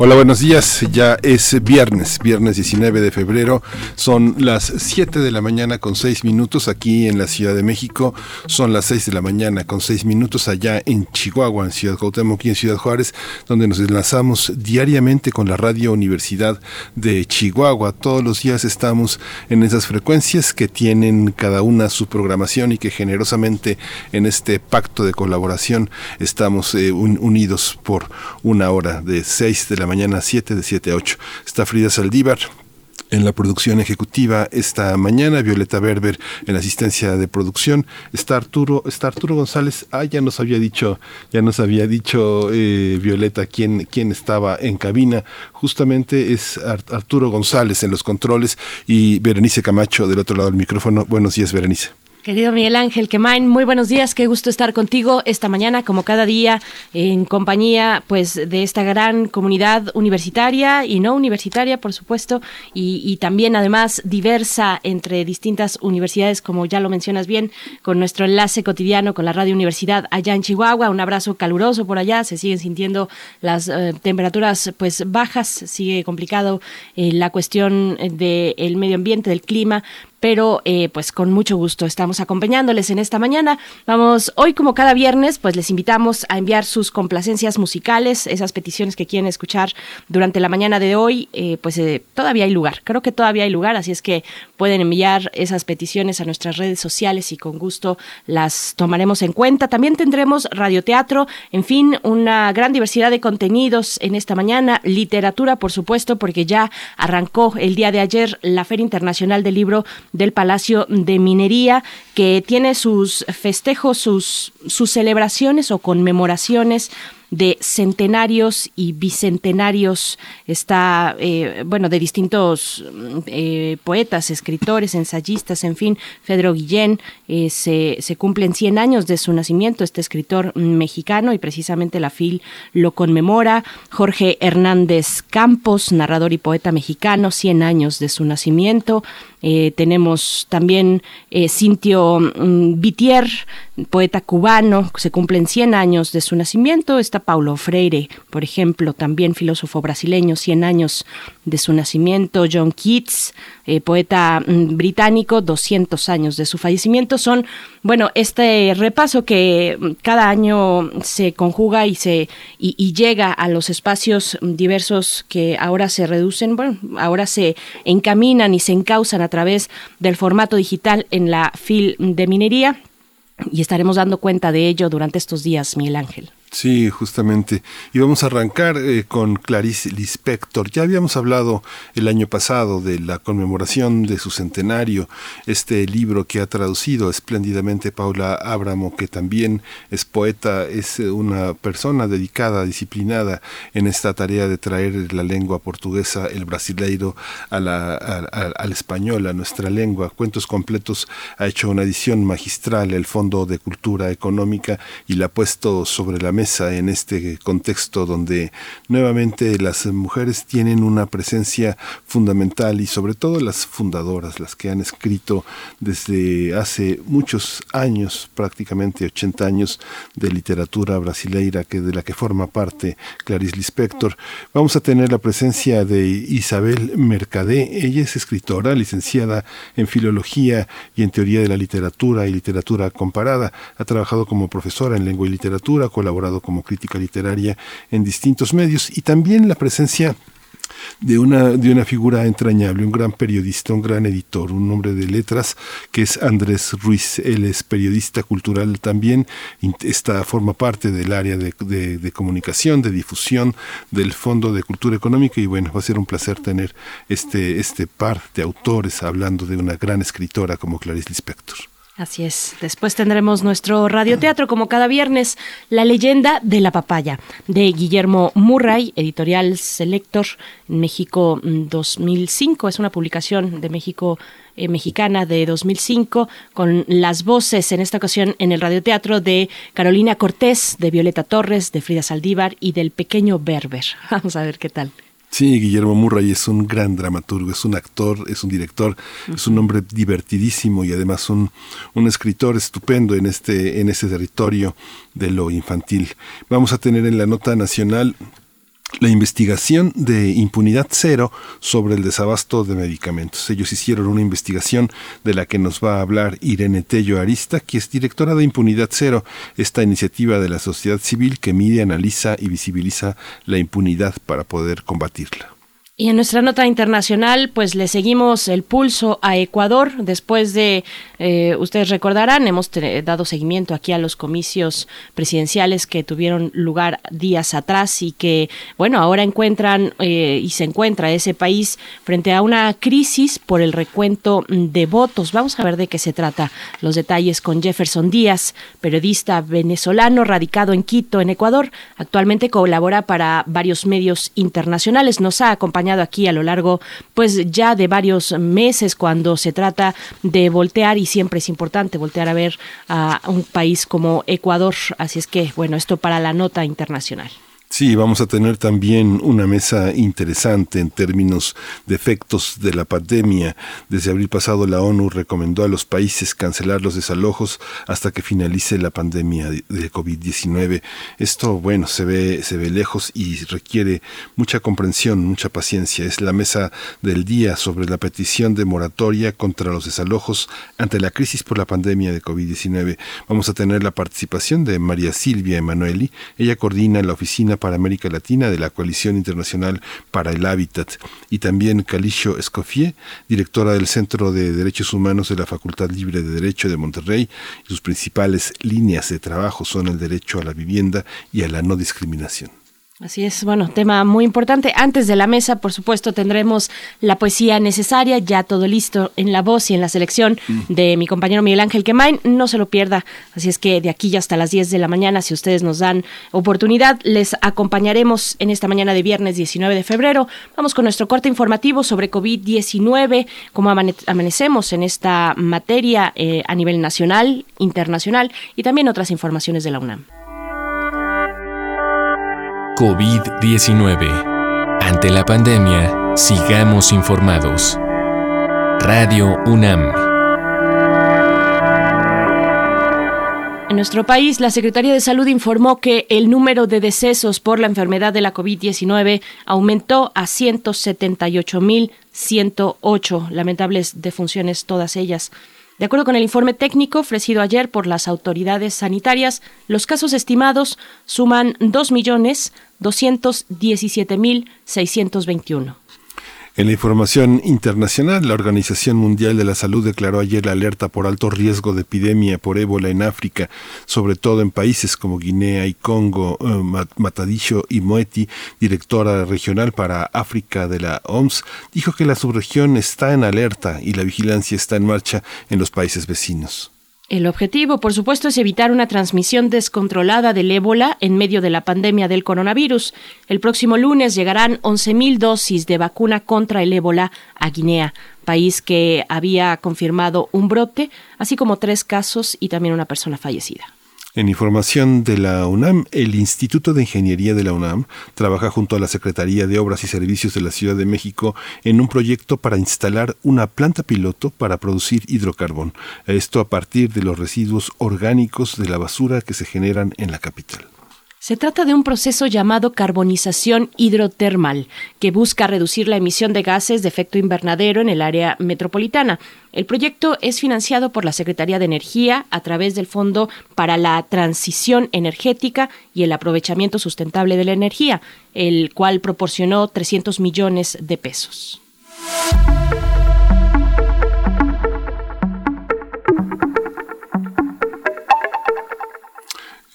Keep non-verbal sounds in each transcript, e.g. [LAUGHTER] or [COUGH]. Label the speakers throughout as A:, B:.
A: Hola, buenos días. Ya es viernes, viernes 19 de febrero. Son las 7 de la mañana con 6 minutos aquí en la Ciudad de México. Son las 6 de la mañana con 6 minutos allá en Chihuahua, en Ciudad Cuauhtémoc y en Ciudad Juárez, donde nos enlazamos diariamente con la Radio Universidad de Chihuahua. Todos los días estamos en esas frecuencias que tienen cada una su programación y que generosamente en este pacto de colaboración estamos eh, unidos por una hora de 6 de la mañana 7 de 7 a 8. Está Frida Saldívar, en la producción ejecutiva esta mañana, Violeta Berber en asistencia de producción, está Arturo, está Arturo González, ah, ya nos había dicho, ya nos había dicho eh, Violeta quién, quién estaba en cabina, justamente es Arturo González en los controles y Berenice Camacho del otro lado del micrófono. Buenos días, Berenice.
B: Querido Miguel Ángel Quemain, muy buenos días, qué gusto estar contigo esta mañana, como cada día, en compañía pues de esta gran comunidad universitaria y no universitaria, por supuesto, y, también además diversa entre distintas universidades, como ya lo mencionas bien, con nuestro enlace cotidiano con la Radio Universidad allá en Chihuahua. Un abrazo caluroso por allá, se siguen sintiendo las eh, temperaturas pues bajas, sigue complicado eh, la cuestión del medio ambiente, del clima, pero eh, pues con mucho gusto estamos acompañándoles en esta mañana. Vamos, hoy como cada viernes, pues les invitamos a enviar sus complacencias musicales, esas peticiones que quieren escuchar durante la mañana de hoy, eh, pues eh, todavía hay lugar, creo que todavía hay lugar, así es que pueden enviar esas peticiones a nuestras redes sociales y con gusto las tomaremos en cuenta. También tendremos radioteatro, en fin, una gran diversidad de contenidos en esta mañana, literatura, por supuesto, porque ya arrancó el día de ayer la Feria Internacional del Libro del Palacio de Minería, que tiene sus festejos, sus, celebraciones o conmemoraciones de centenarios y bicentenarios. Está eh, bueno de distintos eh, poetas escritores ensayistas en fin Pedro Guillén eh, se, se, cumplen 100 años de su nacimiento. Este escritor mexicano y precisamente la FIL lo conmemora. Jorge Hernández Campos narrador y poeta mexicano 100 años de su nacimiento tenemos también Cintio mm, Vitier poeta cubano, se cumplen 100 años de su nacimiento. Está Paulo Freire, por ejemplo, también filósofo brasileño, 100 años de su nacimiento. John Keats, eh, poeta mm, británico, 200 años de su fallecimiento. Son, bueno, este repaso que mm, cada año se conjuga y, se, y, llega a los espacios diversos que ahora se reducen, bueno, ahora se encaminan y se encausan través del formato digital en la FIL de minería y estaremos dando cuenta de ello durante estos días, Miguel Ángel.
A: Sí, justamente. Y vamos a arrancar eh, con Clarice Lispector. Ya habíamos hablado el año pasado de la conmemoración de su centenario, este libro que ha traducido espléndidamente Paula Abramo, que también es poeta, es eh, una persona dedicada, disciplinada en esta tarea de traer la lengua portuguesa, el brasileiro, al español, a nuestra lengua. Cuentos completos ha hecho una edición magistral, el Fondo de Cultura Económica, y la ha puesto sobre la en este contexto donde nuevamente las mujeres tienen una presencia fundamental y sobre todo las fundadoras, las que han escrito desde hace muchos años, prácticamente 80 años de literatura brasileira que de la que forma parte Clarice Lispector. Vamos a tener la presencia de Isabel Mercadé, ella es escritora, licenciada en filología y en teoría de la literatura y literatura comparada. Ha trabajado como profesora en lengua y literatura, como crítica literaria en distintos medios y también la presencia de una, de una figura entrañable, un gran periodista, un gran editor, un hombre de letras, que es Andrés Ruiz. Él es periodista cultural también, está, forma parte del área de, de, comunicación, de difusión del Fondo de Cultura Económica y bueno, va a ser un placer tener este, este par de autores hablando de una gran escritora como Clarice Lispector.
B: Así es. Después tendremos nuestro radioteatro, como cada viernes, La leyenda de la papaya, de Guillermo Murray, editorial Selector, México 2005. Es una publicación de México eh, mexicana de 2005, con las voces, en esta ocasión, en el radioteatro de Carolina Cortés, de Violeta Torres, de Frida Saldívar y del pequeño Berber. [LAUGHS] Vamos a ver qué tal.
A: Sí, Guillermo Murray es un gran dramaturgo, es un actor, es un director, es un hombre divertidísimo y además un, un escritor estupendo en este, en este territorio de lo infantil. Vamos a tener en la nota nacional la investigación de impunidad cero sobre el desabasto de medicamentos. Ellos hicieron una investigación de la que nos va a hablar Irene Tello Arista, que es directora de Impunidad Cero, esta iniciativa de la sociedad civil que mide, analiza y visibiliza la impunidad para poder combatirla.
B: Y en nuestra nota internacional, pues le seguimos el pulso a Ecuador después de, eh, ustedes recordarán, hemos dado seguimiento aquí a los comicios presidenciales que tuvieron lugar días atrás y que, bueno, ahora encuentran eh, y se encuentra ese país frente a una crisis por el recuento de votos. Vamos a ver de qué se trata los detalles con Jefferson Díaz, periodista venezolano radicado en Quito, en Ecuador. Actualmente colabora para varios medios internacionales. Nos ha acompañado aquí a lo largo pues ya de varios meses cuando se trata de voltear y siempre es importante voltear a ver a un país como Ecuador. Así es que bueno, esto para la nota internacional.
A: Sí, vamos a tener también una mesa interesante en términos de efectos de la pandemia. Desde abril pasado la ONU recomendó a los países cancelar los desalojos hasta que finalice la pandemia de COVID-19. Esto, bueno, se ve, se ve lejos y requiere mucha comprensión, mucha paciencia. Es la mesa del día sobre la petición de moratoria contra los desalojos ante la crisis por la pandemia de COVID-19. Vamos a tener la participación de María Silvia Emanueli. Ella coordina la oficina para América Latina de la Coalición Internacional para el Hábitat, y también Calicio Escoffier, directora del Centro de Derechos Humanos de la Facultad Libre de Derecho de Monterrey. sus principales líneas de trabajo son el derecho a la vivienda y a la no discriminación.
B: Así es, bueno, tema muy importante. Antes de la mesa, por supuesto, tendremos la poesía necesaria, ya todo listo en la voz y en la selección mm. de mi compañero Miguel Ángel Quemain. No se lo pierda. Así es que de aquí ya hasta las 10 de la mañana, si ustedes nos dan oportunidad, les acompañaremos en esta mañana de viernes 19 de febrero. Vamos con nuestro corte informativo sobre COVID-19, cómo amanecemos en esta materia eh, a nivel nacional, internacional y también otras informaciones de la UNAM.
C: COVID-19. Ante la pandemia, sigamos informados. Radio UNAM.
B: En nuestro país, la Secretaría de Salud informó que el número de decesos por la enfermedad de la COVID-19 aumentó a 178.108, lamentables defunciones todas ellas. De acuerdo con el informe técnico ofrecido ayer por las autoridades sanitarias, los casos estimados suman 2.217.621.
A: En la información internacional, la Organización Mundial de la Salud declaró ayer la alerta por alto riesgo de epidemia por ébola en África, sobre todo en países como Guinea y Congo. Eh, Matadisho y Moeti, directora regional para África de la OMS, dijo que la subregión está en alerta y la vigilancia está en marcha en los países vecinos.
B: El objetivo, por supuesto, es evitar una transmisión descontrolada del ébola en medio de la pandemia del coronavirus. El próximo lunes llegarán 11.000 dosis de vacuna contra el ébola a Guinea, país que había confirmado un brote, así como tres casos y también una persona fallecida.
A: En información de la UNAM, el Instituto de Ingeniería de la UNAM trabaja junto a la Secretaría de Obras y Servicios de la Ciudad de México en un proyecto para instalar una planta piloto para producir hidrocarbón. Esto a partir de los residuos orgánicos de la basura que se generan en la capital.
B: Se trata de un proceso llamado carbonización hidrotermal, que busca reducir la emisión de gases de efecto invernadero en el área metropolitana. El proyecto es financiado por la Secretaría de Energía a través del Fondo para la Transición Energética y el Aprovechamiento Sustentable de la Energía, el cual proporcionó 300 millones de pesos.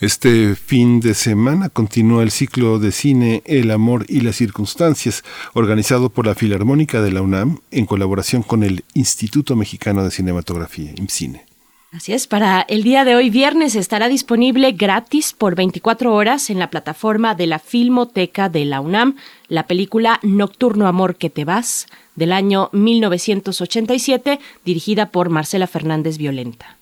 A: Este fin de semana continúa el ciclo de cine El amor y las circunstancias, organizado por la Filarmónica de la UNAM en colaboración con el Instituto Mexicano de Cinematografía, IMCINE.
B: Así es, para el día de hoy viernes estará disponible gratis por 24 horas en la plataforma de la Filmoteca de la UNAM la película Nocturno Amor que te vas del año 1987 dirigida por Marcela Fernández Violenta.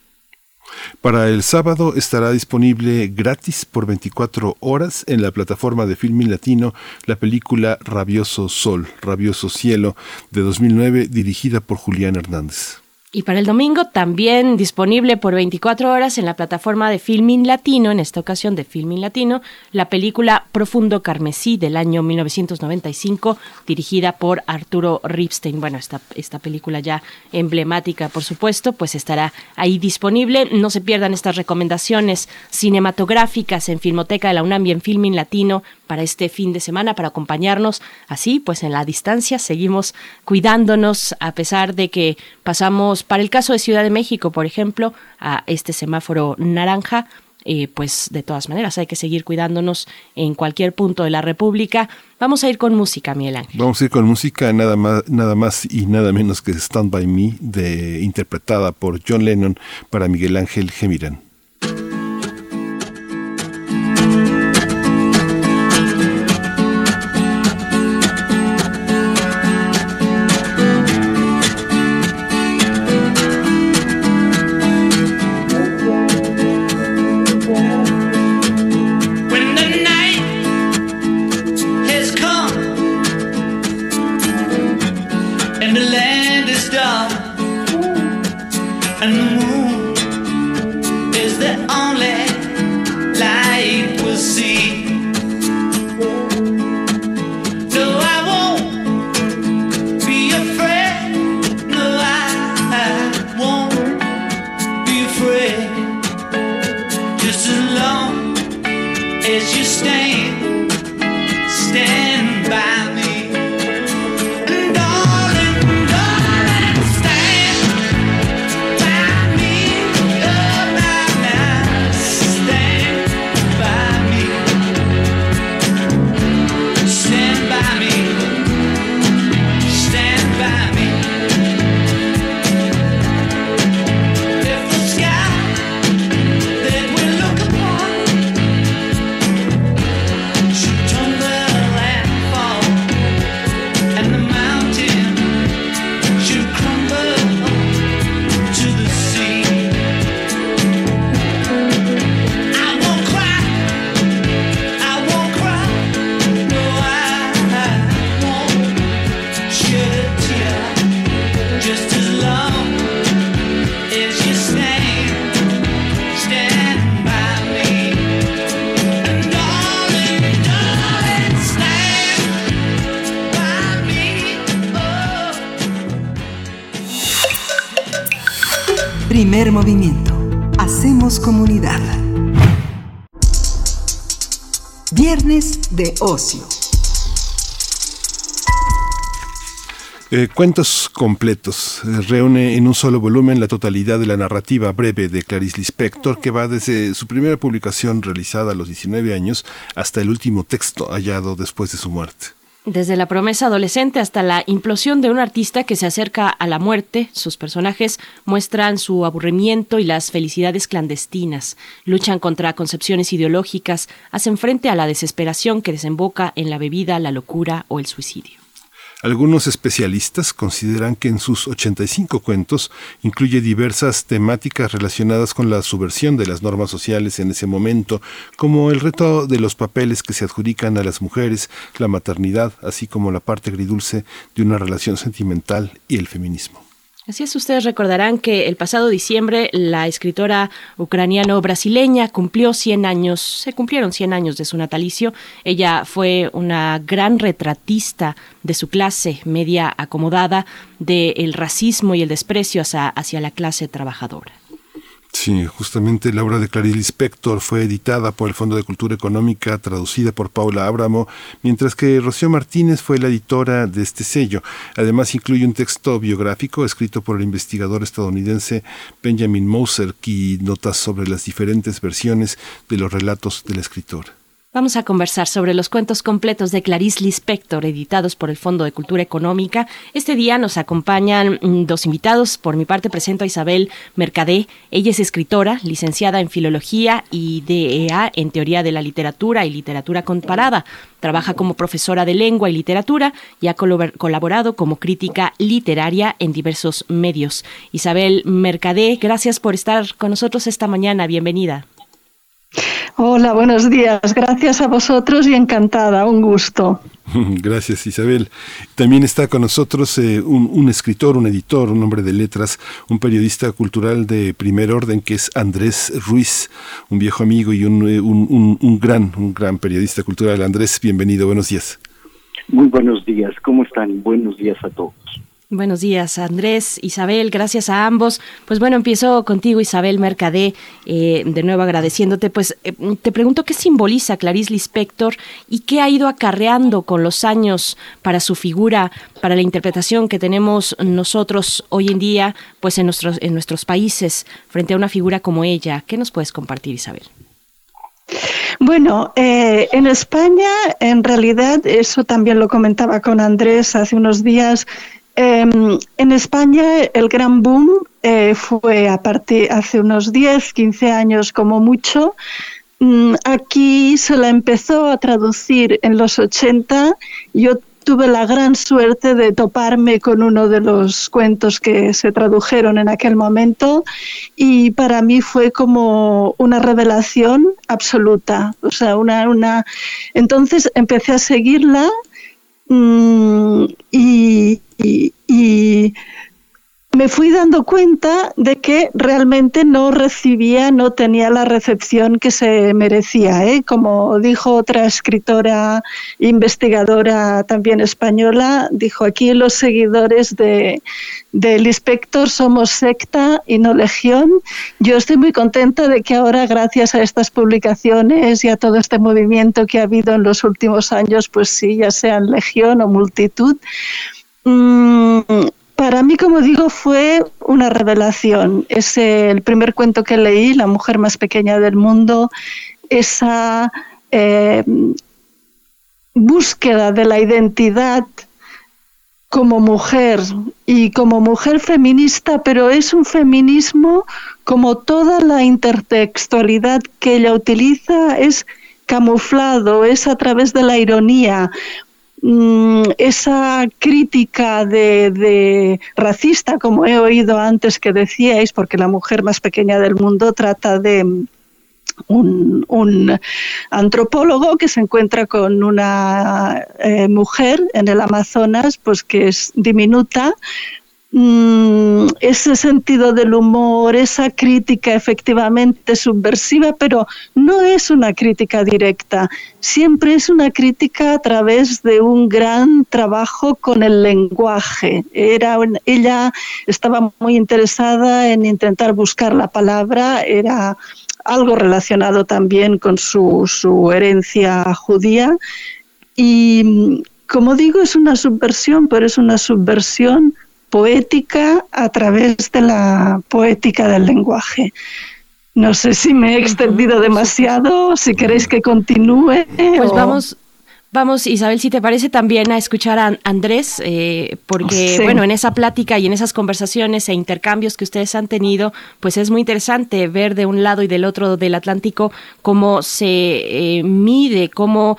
A: Para el sábado estará disponible gratis por 24 horas en la plataforma de Filmin Latino la película Rabioso Sol, Rabioso Cielo de 2009 dirigida por Julián Hernández.
B: Y para el domingo también disponible por 24 horas en la plataforma de Filmin Latino, en esta ocasión de Filmin Latino, la película Profundo Carmesí del año 1995, dirigida por Arturo Ripstein. Bueno, esta, esta película ya emblemática, por supuesto, pues estará ahí disponible. No se pierdan estas recomendaciones cinematográficas en Filmoteca de la UNAM y en Filmin Latino para este fin de semana, para acompañarnos así, pues en la distancia, seguimos cuidándonos a pesar de que pasamos, para el caso de Ciudad de México, por ejemplo, a este semáforo naranja, eh, pues de todas maneras hay que seguir cuidándonos en cualquier punto de la República. Vamos a ir con música, Miguel Ángel.
A: Vamos a ir con música nada más, nada más y nada menos que Stand By Me, de, interpretada por John Lennon para Miguel Ángel Gemirán. Cuentos completos. Eh, reúne en un solo volumen la totalidad de la narrativa breve de Clarice Lispector, que va desde su primera publicación realizada a los 19 años hasta el último texto hallado después de su muerte.
B: Desde la promesa adolescente hasta la implosión de un artista que se acerca a la muerte, sus personajes muestran su aburrimiento y las felicidades clandestinas, luchan contra concepciones ideológicas, hacen frente a la desesperación que desemboca en la bebida, la locura o el suicidio.
A: Algunos especialistas consideran que en sus 85 cuentos incluye diversas temáticas relacionadas con la subversión de las normas sociales en ese momento, como el reto de los papeles que se adjudican a las mujeres, la maternidad, así como la parte agridulce de una relación sentimental y el feminismo.
B: Así es, ustedes recordarán que el pasado diciembre la escritora ucraniano-brasileña cumplió 100 años, se cumplieron 100 años de su natalicio. Ella fue una gran retratista de su clase media acomodada, del racismo y el desprecio hacia la clase trabajadora.
A: Sí, justamente la obra de Clarice Lispector fue editada por el Fondo de Cultura Económica, traducida por Paula Abramo, mientras que Rocío Martínez fue la editora de este sello. Además incluye un texto biográfico escrito por el investigador estadounidense Benjamin Moser, y notas sobre las diferentes versiones de los relatos del escritor.
B: Vamos a conversar sobre los cuentos completos de Clarice Lispector, editados por el Fondo de Cultura Económica. Este día nos acompañan mm, dos invitados. Por mi parte presento a Isabel Mercadé. Ella es escritora, licenciada en Filología y DEA en Teoría de la Literatura y Literatura Comparada. Trabaja como profesora de lengua y literatura y ha colaborado como crítica literaria en diversos medios. Isabel Mercadé, gracias por estar con nosotros esta mañana. Bienvenida.
D: Hola, buenos días. Gracias a vosotros y encantada, un gusto. [LAUGHS]
A: Gracias Isabel. También está con nosotros eh, un, escritor, un editor, un hombre de letras, un periodista cultural de primer orden que es Andrés Ruiz, un viejo amigo y un, eh, un gran, un gran periodista cultural. Andrés, bienvenido, buenos días.
E: Muy buenos días, ¿cómo están? Buenos días a todos.
B: Buenos días, Andrés, Isabel, gracias a ambos. Pues bueno, empiezo contigo, Isabel Mercadé, eh, de nuevo agradeciéndote. Pues eh, te pregunto qué simboliza Clarice Lispector y qué ha ido acarreando con los años para su figura, para la interpretación que tenemos nosotros hoy en día, pues en nuestros, en nuestros países, frente a una figura como ella. ¿Qué nos puedes compartir, Isabel?
D: Bueno, eh, en España, en realidad, eso también lo comentaba con Andrés hace unos días, Em, en España el gran boom eh, fue a partir hace unos 10, 15 años como mucho. Mm, aquí se la empezó a traducir en los 80. Yo tuve la gran suerte de toparme con uno de los cuentos que se tradujeron en aquel momento y para mí fue como una revelación absoluta. O sea, una, una... Entonces empecé a seguirla mm, y, y, me fui dando cuenta de que realmente no recibía, no tenía la recepción que se merecía. ¿eh? Como dijo otra escritora, investigadora también española, dijo aquí los seguidores de, del inspector somos secta y no legión. Yo estoy muy contenta de que ahora, gracias a estas publicaciones y a todo este movimiento que ha habido en los últimos años, pues sí, ya sean legión o multitud, Mm, para mí, como digo, fue una revelación. Es el primer cuento que leí, La mujer más pequeña del mundo, esa eh, búsqueda de la identidad como mujer y como mujer feminista, pero es un feminismo como toda la intertextualidad que ella utiliza es camuflado, es a través de la ironía, Mm, esa crítica de, racista, como he oído antes que decíais, porque la mujer más pequeña del mundo trata de un, antropólogo que se encuentra con una eh, mujer en el Amazonas, pues que es diminuta, Mm, ese sentido del humor, esa crítica efectivamente subversiva, pero no es una crítica directa, siempre es una crítica a través de un gran trabajo con el lenguaje. Era, ella estaba muy interesada en intentar buscar la palabra, era algo relacionado también con su, su herencia judía y como digo, es una subversión, pero es una subversión poética a través de la poética del lenguaje. No sé si me he extendido demasiado, si queréis que continúe.
B: Pues vamos, Vamos, Isabel, si te parece también a escuchar a Andrés, eh, porque bueno, en esa plática y en esas conversaciones e intercambios que ustedes han tenido, pues es muy interesante ver de un lado y del otro del Atlántico cómo se eh, mide, cómo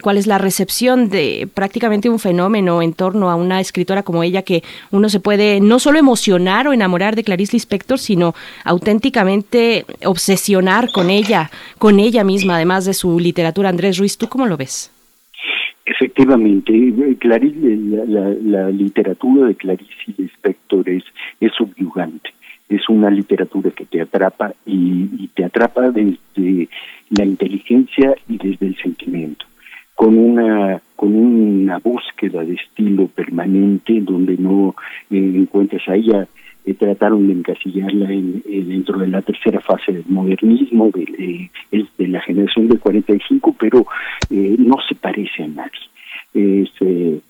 B: cuál es la recepción de prácticamente un fenómeno en torno a una escritora como ella que uno se puede no solo emocionar o enamorar de Clarice Lispector, sino auténticamente obsesionar con ella, con ella misma, además de su literatura. Andrés Ruiz, ¿tú cómo lo ves?
E: Efectivamente, la, literatura de Clarice Lispector es, es subyugante, es una literatura que te atrapa y, te atrapa desde la inteligencia y desde el sentimiento, con una con una búsqueda de estilo permanente donde no eh, encuentras a ella eh, trataron de encasillarla en, dentro de la tercera fase del modernismo, de, es de la generación del 45, pero eh, no se parece a nadie. Es eh,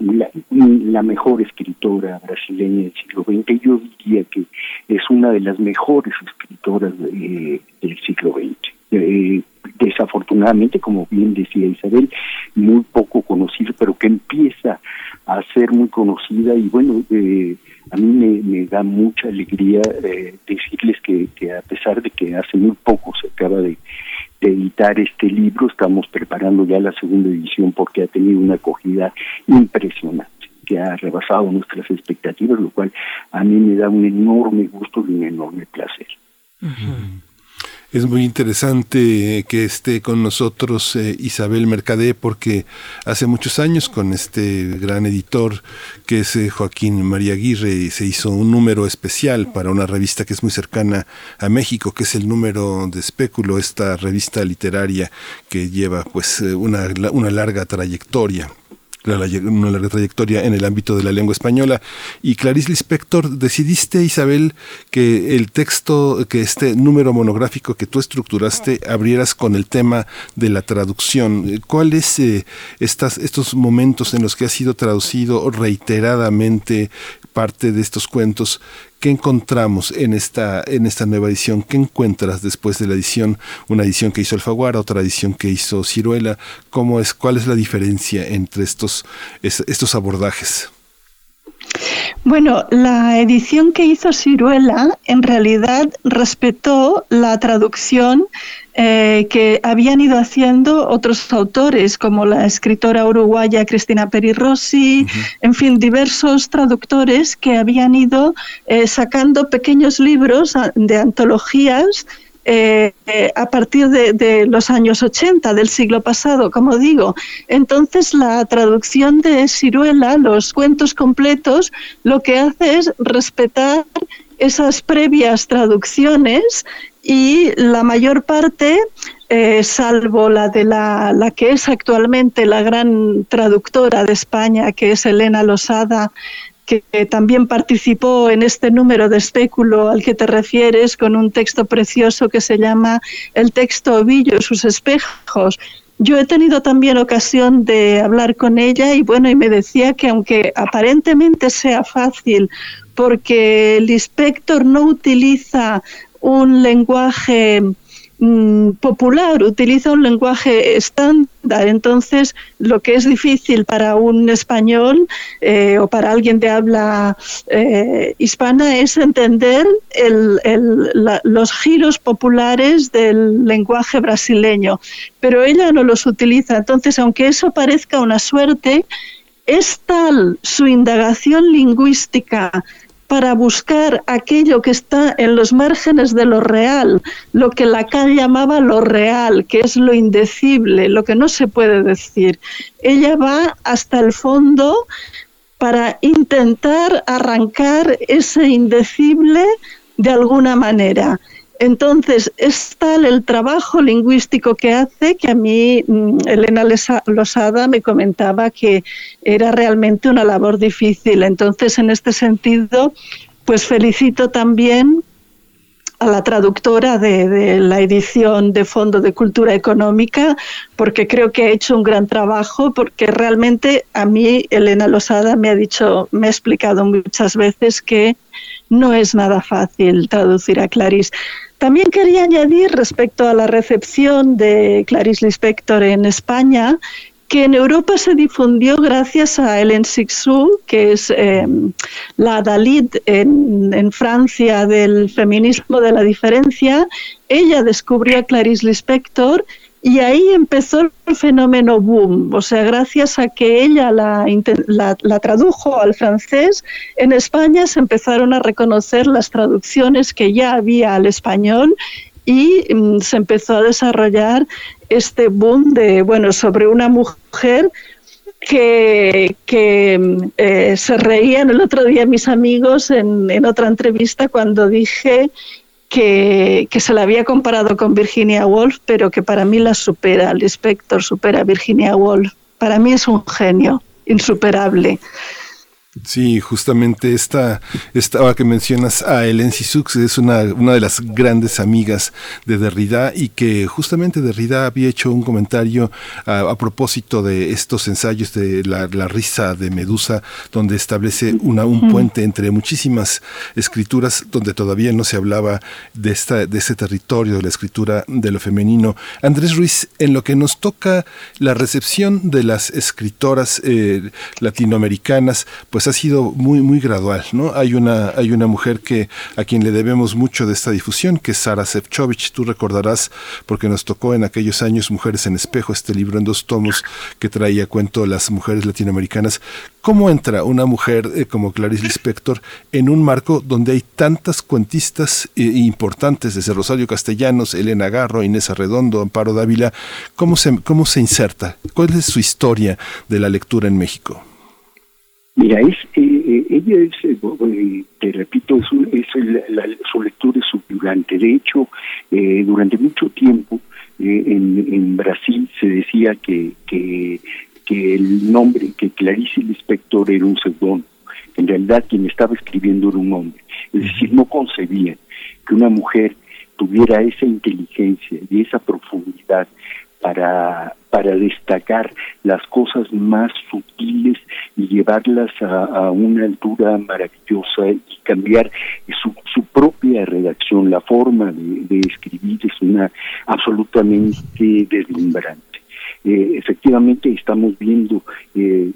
E: la, mejor escritora brasileña del siglo XX. Yo diría que es una de las mejores escritoras del siglo XX. desafortunadamente, como bien decía Isabel, muy poco conocida, pero que empieza a ser muy conocida y bueno, eh, a mí me, da mucha alegría eh, decirles que, que, a pesar de que hace muy poco se acaba de, editar este libro, estamos preparando ya la segunda edición porque ha tenido una acogida impresionante que ha rebasado nuestras expectativas, lo cual a mí me da un enorme gusto y un enorme placer.
A: Es muy interesante que esté con nosotros eh, Isabel Mercadé porque hace muchos años con este gran editor que es eh, Joaquín María Aguirre se hizo un número especial para una revista que es muy cercana a México, que es el número de Espéculo, esta revista literaria que lleva pues eh, una, una larga trayectoria una larga trayectoria en el ámbito de la lengua española. Y Clarice Lispector, decidiste, Isabel, que el texto, que este número monográfico que tú estructuraste, abrieras con el tema de la traducción. ¿Cuáles eh, estos momentos en los que ha sido traducido reiteradamente parte de estos cuentos ¿Qué encontramos en esta, en esta nueva edición? ¿Qué encuentras después de la edición? Una edición que hizo Alfaguara, otra edición que hizo Ciruela. ¿Cómo es, ¿Cuál es la diferencia entre estos, estos abordajes?
D: Bueno, la edición que hizo Ciruela en realidad respetó la traducción eh, que habían ido haciendo otros autores, como la escritora uruguaya Cristina Peri Rossi, en fin, diversos traductores que habían ido eh, sacando pequeños libros de antologías eh, a partir de, los años 80 del siglo pasado, como digo. Entonces, la traducción de Ciruela, los cuentos completos, lo que hace es respetar esas previas traducciones y la mayor parte, eh, salvo la de la, la, que es actualmente la gran traductora de España, que es Elena Losada, que también participó en este número de espéculo al que te refieres con un texto precioso que se llama El texto ovillo sus espejos. Yo he tenido también ocasión de hablar con ella y bueno, y me decía que aunque aparentemente sea fácil porque el inspector no utiliza un lenguaje popular, utiliza un lenguaje estándar. Entonces, lo que es difícil para un español eh, o para alguien de habla eh, hispana es entender los giros populares del lenguaje brasileño. Pero ella no los utiliza. Entonces, aunque eso parezca una suerte, es tal su indagación lingüística para buscar aquello que está en los márgenes de lo real, lo que Lacan llamaba lo real, que es lo indecible, lo que no se puede decir. Ella va hasta el fondo para intentar arrancar ese indecible de alguna manera. Entonces, es tal el trabajo lingüístico que hace que a mí mm, Elena Losada me comentaba que era realmente una labor difícil. Entonces, en este sentido, pues felicito también a la traductora de, la edición de Fondo de Cultura Económica, porque creo que ha hecho un gran trabajo, porque realmente a mí Elena Losada me ha dicho, me ha explicado muchas veces que no es nada fácil traducir a Clarice. También quería añadir respecto a la recepción de Clarice Lispector en España que en Europa se difundió gracias a Hélène Sixou, que es em, la Dalit en, en, Francia del feminismo de la diferencia. Ella descubrió a Clarice Lispector y ahí empezó el fenómeno boom, o sea, gracias a que ella la, tradujo al francés, en España se empezaron a reconocer las traducciones que ya había al español y mm, se empezó a desarrollar este boom de, bueno, sobre una mujer que, que mm, eh, se reían el otro día mis amigos en otra entrevista cuando dije que, se la había comparado con Virginia Woolf, pero que para mí la supera, el inspector supera a Virginia Woolf. Para mí es un genio insuperable.
A: Sí, justamente esta, esta ahora que mencionas a Hélène Six es una, una de las grandes amigas de Derrida y que justamente Derrida había hecho un comentario a, propósito de estos ensayos de la, risa de Medusa, donde establece una, un puente entre muchísimas escrituras donde todavía no se hablaba de, esta, de ese territorio de la escritura de lo femenino. Andrés Ruiz, en lo que nos toca la recepción de las escritoras eh, latinoamericanas, pues pues ha sido muy, muy gradual, ¿no? Hay una, hay una mujer que, a quien le debemos mucho de esta difusión, que es Sara Sefcovic. Tú recordarás, porque nos tocó en aquellos años Mujeres en Espejo, este libro en dos tomos que traía cuento las mujeres latinoamericanas. ¿Cómo entra una mujer eh, como Clarice Lispector en un marco donde hay tantas cuentistas eh, importantes, desde Rosario Castellanos, Elena Garro, Inés Arredondo, Amparo Dávila? ¿Cómo se, ¿Cómo se inserta? ¿Cuál es su historia de la lectura en México?
E: Mira, es, eh, eh, ella es, eh, te repito, es, su lectura es subyugante. De hecho, durante mucho tiempo en, en, Brasil se decía que, que, que el nombre, que Clarice Lispector era un seudónimo. En realidad quien estaba escribiendo era un hombre. Es decir, no concebían que una mujer tuviera esa inteligencia y esa profundidad para, para destacar las cosas más sutiles y llevarlas a, una altura maravillosa y cambiar su, su propia redacción, la forma de, escribir es una absolutamente deslumbrante. Eh, efectivamente estamos viendo eh,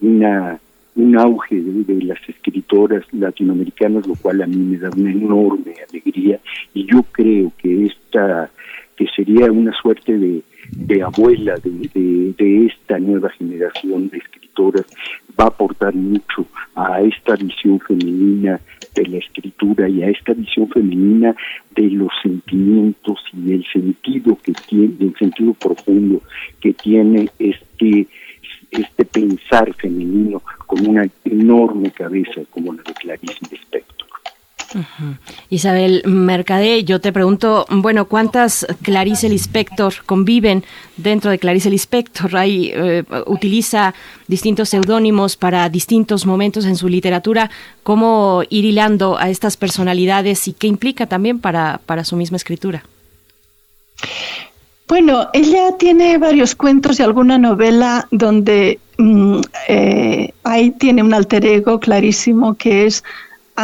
E: una un auge de, las escritoras latinoamericanas, lo cual a mí me da una enorme alegría y yo creo que esta que sería una suerte de, de abuela de, de, esta nueva generación de escritoras va a aportar mucho a esta visión femenina de la escritura y a esta visión femenina de los sentimientos y el sentido que tiene, el sentido profundo que tiene este este pensar femenino con una enorme cabeza como la de Clarice Lispector.
B: Isabel Mercadé, yo te pregunto, bueno, ¿cuántas Clarice Lispector conviven dentro de Clarice Lispector? Hay, eh, utiliza distintos seudónimos para distintos momentos en su literatura. ¿Cómo ir hilando a estas personalidades y qué implica también para, para su misma escritura?
D: Bueno, ella tiene varios cuentos y alguna novela donde mm, eh, ahí tiene un alter ego clarísimo que es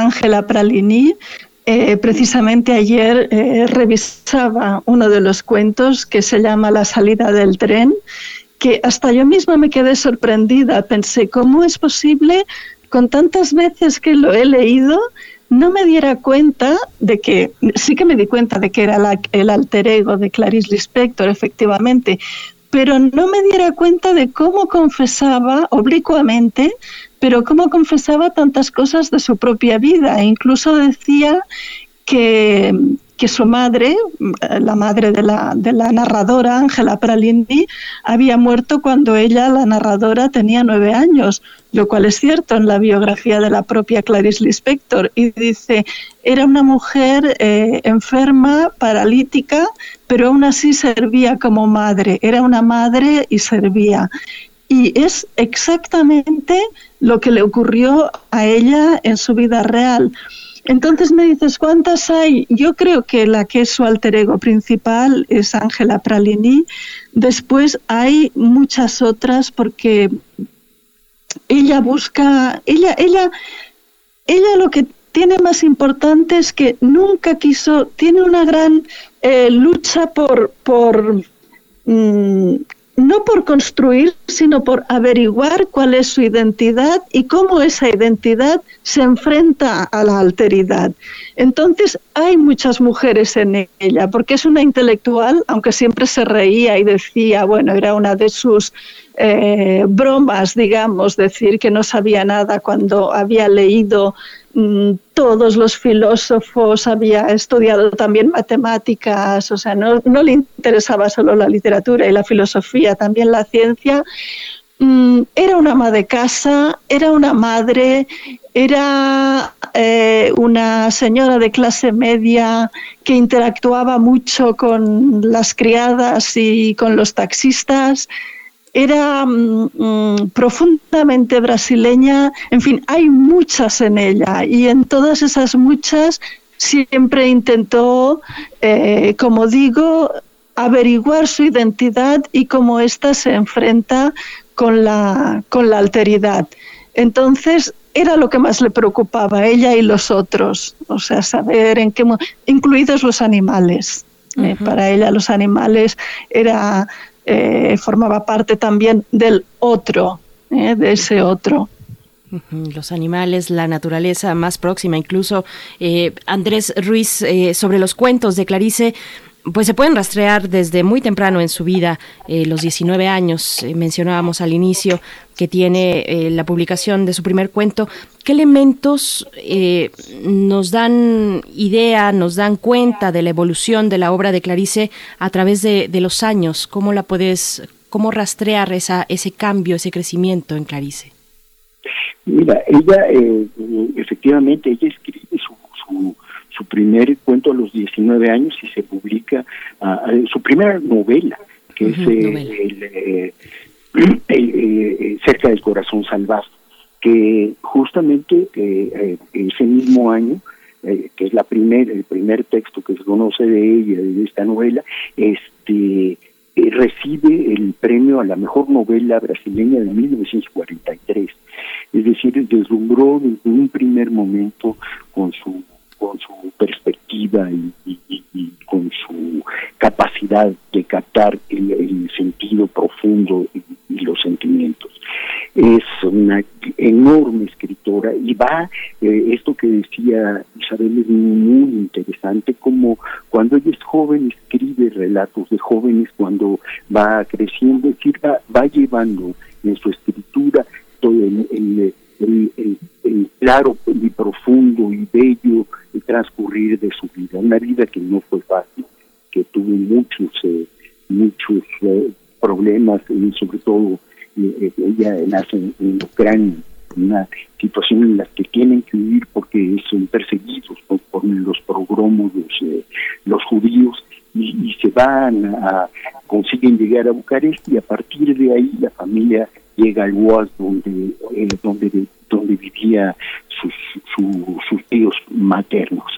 D: Ángela Pralini. Eh, precisamente ayer eh, revisaba uno de los cuentos que se llama La salida del tren, que hasta yo misma me quedé sorprendida. Pensé, ¿cómo es posible con tantas veces que lo he leído? no me diera cuenta de que, sí que me di cuenta de que era el alter ego de Clarice Lispector, efectivamente, pero no me diera cuenta de cómo confesaba oblicuamente pero cómo confesaba tantas cosas de su propia vida. E incluso decía que, que su madre, la madre de la, de la narradora, Ángela Pralindi, había muerto cuando ella, la narradora, tenía nueve años, lo cual es cierto en la biografía de la propia Clarice Lispector. Y dice, era una mujer eh, enferma, paralítica, pero aún así servía como madre, era una madre y servía. Y es exactamente lo que le ocurrió a ella en su vida real. Entonces me dices, ¿cuántas hay? Yo creo que la que es su alter ego principal es Ángela Pralini. Después hay muchas otras porque ella busca, ella, ella, ella lo que tiene más importante es que nunca quiso, tiene una gran eh, lucha por, por mm, no por construir, sino por averiguar cuál es su identidad y cómo esa identidad se enfrenta a la alteridad. Entonces, hay muchas mujeres en ella, porque es una intelectual, aunque siempre se reía y decía, bueno, era una de sus eh, bromas, digamos, decir que no sabía nada cuando había leído todos los filósofos, había estudiado también matemáticas, o sea, no, le interesaba solo la literatura y la filosofía, también la ciencia. Mm, era una ama de casa, era una madre, era eh, una señora de clase media que interactuaba mucho con las criadas y con los taxistas era mm, mm, profundamente brasileña, en fin, hay muchas en ella y en todas esas muchas siempre intentó, eh, como digo, averiguar su identidad y cómo ésta se enfrenta con la, con la alteridad. Entonces, era lo que más le preocupaba a ella y los otros, o sea, saber en qué, incluidos los animales. Eh, para ella los animales era, eh, formaba parte también del otro, eh, de ese otro.
B: Los animales, la naturaleza más próxima, incluso Andrés Ruiz, sobre los cuentos de Clarice, pues se pueden rastrear desde muy temprano en su vida, eh, los 19 años, eh, mencionábamos al inicio, que tiene eh, la publicación de su primer cuento. ¿Qué elementos nos dan idea, nos dan cuenta de la evolución de la obra de Clarice a través de, los años? ¿Cómo la puedes, cómo rastrear esa, ese cambio, ese crecimiento en Clarice?
E: Mira, ella, efectivamente, ella escribe su su primer cuento a los 19 años y se publica uh, su primera novela, que es eh, el, eh, Cerca del Corazón Salvaje, que justamente ese mismo año, que es la primer, el primer texto que se conoce de ella, de esta novela, este recibe el premio a la mejor novela brasileña de 1943. Es decir, deslumbró desde un primer momento con su con su perspectiva y, con su capacidad de captar el, sentido profundo y, los sentimientos. Es una enorme escritora y va, eh, esto que decía Isabel es muy interesante, como cuando ella es joven escribe relatos de jóvenes, cuando va creciendo, es decir, va, llevando en su escritura todo el, claro y profundo y bello transcurrir de su vida, una vida que no fue fácil, que tuvo muchos eh, muchos eh, problemas y sobre todo eh, ella nace en, Ucrania, una situación en la que tienen que huir porque son perseguidos por los progromos los, los judíos y, se van a consiguen llegar a Bucarest y a partir de ahí la familia llega al UAS donde, eh, donde, donde vivía sus, sus tíos maternos.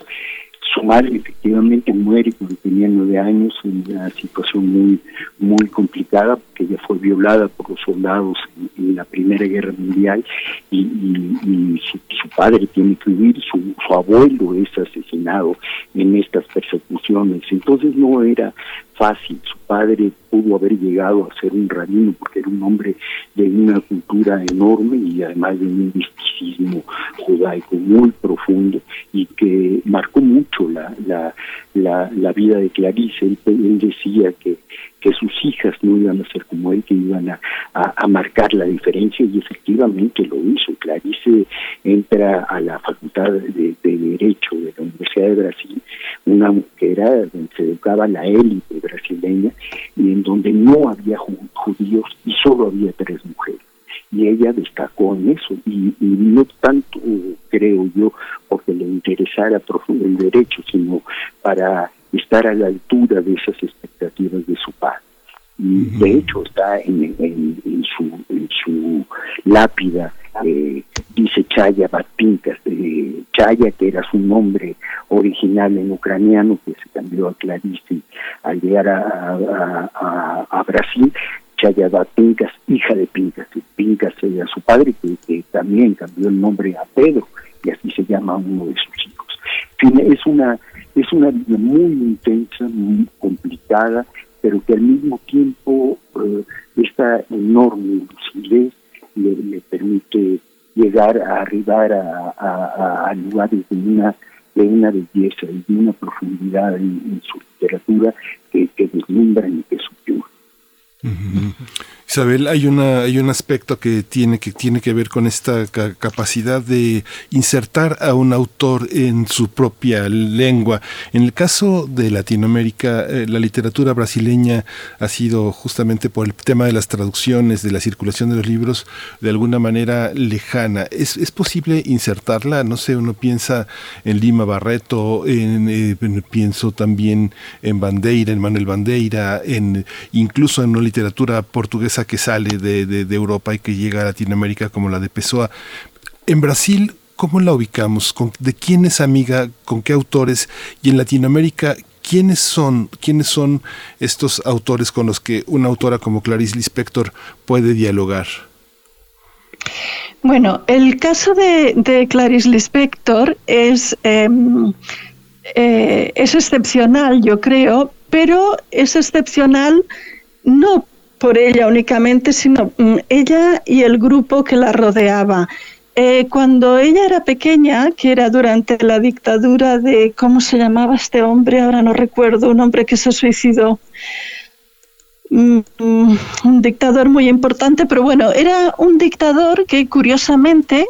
E: Su madre efectivamente muere cuando tenía nueve años en una situación muy muy complicada porque ella fue violada por los soldados en, la Primera Guerra Mundial y, su, padre tiene que huir, su, su abuelo es asesinado en estas persecuciones. Entonces no era fácil. Su padre pudo haber llegado a ser un rabino porque era un hombre de una cultura enorme y además de un misticismo judaico muy profundo y que marcó mucho la, la, la, vida de Clarice. Él, decía que, que sus hijas no iban a ser como él, que iban a, a, marcar la diferencia y efectivamente lo hizo. Clarice entra a la Facultad de, Derecho de la Universidad de Brasil, una que era donde se educaba la élite brasileña y en donde no había judíos y solo había tres mujeres y ella destacó en eso y, no tanto creo yo porque le interesara profundo el derecho sino para estar a la altura de esas expectativas de su padre. Y de hecho está en, en, su en su lápida eh, dice Chaya Batpinkas, de Chaya, que era su nombre original en ucraniano, que se cambió a Clarice al llegar a, a, Brasil, Chaya Batpinkas, hija de Pincas, Pincas era su padre, que, también cambió el nombre a Pedro, y así se llama uno de sus hijos. es una, es una vida muy intensa, muy complicada, pero que al mismo tiempo eh, esta enorme lucidez le, permite llegar a arribar a, lugares de una de una belleza y de una profundidad en, su literatura que, que deslumbran y que subyugan.
A: Isabel, hay una hay un aspecto que tiene que tiene que ver con esta capacidad de insertar a un autor en su propia lengua. En el caso de Latinoamérica, eh, la literatura brasileña ha sido justamente por el tema de las traducciones, de la circulación de los libros, de alguna manera lejana. ¿Es, es posible insertarla? No sé, uno piensa en Lima Barreto, en, eh, pienso también en Bandeira, en Manuel Bandeira, en incluso en literatura portuguesa que sale de, de, Europa y que llega a Latinoamérica como la de Pessoa. En Brasil, ¿cómo la ubicamos? ¿De quién es amiga? ¿Con qué autores? Y en Latinoamérica, ¿quiénes son, quiénes son estos autores con los que una autora como Clarice Lispector puede dialogar?
D: Bueno, el caso de, Clarice Lispector es, em, eh, es excepcional, yo creo, pero es excepcional no por ella únicamente, sino mm, ella y el grupo que la rodeaba. Eh, cuando ella era pequeña, que era durante la dictadura de, ¿cómo se llamaba este hombre? Ahora no recuerdo, un hombre que se suicidó. Mm, un dictador muy importante, pero bueno, era un dictador que curiosamente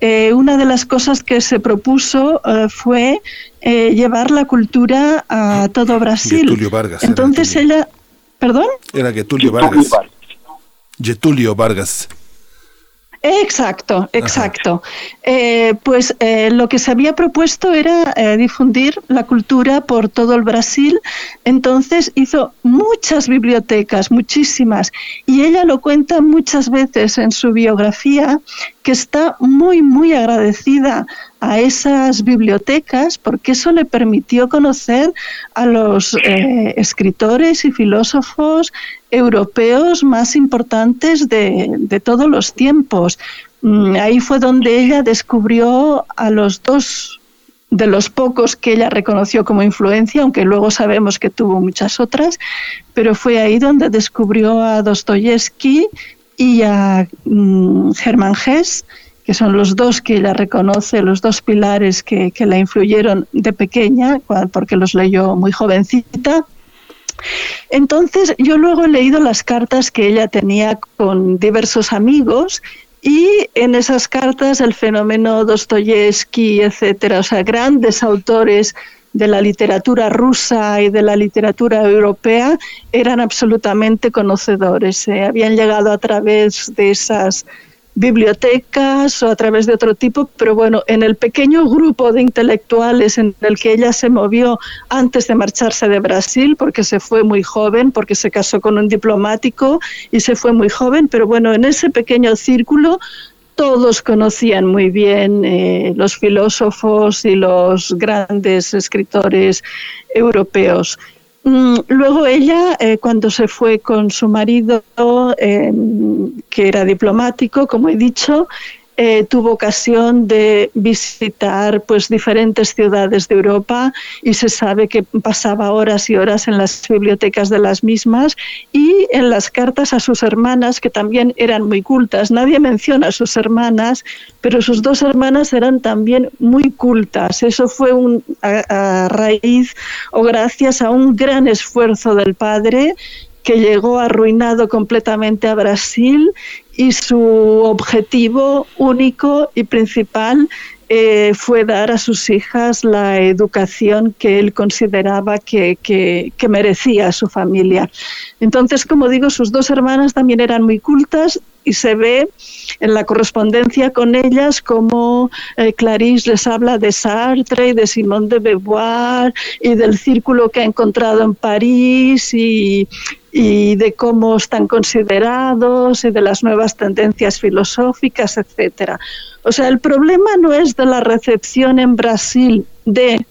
D: eh, una de las cosas que se propuso eh, fue llevar la cultura a todo Brasil.
A: Vargas.
D: Entonces ella, perdón.
A: Era Getulio Vargas. Getulio Vargas.
D: Exacto, exacto. Eh, pues eh, lo que se había propuesto era eh, difundir la cultura por todo el Brasil. Entonces hizo muchas bibliotecas, muchísimas. Y ella lo cuenta muchas veces en su biografía, que está muy, muy agradecida a esas bibliotecas porque eso le permitió conocer a los escritores y filósofos europeos más importantes de, todos los tiempos. Mm, ahí fue donde ella descubrió a los dos de los pocos que ella reconoció como influencia, aunque luego sabemos que tuvo muchas otras, pero fue ahí donde descubrió a Dostoyevsky y a mm, Germán Hess, que son los dos que ella reconoce, los dos pilares que, que la influyeron de pequeña, porque los leyó muy jovencita. Entonces, yo luego he leído las cartas que ella tenía con diversos amigos y en esas cartas el fenómeno Dostoyevsky, etcétera, o sea, grandes autores de la literatura rusa y de la literatura europea eran absolutamente conocedores. Eh, habían llegado a través de esas bibliotecas o a través de otro tipo, pero bueno, en el pequeño grupo de intelectuales en el que ella se movió antes de marcharse de Brasil, porque se fue muy joven, porque se casó con un diplomático y se fue muy joven, pero bueno, en ese pequeño círculo todos conocían muy bien eh, los filósofos y los grandes escritores europeos. Mm, luego ella, eh, cuando se fue con su marido, em, que era diplomático, como he dicho, eh, tuvo ocasión de visitar pues diferentes ciudades de Europa y se sabe que pasaba horas y horas en las bibliotecas de las mismas y en las cartas a sus hermanas que también eran muy cultas. Nadie menciona a sus hermanas, pero sus dos hermanas eran también muy cultas. Eso fue a raíz o gracias a un gran esfuerzo del padre que llegó arruinado completamente a Brasil y su objetivo único y principal eh, fue dar a sus hijas la educación que él consideraba que, que, merecía a su familia. Entonces, como digo, sus dos hermanas también eran muy cultas y se ve en la correspondencia con ellas como eh, Clarice les habla de Sartre y de Simone de Beauvoir y del círculo que ha encontrado en París y, y de cómo están considerados y de las nuevas tendencias filosóficas, etcétera. O sea, el problema no es de la recepción en Brasil de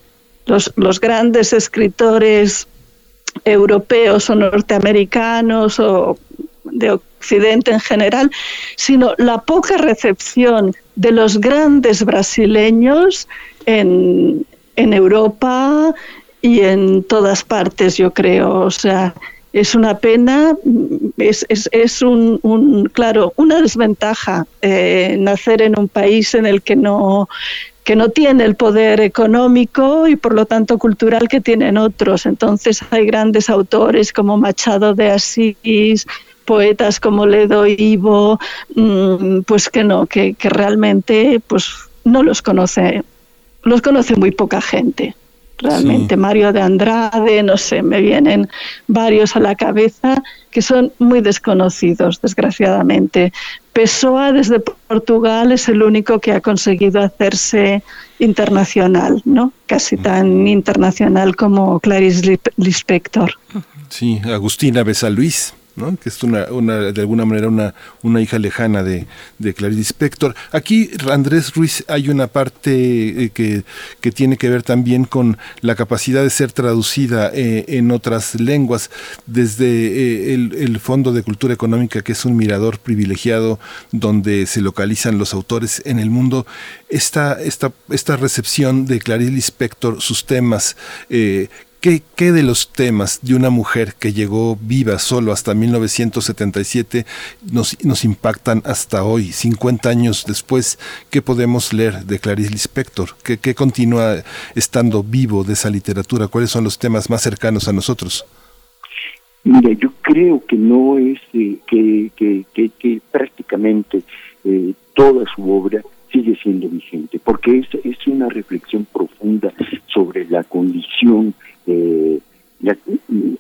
D: los, los grandes escritores europeos o norteamericanos o de Occidente en general, sino la poca recepción de los grandes brasileños en, en Europa y en todas partes, yo creo. O sea, es una pena, es, es, es un, claro, una desventaja eh, nacer en un país en el que no, que no tiene el poder económico y por lo tanto cultural que tienen otros. Entonces hay grandes autores como Machado de Asís, poetas como Ledo Ivo, mm, pues que no, que, que realmente pues no los conoce, los conoce muy poca gente realmente Mario de Andrade, no sé, me vienen varios a la cabeza que son muy desconocidos, desgraciadamente. Pessoa desde Portugal es el único que ha conseguido hacerse internacional, ¿no? Casi tan internacional como Clarice Lispector.
A: Sí, Agustina Que es una, de alguna manera una, una hija lejana de, de Clarice Lispector. Aquí, Andrés Ruiz, hay una parte eh, que, que, tiene que ver también con la capacidad de ser traducida eh, en otras lenguas, desde eh, el, el, Fondo de Cultura Económica, que es un mirador privilegiado donde se localizan los autores en el mundo. Esta, esta, esta recepción de Clarice Lispector, sus temas, ¿Qué, ¿Qué, de los temas de una mujer que llegó viva solo hasta 1977 nos, nos impactan hasta hoy, 50 años después? ¿Qué podemos leer de Clarice Lispector? ¿Qué, ¿Qué, continúa estando vivo de esa literatura? ¿Cuáles son los temas más cercanos a nosotros?
E: Mira, yo creo que no es eh, que, que, que, prácticamente eh, toda su obra sigue siendo vigente, porque es, es una reflexión profunda sobre la condición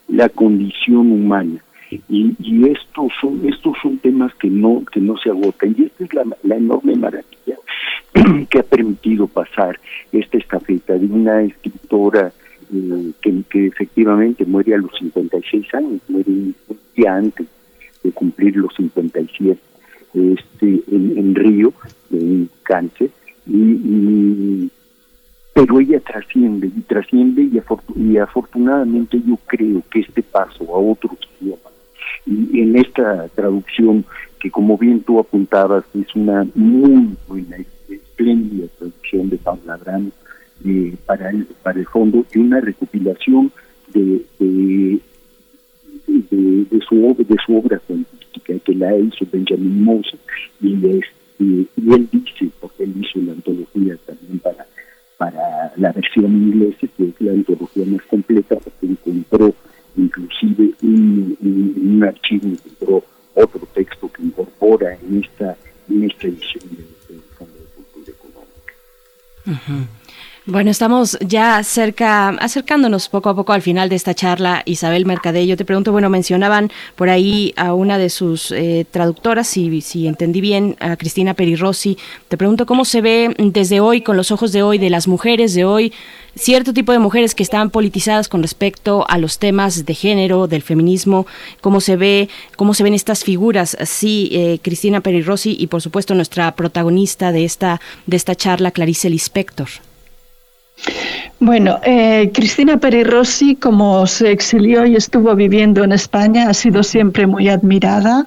E: la, condición humana. Y, estos son estos son temas que no que no se agotan y esta es la, enorme maravilla [CLEARS THROAT] que ha permitido pasar esta estafeta de una escritora eh, que, que, efectivamente muere a los 56 años muere un día antes de cumplir los 57 este en, en Río de un cáncer y pero ella trasciende y trasciende y, afortunadamente yo creo que este paso a otros idiomas y en esta traducción que como bien tú apuntabas es una muy buena espléndida traducción de Pablo Abraham eh, para el para el fondo y una recopilación de, de, su obra de su obra científica que la hizo Benjamin Moses y este y él dice porque él hizo la antología también para para la versión inglesa, que es la antología más completa, porque encontró inclusive un, un, archivo, encontró otro texto que incorpora en esta, en esta edición del Fondo de Cultura Económica.
B: Bueno, estamos ya cerca, acercándonos poco a poco al final de esta charla. Isabel Mercadello, te pregunto, bueno, mencionaban por ahí a una de sus eh, traductoras, si, si entendí bien, a Cristina Perirossi. Te pregunto cómo se ve desde hoy, con los ojos de hoy, de las mujeres de hoy, cierto tipo de mujeres que están politizadas con respecto a los temas de género, del feminismo, cómo se ve, cómo se ven estas figuras. Sí, eh, Cristina Perirossi y por supuesto nuestra protagonista de esta, de esta charla, Clarice Lispector.
D: Bueno, eh, Cristina Peri Rossi, como se exilió y estuvo viviendo en España, ha sido siempre muy admirada.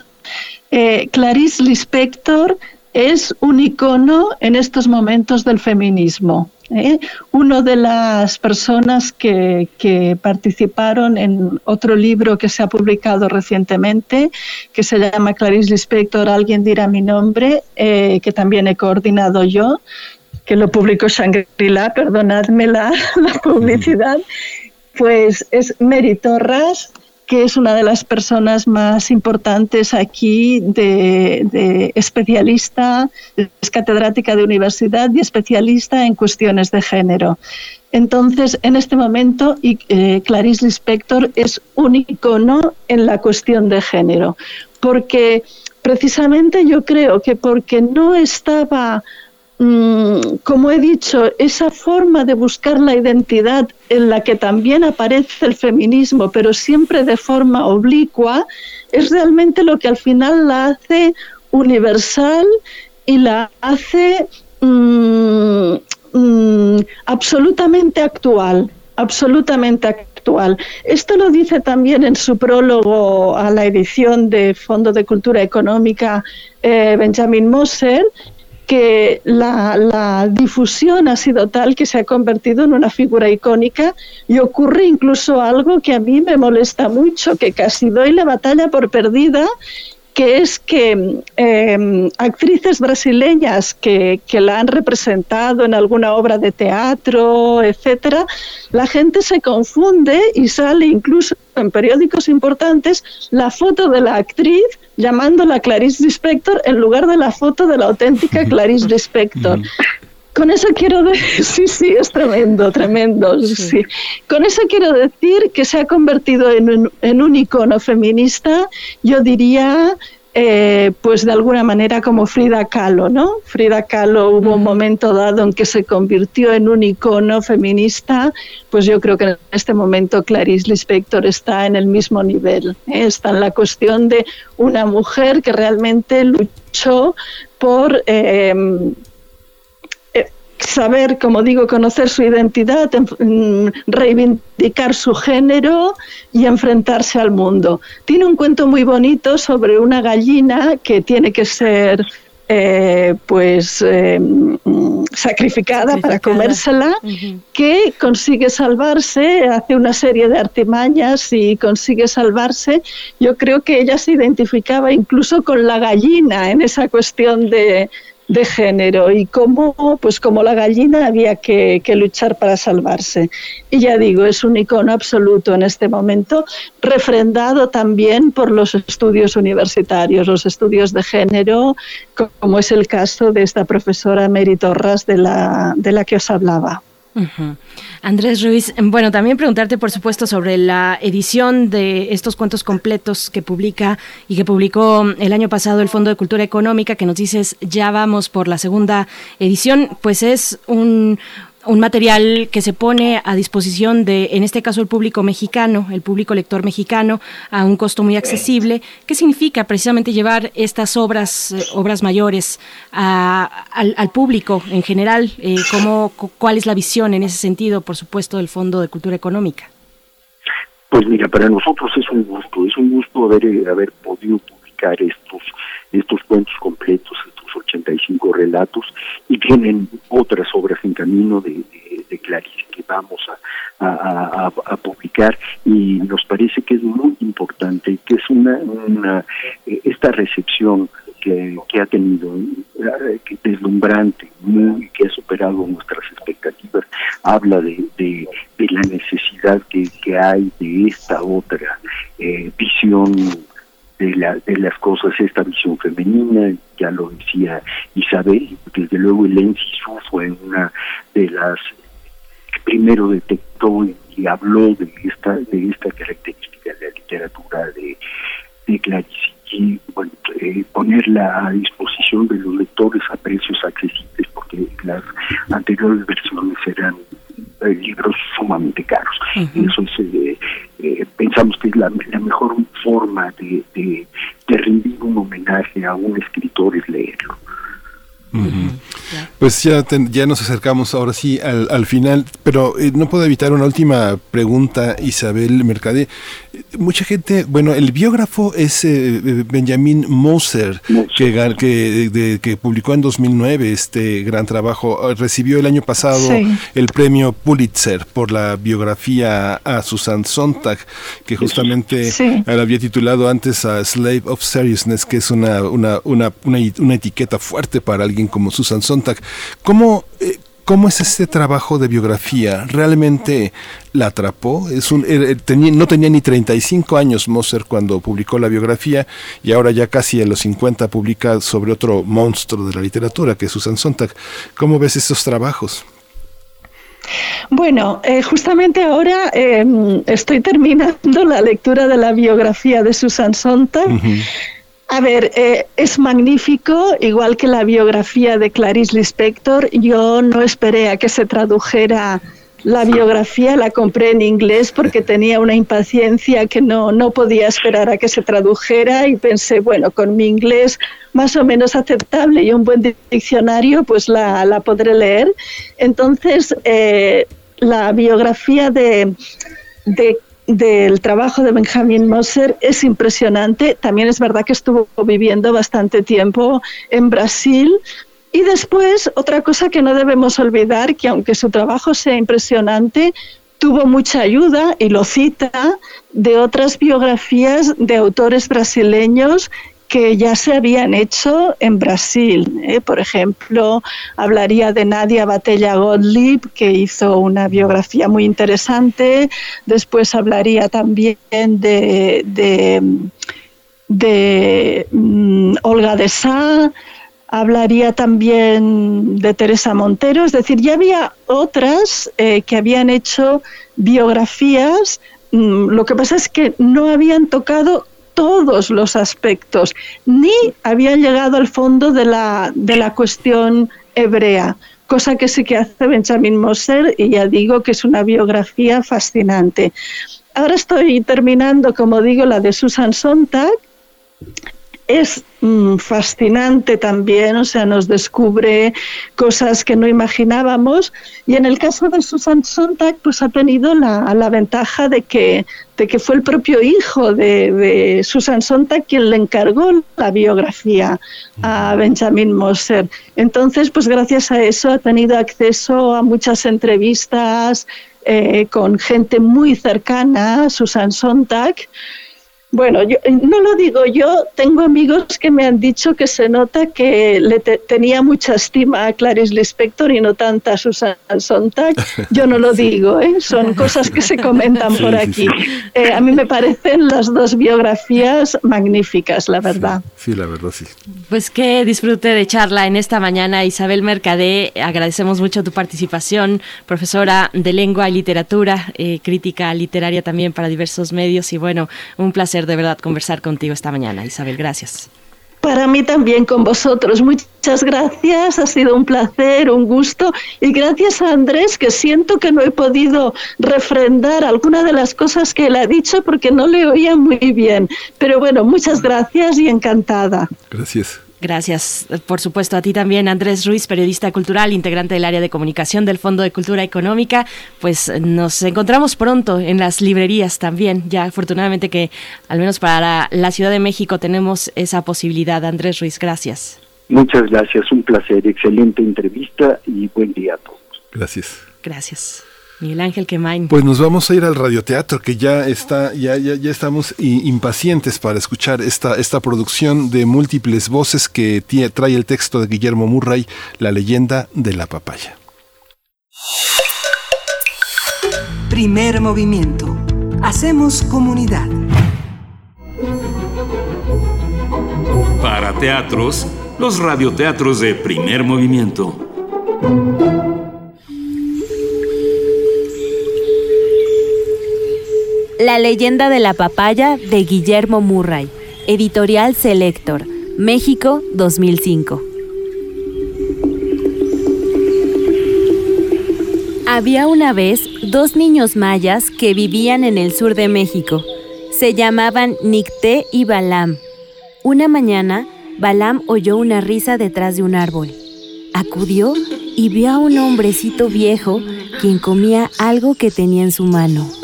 D: Eh, Clarice Lispector es un icono en estos momentos del feminismo. ¿eh? Una de las personas que, que, participaron en otro libro que se ha publicado recientemente, que se llama Clarice Lispector, Alguien dirá mi nombre, eh, que también he coordinado yo, que lo publicó Shangri-La, perdonadme [LAUGHS] la, publicidad, pues es Mary Torras, que es una de las personas más importantes aquí de, especialista, es catedrática de universidad y especialista en cuestiones de género. Entonces, en este momento, eh, Clarice Lispector es un icono en la cuestión de género, porque precisamente yo creo que porque no estaba como he dicho, esa forma de buscar la identidad en la que también aparece el feminismo, pero siempre de forma oblicua, es realmente lo que al final la hace universal y la hace mm, mm, absolutamente actual, absolutamente actual. Esto lo dice también en su prólogo a la edición de Fondo de Cultura Económica eh, Benjamin Moser que la, difusión ha sido tal que se ha convertido en una figura icónica y ocurre incluso algo que a mí me molesta mucho, que casi doy la batalla por perdida que es que em, actrices brasileñas que, que, la han representado en alguna obra de teatro, etcétera, la gente se confunde y sale incluso en periódicos importantes la foto de la actriz llamándola Clarice Lispector en lugar de la foto de la auténtica Clarice Lispector. Con eso quiero decir, [LAUGHS] sí, sí, es tremendo, tremendo, sí. Con eso quiero decir que se ha convertido en un, en un icono feminista, yo diría, eh, pues de alguna manera como Frida Kahlo, ¿no? Frida Kahlo hubo un momento dado en que se convirtió en un icono feminista, pues yo creo que en este momento Clarice Lispector está en el mismo nivel, ¿eh? está en la cuestión de una mujer que realmente luchó por... Eh, saber, como digo, conocer su identidad, reivindicar su género y enfrentarse al mundo. Tiene un cuento muy bonito sobre una gallina que tiene que ser eh, pues eh, sacrificada, para comérsela, que consigue salvarse, hace una serie de artimañas y consigue salvarse. Yo creo que ella se identificaba incluso con la gallina en esa cuestión de, de género y cómo, pues como la gallina había que, luchar para salvarse. Y ya digo, es un icono absoluto en este momento, refrendado también por los estudios universitarios, los estudios de género, como es el caso de esta profesora Mary Torras de la, de la que os hablaba.
B: Andrés Ruiz, bueno, también preguntarte, por supuesto, sobre la edición de estos cuentos completos que publica y que publicó el año pasado el Fondo de Cultura Económica, que nos dices ya vamos por la segunda edición, pues es un, un material que se pone a disposición de, en este caso, el público mexicano, el público lector mexicano, a un costo muy accesible. ¿Qué significa precisamente llevar estas obras, eh, obras mayores al, público en general? Eh, ¿cómo, ¿Cuál es la visión en ese sentido, por supuesto, del Fondo de Cultura Económica?
E: Pues mira, para nosotros es un gusto, es un gusto haber, eh, haber podido publicar estos, estos cuentos completos, 85 relatos y tienen otras obras en camino de, de, Clarice que vamos a, publicar y nos parece que es muy importante, que es una, una eh, esta recepción que, ha tenido, eh, que deslumbrante, muy, que ha superado nuestras expectativas, habla de, de, la necesidad que, que, hay de esta otra eh, visión de, la, de las cosas, esta visión femenina, ya lo decía Isabel, desde luego el Sisu fue una de las que primero detectó y habló de esta, de esta característica de la literatura de, de Clarice. Y bueno, eh, ponerla a disposición de los lectores a precios accesibles porque las anteriores versiones eran libros sumamente caros. Eso es eh, eh, pensamos que es la, mejor forma de, de, rendir un homenaje a un escritor es leerlo.
A: Pues ya, ya nos acercamos ahora sí al, al final, pero eh, no puedo evitar una última pregunta, Isabel Mercade. Mucha gente, bueno, el biógrafo es eh, eh, Benjamin Moser, que, que, que, publicó en 2009 este gran trabajo. Recibió el año pasado el premio Pulitzer por la biografía a Susan Sontag, que justamente la había titulado antes a Slave of Seriousness, que es una, una, una, una etiqueta fuerte para alguien como Susan Sontag. ¿Cómo, eh, ¿Cómo es este trabajo de biografía? ¿Realmente la atrapó? Es un, eh, tenía, no tenía ni 35 años Moser cuando publicó la biografía y ahora ya casi a los 50 publica sobre otro monstruo de la literatura que es Susan Sontag. ¿Cómo ves estos trabajos?
D: Bueno, eh, justamente ahora estoy terminando la lectura de la biografía de Susan Sontag. A ver, eh, es magnífico, igual que la biografía de Clarice Lispector. Yo no esperé a que se tradujera la biografía, la compré en inglés porque tenía una impaciencia que no, no podía esperar a que se tradujera y pensé, bueno, con mi inglés más o menos aceptable y un buen diccionario, pues la, la podré leer. Entonces, eh, la biografía de, de del trabajo de Benjamin Moser es impresionante. También es verdad que estuvo viviendo bastante tiempo en Brasil. Y después, otra cosa que no debemos olvidar, que aunque su trabajo sea impresionante, tuvo mucha ayuda, y lo cita, de otras biografías de autores brasileños que ya se habían hecho en Brasil. ¿eh? Por ejemplo, hablaría de Nadia Batella Gottlieb, que hizo una biografía muy interesante. Después hablaría también de, mm, Olga de Sá. Hablaría también de Teresa Montero, es decir, ya había otras eh, que habían hecho biografías, mm, lo que pasa es que no habían tocado todos los aspectos, ni había llegado al fondo de la, de la cuestión hebrea, cosa que sí que hace Benjamin Moser y ya digo que es una biografía fascinante. Ahora estoy terminando, como digo, la de Susan Sontag. Es mm, fascinante también, o sea, nos descubre cosas que no imaginábamos. Y en el caso de Susan Sontag, pues ha tenido la, la ventaja de que, de que fue el propio hijo de, de, Susan Sontag quien le encargó la biografía a Benjamin Moser. Entonces, pues gracias a eso ha tenido acceso a muchas entrevistas, eh, con gente muy cercana, Susan Sontag. Bueno, yo, no lo digo yo, tengo amigos que me han dicho que se nota que le te, tenía mucha estima a Clarice Lispector y no tanta a Susan Sontag. Yo no lo [LAUGHS] digo, ¿eh? son cosas que se comentan por aquí. Eh, a mí me parecen las dos biografías magníficas, la verdad.
A: Sí, sí, la verdad, sí.
B: Pues que disfrute de charla en esta mañana, Isabel Mercadé. Agradecemos mucho tu participación, profesora de lengua y literatura, eh, crítica literaria también para diversos medios y bueno, un placer de verdad conversar contigo esta mañana, Isabel. Gracias.
D: Para mí también con vosotros. Muchas gracias, ha sido un placer, un gusto. Y gracias a Andrés, que siento que no he podido refrendar alguna de las cosas que él ha dicho porque no le oía muy bien. Pero bueno, muchas gracias y encantada.
A: Gracias.
B: Gracias, por supuesto, a ti también, Andrés Ruiz, periodista cultural, integrante del área de comunicación del Fondo de Cultura Económica. Pues nos encontramos pronto en las librerías también. Ya afortunadamente que, al menos para la Ciudad de México, tenemos esa posibilidad. Andrés Ruiz, gracias.
E: Muchas gracias, un placer, excelente entrevista y buen día a todos.
A: Gracias.
B: Gracias. Miguel Ángel Quemain.
A: Pues nos vamos a ir al radioteatro, que ya está, ya, ya, ya estamos impacientes para escuchar esta, esta producción de múltiples voces que trae el texto de Guillermo Murray, La leyenda de la papaya.
F: Primer movimiento. Hacemos comunidad.
G: Para teatros, los radioteatros de primer movimiento.
H: La leyenda de la papaya de Guillermo Murray, editorial Selector, México 2005. Había una vez dos niños mayas que vivían en el sur de México. Se llamaban Nicté y Balam. Una mañana, Balam oyó una risa detrás de un árbol. Acudió y vio a un hombrecito viejo quien comía algo que tenía en su mano.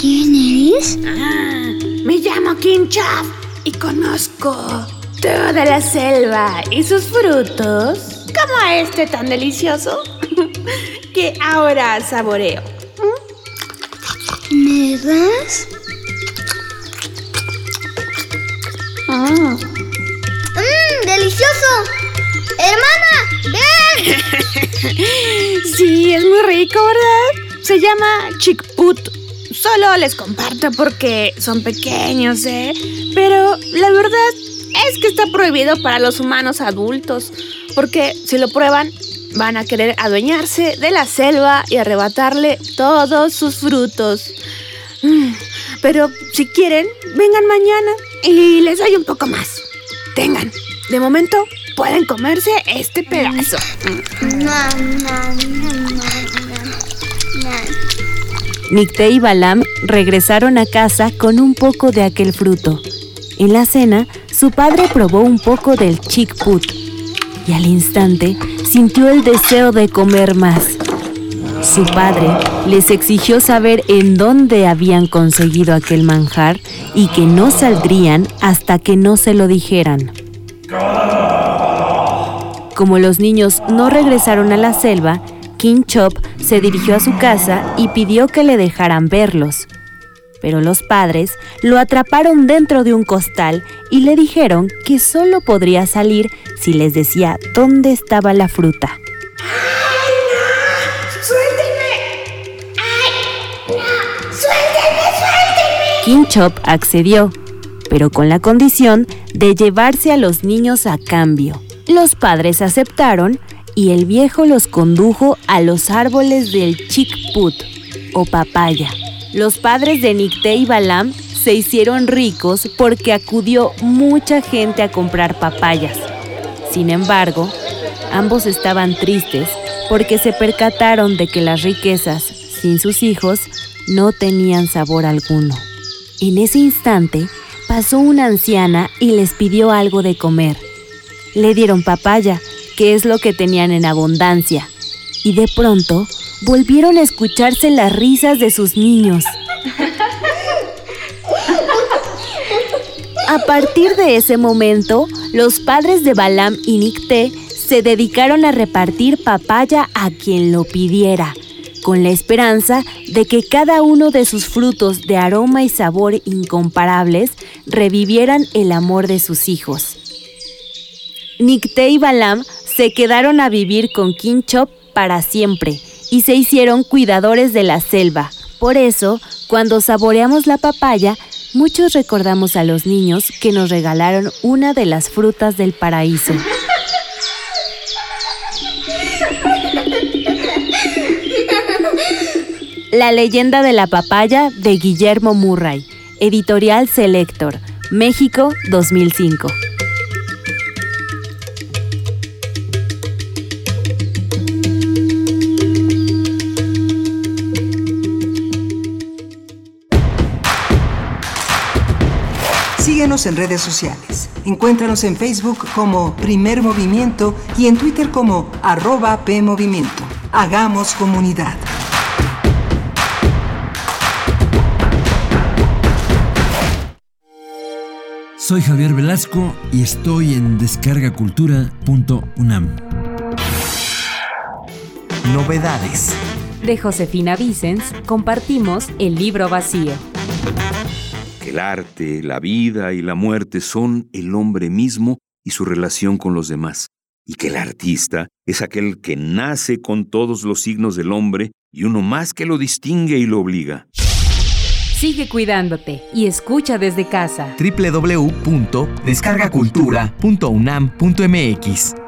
I: ¿Quién eres?
J: Ah, me llamo Kinchaf y conozco toda la selva y sus frutos, como este tan delicioso [LAUGHS] que ahora saboreo.
I: ¿Me das? ¡Mmm, delicioso! ¡Hermana, ven! [LAUGHS]
J: sí, es muy rico, ¿verdad? Se llama chickput Solo les comparto porque son pequeños, ¿eh? Pero la verdad es que está prohibido para los humanos adultos, porque si lo prueban van a querer adueñarse de la selva y arrebatarle todos sus frutos. Mm, pero si quieren, vengan mañana y les doy un poco más. Tengan, de momento pueden comerse este pedazo.
H: Nicté y Balam regresaron a casa con un poco de aquel fruto. En la cena, su padre probó un poco del chickput y al instante sintió el deseo de comer más. Su padre les exigió saber en dónde habían conseguido aquel manjar y que no saldrían hasta que no se lo dijeran. Como los niños no regresaron a la selva, King Chop se dirigió a su casa y pidió que le dejaran verlos. Pero los padres lo atraparon dentro de un costal y le dijeron que solo podría salir si les decía dónde estaba la fruta. King Chop accedió, pero con la condición de llevarse a los niños a cambio. Los padres aceptaron y el viejo los condujo a los árboles del chickput o papaya, Los padres de Nicté y Balam se hicieron ricos porque acudió mucha gente a comprar papayas. Sin embargo, ambos estaban tristes porque se percataron de que las riquezas, sin sus hijos, no tenían sabor alguno. En ese instante, pasó una anciana y les pidió algo de comer. Le dieron papaya, que es lo que tenían en abundancia, y de pronto volvieron a escucharse las risas de sus niños. A partir de ese momento, los padres de Balam y Nicté se dedicaron a repartir papaya a quien lo pidiera, con la esperanza de que cada uno de sus frutos de aroma y sabor incomparables revivieran el amor de sus hijos. Nicté y Balam se quedaron a vivir con Kinchop para siempre y se hicieron cuidadores de la selva. Por eso, cuando saboreamos la papaya, muchos recordamos a los niños que nos regalaron una de las frutas del paraíso. La leyenda de la papaya de Guillermo Murray, editorial Selector, México 2005.
F: Síguenos en redes sociales. Encuéntranos en Facebook como Primer Movimiento y en Twitter como arroba PMovimiento. Hagamos comunidad.
K: Soy Javier Velasco y estoy en descargacultura.unam.
L: Novedades.
H: De Josefina Vicens compartimos El libro vacío.
M: El arte, la vida y la muerte son el hombre mismo y su relación con los demás, y que el artista es aquel que nace con todos los signos del hombre y uno más que lo distingue y lo obliga.
H: Sigue cuidándote y escucha desde casa.
L: www.descargacultura.unam.mx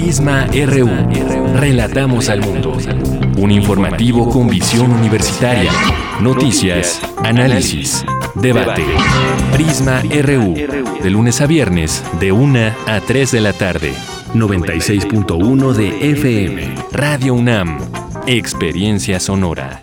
C: Prisma RU. Relatamos al mundo. Un informativo con visión universitaria. Noticias, análisis, debate. Prisma RU. De lunes a viernes, de 1 a 3 de la tarde. 96.1 de FM. Radio UNAM. Experiencia sonora.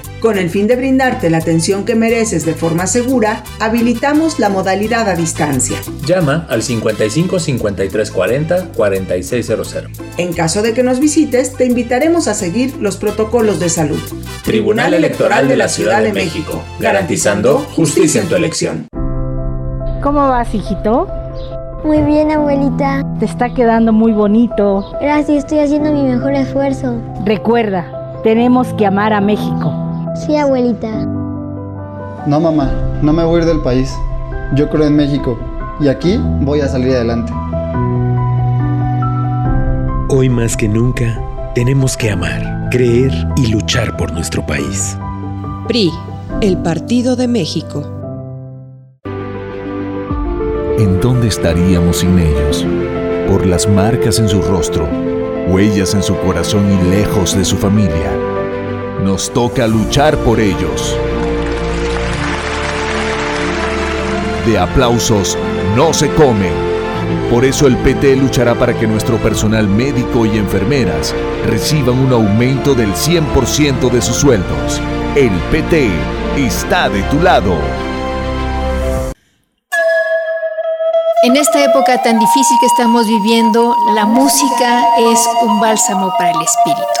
N: Con el fin de brindarte la atención que mereces de forma segura, habilitamos la modalidad a distancia.
O: Llama al 55 53 40 4600.
N: En caso de que nos visites, te invitaremos a seguir los protocolos de salud.
O: Tribunal Electoral de la Ciudad de México, garantizando justicia en tu elección.
P: ¿Cómo vas, hijito?
I: Muy bien, abuelita.
L: Te está quedando muy bonito.
I: Gracias, estoy haciendo mi mejor esfuerzo.
L: Recuerda, tenemos que amar a México.
I: Sí, abuelita.
P: No, mamá, no me voy a ir del país. Yo creo en México y aquí voy a salir adelante.
C: Hoy más que nunca, tenemos que amar, creer y luchar por nuestro país.
Q: PRI, el Partido de México.
R: ¿En dónde estaríamos sin ellos? Por las marcas en su rostro, huellas en su corazón y lejos de su familia. Nos toca luchar por ellos. De aplausos no se come. Por eso el PT luchará para que nuestro personal médico y enfermeras reciban un aumento del 100% de sus sueldos. El PT está de tu lado.
S: En esta época tan difícil que estamos viviendo, la música es un bálsamo para el espíritu.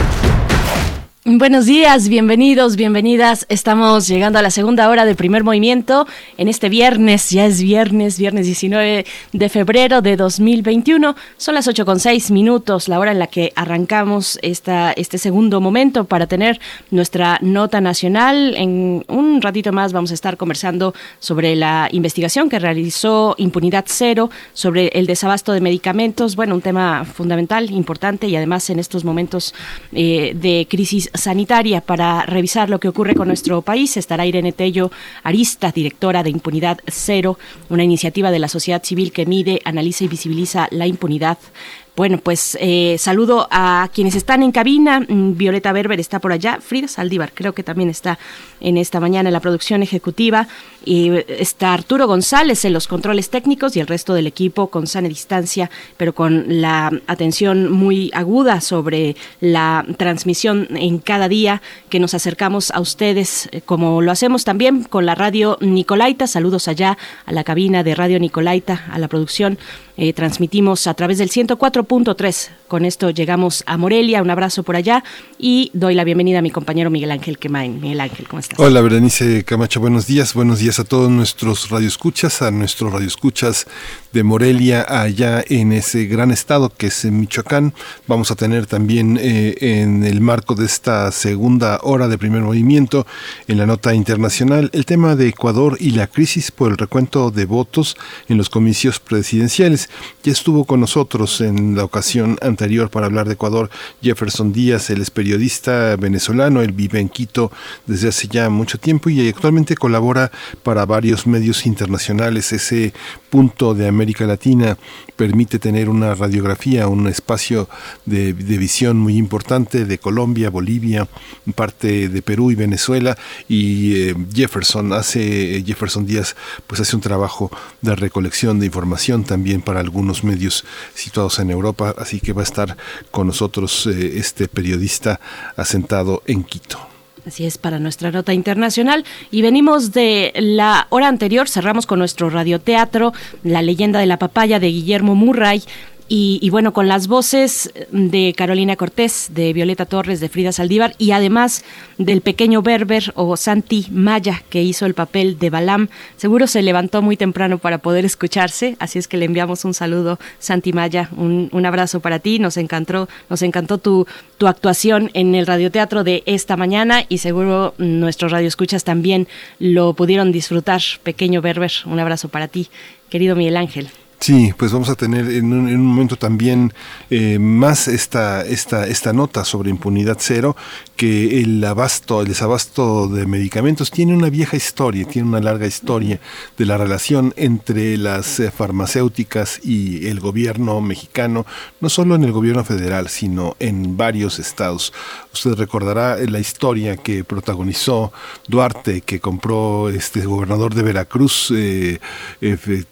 B: Buenos días, bienvenidos, bienvenidas. Estamos llegando a la segunda hora del primer movimiento en este viernes, ya es viernes, viernes 19 de febrero de 2021. Son las 8 con 6 minutos, la hora en la que arrancamos esta, este segundo momento para tener nuestra nota nacional. En un ratito más vamos a estar conversando sobre la investigación que realizó Impunidad Cero sobre el desabasto de medicamentos. Bueno, un tema fundamental, importante y además en estos momentos eh, de crisis sanitaria para revisar lo que ocurre con nuestro país. Estará Irene Tello Arista, directora de Impunidad Cero, una iniciativa de la sociedad civil que mide, analiza y visibiliza la impunidad bueno, pues eh, saludo a quienes están en cabina. Mm, Violeta Berber está por allá. Frida Saldívar creo que también está en esta mañana en la producción ejecutiva. Y eh, está Arturo González en los controles técnicos y el resto del equipo con sana distancia, pero con la atención muy aguda sobre la transmisión en cada día que nos acercamos a ustedes, eh, como lo hacemos también con la radio Nicolaita. Saludos allá a la cabina de Radio Nicolaita, a la producción. transmitimos a través del 104.3. Con esto llegamos a Morelia. Un abrazo por allá y doy la bienvenida a mi compañero Miguel Ángel Quemain. Miguel Ángel, ¿cómo estás?
A: Hola, Berenice Camacho, buenos días. Buenos días a todos nuestros radioescuchas, a nuestros radioescuchas de Morelia, allá en ese gran estado que es Michoacán. Vamos a tener también eh, en el marco de esta segunda hora de primer movimiento, en la nota internacional, el tema de Ecuador y la crisis por el recuento de votos en los comicios presidenciales. Ya estuvo con nosotros en la ocasión anterior para hablar de Ecuador Jefferson Díaz, él es periodista venezolano, él vive en Quito desde hace ya mucho tiempo y actualmente colabora para varios medios internacionales. Ese punto de América Latina permite tener una radiografía, un espacio de, de, visión muy importante de Colombia, Bolivia, parte de Perú y Venezuela. Y eh, Jefferson hace, Jefferson Díaz, pues hace un trabajo de recolección de información también para algunos medios situados en Europa. Así que va a estar con nosotros eh, este periodista asentado en Quito.
B: Así es, para nuestra nota internacional. Y venimos de la hora anterior, cerramos con nuestro radioteatro, La leyenda de la papaya de Guillermo Murray. Y, bueno, con las voces de Carolina Cortés, de Violeta Torres, de Frida Saldívar y además del pequeño Berber o Santi Maya que hizo el papel de Balam. Seguro se levantó muy temprano para poder escucharse, así es que le enviamos un saludo, Santi Maya, un, un abrazo para ti. Nos encantó, nos encantó tu, tu actuación en el radioteatro de esta mañana y seguro nuestros radioescuchas también lo pudieron disfrutar. Pequeño Berber, un abrazo para ti, querido Miguel Ángel.
A: Sí, pues vamos a tener en un, momento también eh, más esta, esta, esta nota sobre impunidad cero, que el abasto, el desabasto de medicamentos tiene una vieja historia, tiene una larga historia de la relación entre las eh, farmacéuticas y el gobierno mexicano, no solo en el gobierno federal, sino en varios estados. Usted recordará la historia que protagonizó Duarte, que compró este gobernador de Veracruz, eh,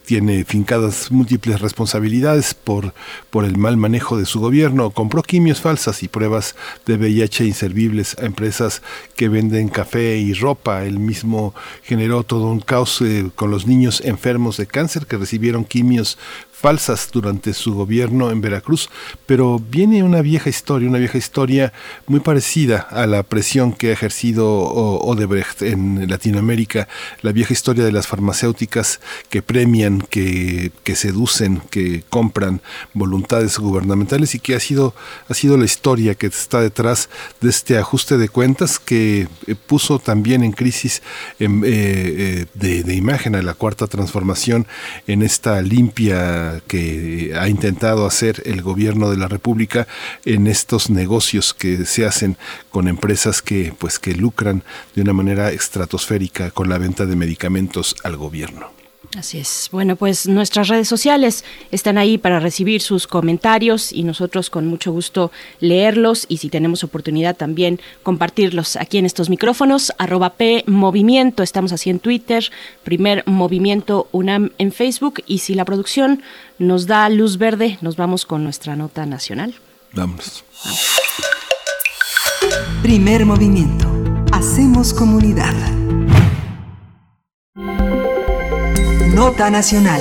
A: tiene fincadas múltiples responsabilidades por, por el mal manejo de su gobierno, compró quimios falsas y pruebas de VIH inservibles a empresas que venden café y ropa. Él mismo generó todo un caos eh, con los niños enfermos de cáncer que recibieron quimios falsas durante su gobierno en Veracruz, pero viene una vieja historia, una vieja historia muy parecida a la presión que ha ejercido Odebrecht en Latinoamérica, la vieja historia de las farmacéuticas que premian, que, que seducen, que compran voluntades gubernamentales y que ha sido, ha sido la historia que está detrás de este ajuste de cuentas que eh, puso también en crisis eh, eh, de, de imagen a la cuarta transformación en esta limpia que ha intentado hacer el gobierno de la República en estos negocios que se hacen con empresas que pues que lucran de una manera estratosférica con la venta de medicamentos al gobierno.
B: Así es. Bueno, pues nuestras redes sociales están ahí para recibir sus comentarios y nosotros con mucho gusto leerlos y si tenemos oportunidad también compartirlos aquí en estos micrófonos. Arroba P Movimiento, estamos así en Twitter, primer Movimiento UNAM en Facebook y si la producción nos da luz verde, nos vamos con nuestra nota nacional.
A: Vamos.
T: Primer Movimiento. Hacemos comunidad. Nota Nacional.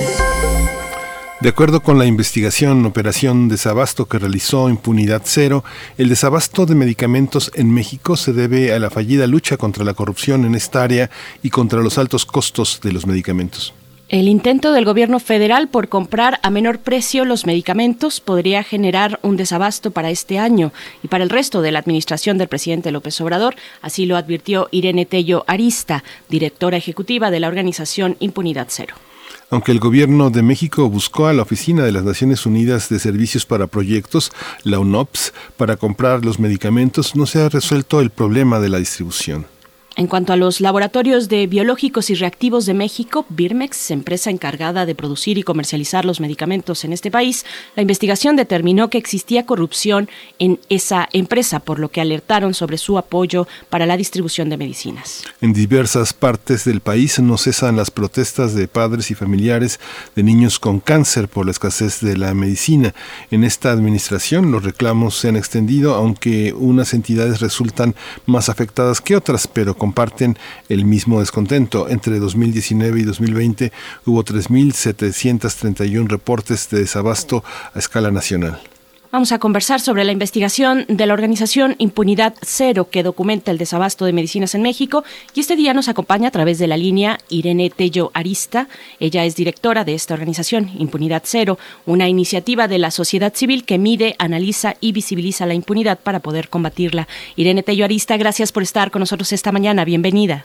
A: De acuerdo con la investigación Operación Desabasto que realizó Impunidad Cero, el desabasto de medicamentos en México se debe a la fallida lucha contra la corrupción en esta área y contra los altos costos de los medicamentos.
B: El intento del gobierno federal por comprar a menor precio los medicamentos podría generar un desabasto para este año y para el resto de la administración del presidente López Obrador, así lo advirtió Irene Tello Arista, directora ejecutiva de la organización Impunidad Cero.
A: Aunque el gobierno de México buscó a la Oficina de las Naciones Unidas de Servicios para Proyectos, la UNOPS, para comprar los medicamentos, no se ha resuelto el problema de la distribución.
B: En cuanto a los laboratorios de biológicos y reactivos de México, Birmex, empresa encargada de producir y comercializar los medicamentos en este país, la investigación determinó que existía corrupción en esa empresa, por lo que alertaron sobre su apoyo para la distribución de medicinas.
A: En diversas partes del país no cesan las protestas de padres y familiares de niños con cáncer por la escasez de la medicina. En esta administración los reclamos se han extendido, aunque unas entidades resultan más afectadas que otras, pero con comparten el mismo descontento. Entre 2019 y 2020 hubo 3.731 reportes de desabasto a escala nacional.
B: Vamos a conversar sobre la investigación de la organización Impunidad Cero que documenta el desabasto de medicinas en México y este día nos acompaña a través de la línea Irene Tello Arista. Ella es directora de esta organización Impunidad Cero, una iniciativa de la sociedad civil que mide, analiza y visibiliza la impunidad para poder combatirla. Irene Tello Arista, gracias por estar con nosotros esta mañana. Bienvenida.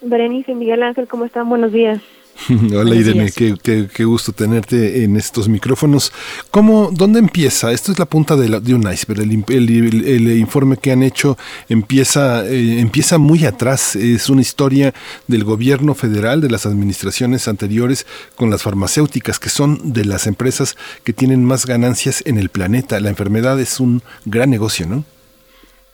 U: Berenice, Miguel Ángel, ¿cómo están? Buenos días. [LAUGHS]
A: Hola Irene, qué, gusto tenerte en estos micrófonos. ¿Cómo, ¿Dónde empieza? Esto es la punta de, de un iceberg. El, informe que han hecho empieza, eh, empieza muy atrás. Es una historia del gobierno federal, de las administraciones anteriores con las farmacéuticas, que son de las empresas que tienen más ganancias en el planeta. La enfermedad es un gran negocio, ¿no?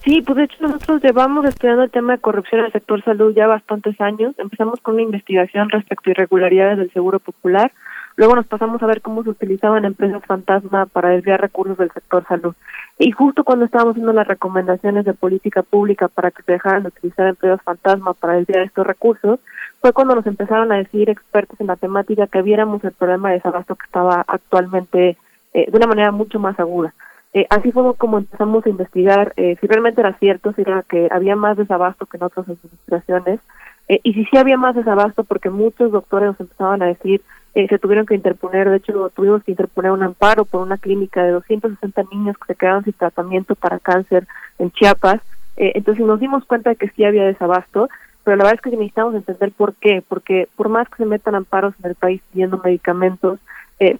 U: Sí, pues de hecho nosotros llevamos estudiando el tema de corrupción en el sector salud ya bastantes años. Empezamos con una investigación respecto a irregularidades del Seguro Popular. Luego nos pasamos a ver cómo se utilizaban empresas fantasma para desviar recursos del sector salud. Y justo cuando estábamos haciendo las recomendaciones de política pública para que se dejaran de utilizar empresas fantasma para desviar estos recursos, fue cuando nos empezaron a decir expertos en la temática que viéramos el problema de desabasto que estaba actualmente eh, de una manera mucho más aguda. Eh, así fue como empezamos a investigar eh, si realmente era cierto, si era que había más desabasto que en otras administraciones, eh, y si sí había más desabasto porque muchos doctores nos empezaban a decir eh, se tuvieron que interponer, de hecho tuvimos que interponer un amparo por una clínica de 260 niños que se quedaron sin tratamiento para cáncer en Chiapas, entonces nos dimos cuenta de que sí había desabasto, pero la verdad es que necesitamos entender por qué, porque por más que se metan amparos en el país pidiendo medicamentos,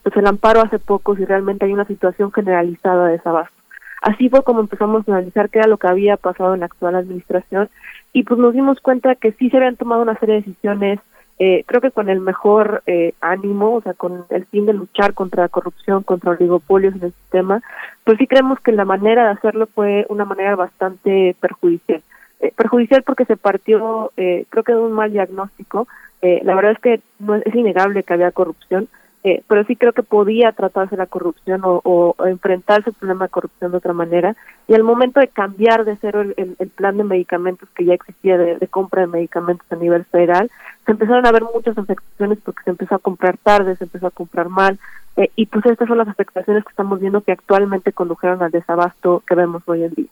U: pues el amparo hace poco si realmente hay una situación generalizada de desabasto. Así fue como empezamos a analizar qué era lo que había pasado en la actual administración y pues nos dimos cuenta que sí se habían tomado una serie de decisiones, eh, creo que con el mejor eh, ánimo, o sea, con el fin de luchar contra la corrupción, contra oligopolios en el sistema, pues sí creemos que la manera de hacerlo fue una manera bastante perjudicial. Eh, perjudicial porque se partió, creo que de un mal diagnóstico. la verdad es que no es innegable que había corrupción, eh, pero sí creo que podía tratarse la corrupción o, enfrentarse al problema de corrupción de otra manera. Y al momento de cambiar de cero el, plan de medicamentos que ya existía de, compra de medicamentos a nivel federal, se empezaron a ver muchas afectaciones porque se empezó a comprar tarde, se empezó a comprar mal. Eh, y pues estas son las afectaciones que estamos viendo que actualmente condujeron al desabasto que vemos hoy en día.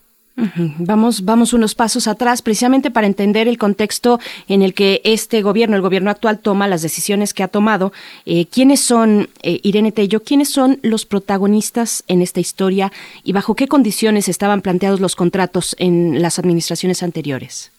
B: Vamos, vamos unos pasos atrás, precisamente para entender el contexto en el que este gobierno, el gobierno actual, toma las decisiones que ha tomado. Eh, ¿Quiénes son, eh, Irene Tello, quiénes son los protagonistas en esta historia y bajo qué condiciones estaban planteados los contratos en las administraciones anteriores?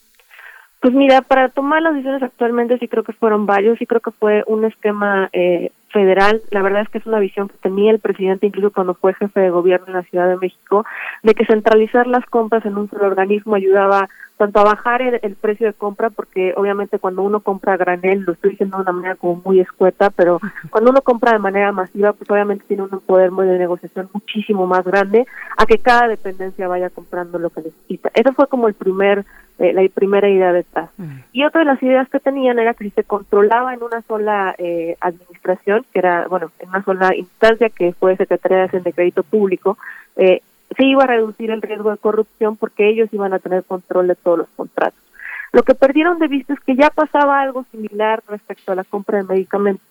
U: Pues mira, para tomar las decisiones actualmente sí creo que fueron varios, sí creo que fue un esquema eh, federal. La verdad es que es una visión que tenía el presidente incluso cuando fue jefe de gobierno en la Ciudad de México, de que centralizar las compras en un solo organismo ayudaba tanto a bajar el, precio de compra, porque obviamente cuando uno compra a granel, lo estoy diciendo de una manera como muy escueta, pero cuando uno compra de manera masiva, pues obviamente tiene un poder de negociación muchísimo más grande a que cada dependencia vaya comprando lo que necesita. Eso fue como el primer eh, la primera idea detrás. Y otra de las ideas que tenían era que si se controlaba en una sola eh, administración, que era, bueno, en una sola instancia que fue Secretaría de Crédito Público, eh, se iba a reducir el riesgo de corrupción porque ellos iban a tener control de todos los contratos. Lo que perdieron de vista es que ya pasaba algo similar respecto a la compra de medicamentos.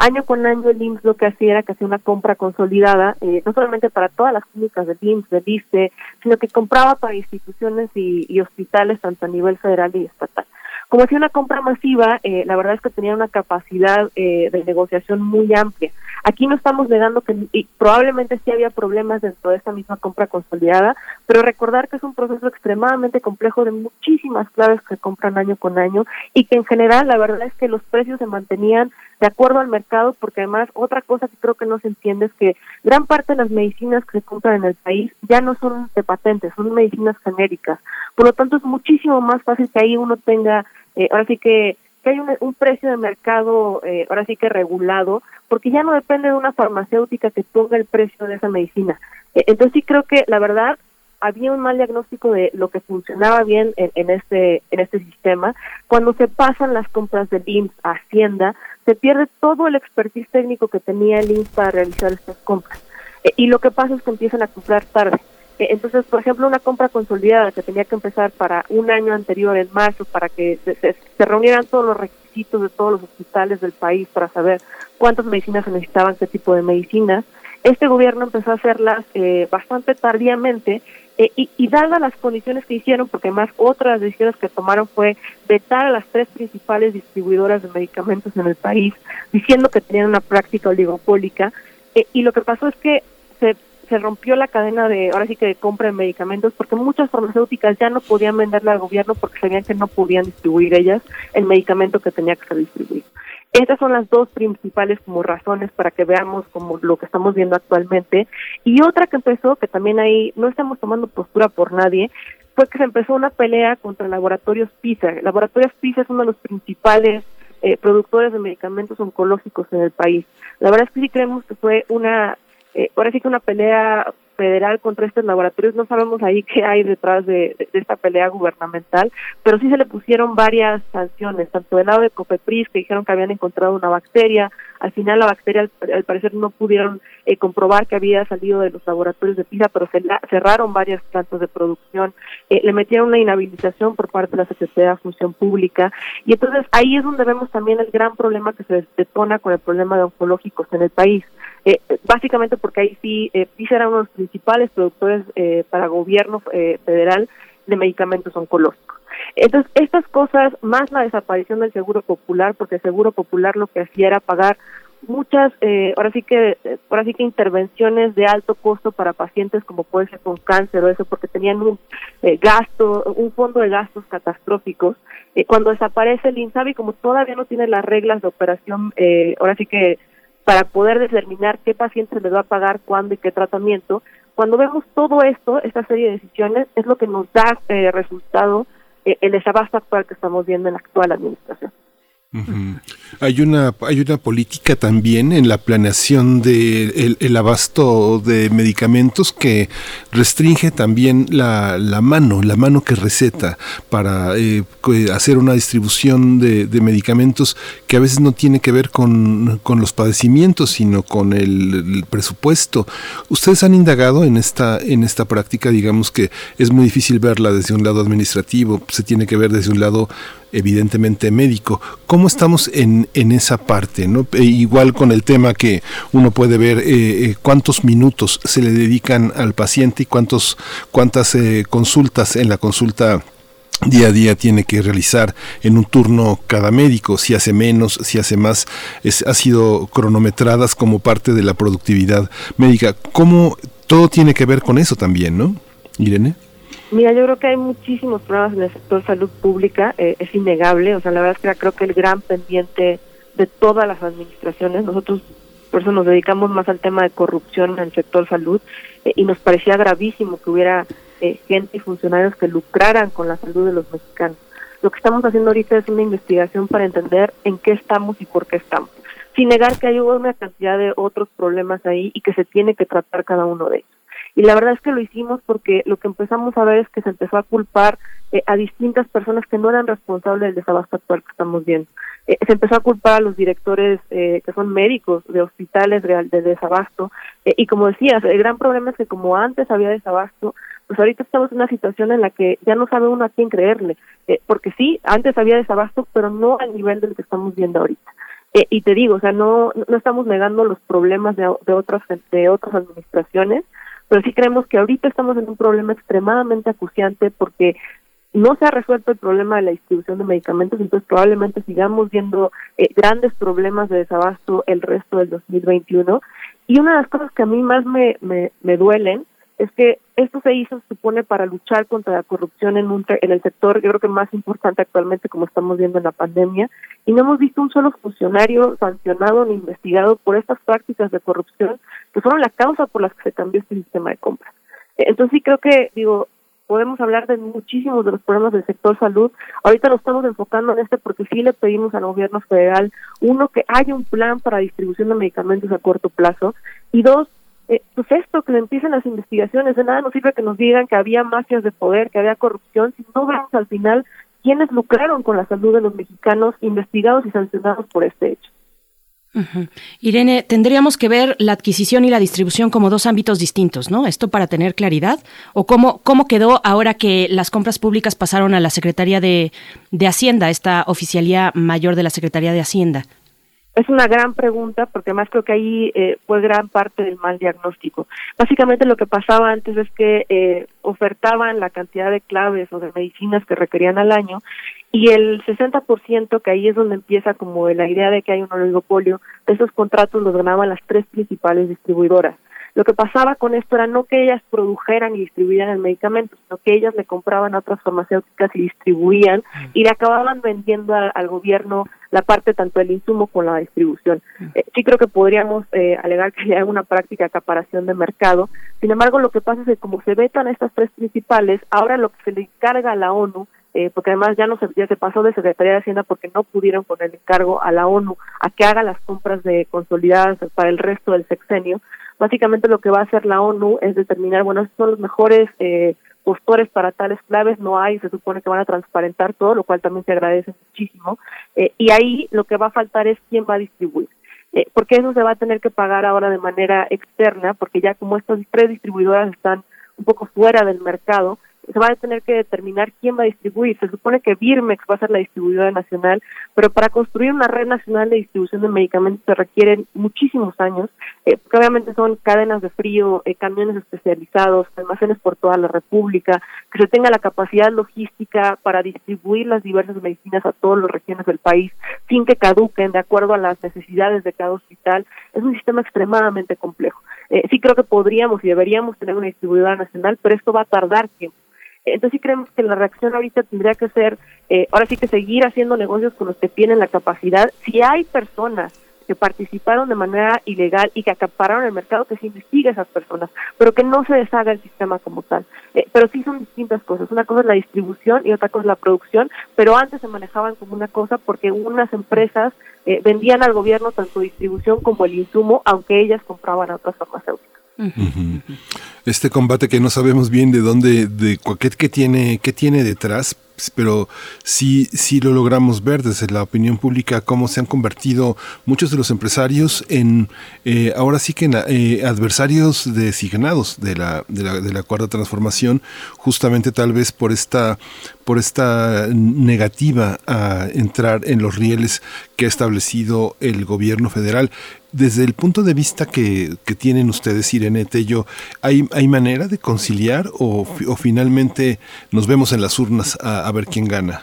U: Año con año el IMSS lo que hacía era que hacía una compra consolidada, eh, no solamente para todas las clínicas del IMSS, del ICE, sino que compraba para instituciones y hospitales tanto a nivel federal y estatal. Como hacía una compra masiva, eh, la verdad es que tenía una capacidad eh, de negociación muy amplia. Aquí no estamos negando que y probablemente sí había problemas dentro de esta misma compra consolidada, pero recordar que es un proceso extremadamente complejo de muchísimas claves que compran año con año y que en general la verdad es que los precios se mantenían de acuerdo al mercado, porque además otra cosa que creo que no se entiende es que gran parte de las medicinas que se compran en el país ya no son de patentes, son medicinas genéricas. Por lo tanto, es muchísimo más fácil que ahí uno tenga, eh, ahora sí que, que hay un, precio de mercado, eh, ahora sí que regulado, porque ya no depende de una farmacéutica que ponga el precio de esa medicina. Eh, entonces sí creo que la verdad había un mal diagnóstico de lo que funcionaba bien en, este en este sistema. Cuando se pasan las compras del IMSS a Hacienda, se pierde todo el expertise técnico que tenía el IMSS para realizar estas compras. y lo que pasa es que empiezan a comprar tarde. Eh, entonces, por ejemplo, una compra consolidada que tenía que empezar para un año anterior, en marzo, para que se, reunieran todos los requisitos de todos los hospitales del país para saber cuántas medicinas se necesitaban, qué tipo de medicinas, este gobierno empezó a hacerlas eh, bastante tardíamente eh, y, y dadas las condiciones que hicieron, porque además otras decisiones que tomaron fue vetar a las tres principales distribuidoras de medicamentos en el país, diciendo que tenían una práctica oligopólica, y lo que pasó es que se se rompió la cadena de, ahora sí que de compra de medicamentos, porque muchas farmacéuticas ya no podían venderle al gobierno porque sabían que no podían distribuir ellas el medicamento que tenía que ser distribuido. Estas son las dos principales como razones para que veamos como lo que estamos viendo actualmente. Y otra que empezó, que también ahí no estamos tomando postura por nadie, fue que se empezó una pelea contra Laboratorios PISA. Laboratorios PISA es uno de los principales eh, productores de medicamentos oncológicos en el país. La verdad es que sí creemos que fue una eh, ahora sí que una pelea federal contra estos laboratorios, no sabemos ahí qué hay detrás de, esta pelea gubernamental, pero sí se le pusieron varias sanciones, tanto del lado de Copepris, que dijeron que habían encontrado una bacteria, al final la bacteria al, parecer no pudieron eh, comprobar que había salido de los laboratorios de PISA, pero se cerraron varias plantas de producción, eh, le metieron una inhabilitación por parte de la Secretaría de Función Pública, y entonces ahí es donde vemos también el gran problema que se detona con el problema de oncológicos en el país eh, básicamente porque ahí sí, eh, era uno de los principales productores eh, para gobierno eh, federal de medicamentos oncológicos. Entonces, estas cosas, más la desaparición del Seguro Popular, porque el Seguro Popular lo que hacía era pagar muchas, eh, ahora sí que, ahora sí que intervenciones de alto costo para pacientes como puede ser con cáncer o eso, porque tenían un gasto, un fondo de gastos catastróficos. cuando desaparece el INSABI, como todavía no tiene las reglas de operación, ahora sí que para poder determinar qué paciente se les va a pagar, cuándo y qué tratamiento. Cuando vemos todo esto, esta serie de decisiones, es lo que nos da eh, resultado eh, el desabasto actual que estamos viendo en la actual administración.
A: Hay una hay una política también en la planeación de el, abasto de medicamentos que restringe también la, la mano, la mano que receta para eh, hacer una distribución de, medicamentos que a veces no tiene que ver con, los padecimientos, sino con el, presupuesto. Ustedes han indagado en esta en esta práctica, digamos que es muy difícil verla desde un lado administrativo, se tiene que ver desde un lado evidentemente médico. ¿Cómo estamos en, en esa parte? ¿no? E igual con el tema que uno puede ver eh, eh, cuántos minutos se le dedican al paciente y cuántos, cuántas eh, consultas en la consulta día a día tiene que realizar en un turno cada médico, si hace menos, si hace más, es, ha sido cronometradas como parte de la productividad médica. ¿Cómo todo tiene que ver con eso también, no? Irene.
U: Mira, yo creo que hay muchísimos problemas en el sector salud pública, eh, es innegable, o sea, la verdad es que creo que el gran pendiente de todas las administraciones, nosotros por eso nos dedicamos más al tema de corrupción en el sector salud eh, y nos parecía gravísimo que hubiera eh, gente y funcionarios que lucraran con la salud de los mexicanos. Lo que estamos haciendo ahorita es una investigación para entender en qué estamos y por qué estamos, sin negar que hay una cantidad de otros problemas ahí y que se tiene que tratar cada uno de ellos. Y la verdad es que lo hicimos porque lo que empezamos a ver es que se empezó a culpar eh, a distintas personas que no eran responsables del desabasto actual que estamos viendo. Eh, se empezó a culpar a los directores eh, que son médicos de hospitales de, de desabasto. y como decías, el gran problema es que como antes había desabasto, pues ahorita estamos en una situación en la que ya no sabe uno a quién creerle. porque sí, antes había desabasto, pero no al nivel del que estamos viendo ahorita. y te digo, o sea, no, no estamos negando los problemas de, de otras de otras administraciones, pero sí creemos que ahorita estamos en un problema extremadamente acuciante porque no se ha resuelto el problema de la distribución de medicamentos, entonces probablemente sigamos viendo eh, grandes problemas de desabasto el resto del 2021. Y una de las cosas que a mí más me, me, me duelen es que esto se hizo, se supone, para luchar contra la corrupción en, un, en el sector, yo creo que más importante actualmente, como estamos viendo en la pandemia, y no hemos visto un solo funcionario sancionado ni investigado por estas prácticas de corrupción que fueron la causa por las que se cambió este sistema de compras. Entonces sí creo que, digo, podemos hablar de muchísimos de los problemas del sector salud. Ahorita nos estamos enfocando en este porque sí le pedimos al gobierno federal, uno, que haya un plan para distribución de medicamentos a corto plazo, y dos, eh, pues esto, que empiecen las investigaciones, de nada nos sirve que nos digan que había mafias de poder, que había corrupción, si no vemos al final quiénes lucraron con la salud de los mexicanos investigados y sancionados por este hecho.
B: Irene, tendríamos que ver la adquisición y la distribución como dos ámbitos distintos, ¿no? Esto para tener claridad. ¿O cómo, cómo quedó ahora que las compras públicas pasaron a la Secretaría de, de Hacienda, esta oficialía mayor de la Secretaría de Hacienda?
U: Es una gran pregunta porque además creo que ahí eh, fue gran parte del mal diagnóstico. Básicamente lo que pasaba antes es que eh, ofertaban la cantidad de claves o de medicinas que requerían al año y el 60% que ahí es donde empieza como la idea de que hay un oligopolio, de esos contratos los ganaban las tres principales distribuidoras. Lo que pasaba con esto era no que ellas produjeran y distribuían el medicamento, sino que ellas le compraban a otras farmacéuticas y distribuían y le acababan vendiendo al gobierno la parte tanto del insumo como la distribución. Eh, sí creo que podríamos eh, alegar que hay una práctica de acaparación de mercado. Sin embargo, lo que pasa es que como se vetan estas tres principales, ahora lo que se le encarga a la ONU eh, porque además ya no se, ya se pasó de Secretaría de Hacienda porque no pudieron poner el encargo a la ONU a que haga las compras de consolidadas para el resto del sexenio, Básicamente lo que va a hacer la ONU es determinar, bueno, estos son los mejores eh, postores para tales claves, no hay, se supone que van a transparentar todo, lo cual también se agradece muchísimo, eh, y ahí lo que va a faltar es quién va a distribuir. Eh, porque eso se va a tener que pagar ahora de manera externa, porque ya como estas tres distribuidoras están un poco fuera del mercado, se va a tener que determinar quién va a distribuir. Se supone que Birmex va a ser la distribuidora nacional, pero para construir una red nacional de distribución de medicamentos se requieren muchísimos años, eh, porque obviamente son cadenas de frío, eh, camiones especializados, almacenes por toda la República, que se tenga la capacidad logística para distribuir las diversas medicinas a todas las regiones del país sin que caduquen de acuerdo a las necesidades de cada hospital. Es un sistema extremadamente complejo. Eh, sí creo que podríamos y deberíamos tener una distribuidora nacional, pero esto va a tardar tiempo. Entonces sí creemos que la reacción ahorita tendría que ser, eh, ahora sí que seguir haciendo negocios con los que tienen la capacidad. Si hay personas que participaron de manera ilegal y que acapararon el mercado, que se investigue a esas personas, pero que no se deshaga el sistema como tal. Eh, pero sí son distintas cosas. Una cosa es la distribución y otra cosa es la producción, pero antes se manejaban como una cosa porque unas empresas eh, vendían al gobierno tanto distribución como el insumo, aunque ellas compraban a otras farmacéuticas.
A: Este combate que no sabemos bien de dónde, de qué, tiene, qué tiene detrás, pero sí, sí lo logramos ver desde la opinión pública cómo se han convertido muchos de los empresarios en, eh, ahora sí que en, eh, adversarios designados de la, de, la, de la cuarta transformación, justamente tal vez por esta, por esta negativa a entrar en los rieles que ha establecido el gobierno federal. Desde el punto de vista que, que tienen ustedes, Irene Tello, ¿hay, ¿hay manera de conciliar o, finalmente nos vemos en las urnas a, a ver quién gana.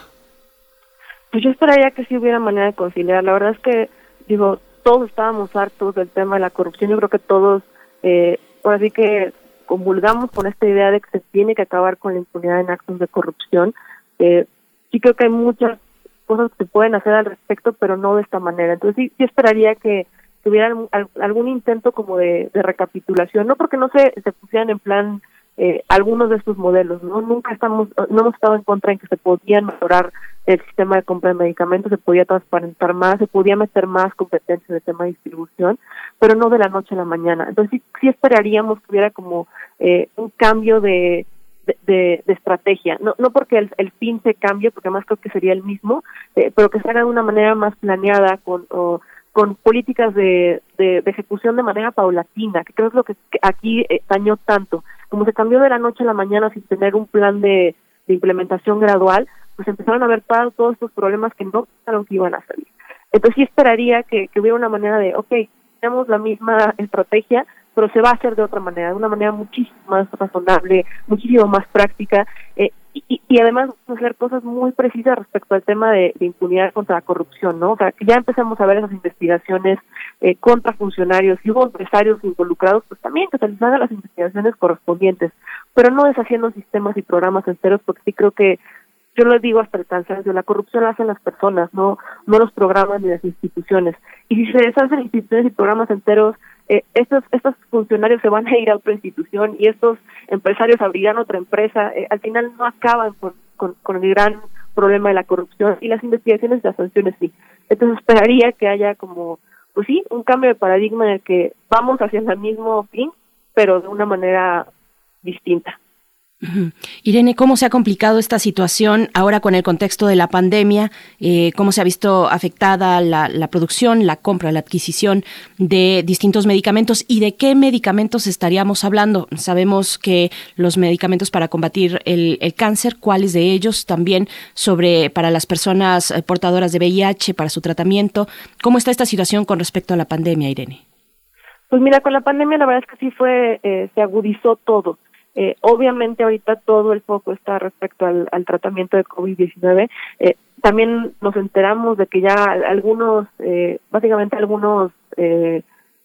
U: Pues yo esperaría que sí hubiera manera de conciliar. La verdad es que, digo, todos estábamos hartos del tema de la corrupción. Yo creo que todos, eh, ahora sí que convulgamos con esta idea de que se tiene que acabar con la impunidad en actos de corrupción. Eh, sí creo que hay muchas cosas que se pueden hacer al respecto, pero no de esta manera. Entonces sí, sí esperaría que, tuviera algún intento como de, recapitulación, no porque no se, se pusieran en plan eh, algunos de estos modelos. ¿no? Nunca estamos, no hemos estado en contra en que se podían mejorar el sistema de compra de medicamentos, se podía transparentar más, se podía meter más competencia en el tema de distribución, pero no de la noche a la mañana. Entonces sí, sí esperaríamos que hubiera como eh, un cambio de, de, estrategia, no, no porque el, el, fin se cambie, porque además creo que sería el mismo, eh, pero que se haga de una manera más planeada, con, o, con políticas de, de, ejecución de manera paulatina, que creo es lo que aquí eh, dañó tanto como se cambió de la noche a la mañana sin tener un plan de, implementación gradual, pues empezaron a ver todos estos problemas que no pensaron que iban a salir. Entonces sí esperaría que, hubiera una manera de, ok, tenemos la misma estrategia, pero se va a hacer de otra manera, de una manera muchísimo más razonable, muchísimo más práctica, eh, y, y, además hacer cosas muy precisas respecto al tema de, impunidad contra la corrupción, ¿no? O sea, que ya empezamos a ver esas investigaciones eh, contra funcionarios y hubo empresarios involucrados, pues también que se les hagan las investigaciones correspondientes, pero no deshaciendo sistemas y programas enteros, porque sí creo que yo lo digo hasta el cansancio, la corrupción la hacen las personas, no no los programas ni las instituciones. Y si se deshacen instituciones y programas enteros, eh, estos, estos funcionarios se van a ir a otra institución y estos empresarios abrirán otra empresa, eh, al final no acaban con, con, el gran problema de la corrupción y las investigaciones y las sanciones sí. Entonces esperaría que haya como, pues sí, un cambio de paradigma en el que vamos hacia el mismo fin, pero de una manera distinta.
B: Irene, ¿cómo se ha complicado esta situación ahora con el contexto de la pandemia? Eh, ¿Cómo se ha visto afectada la, producción, la compra, la adquisición de distintos medicamentos y de qué medicamentos estaríamos hablando? Sabemos que los medicamentos para combatir el, cáncer, ¿cuáles de ellos? También sobre para las personas eh, portadoras de VIH, para su tratamiento. ¿Cómo está esta situación con respecto a la pandemia, Irene?
U: Pues mira, con la pandemia la verdad es que sí fue, eh, se agudizó todo. Eh, obviamente ahorita todo el foco está respecto al, tratamiento de COVID-19. Eh, también nos enteramos de que ya algunos, eh, básicamente algunos eh,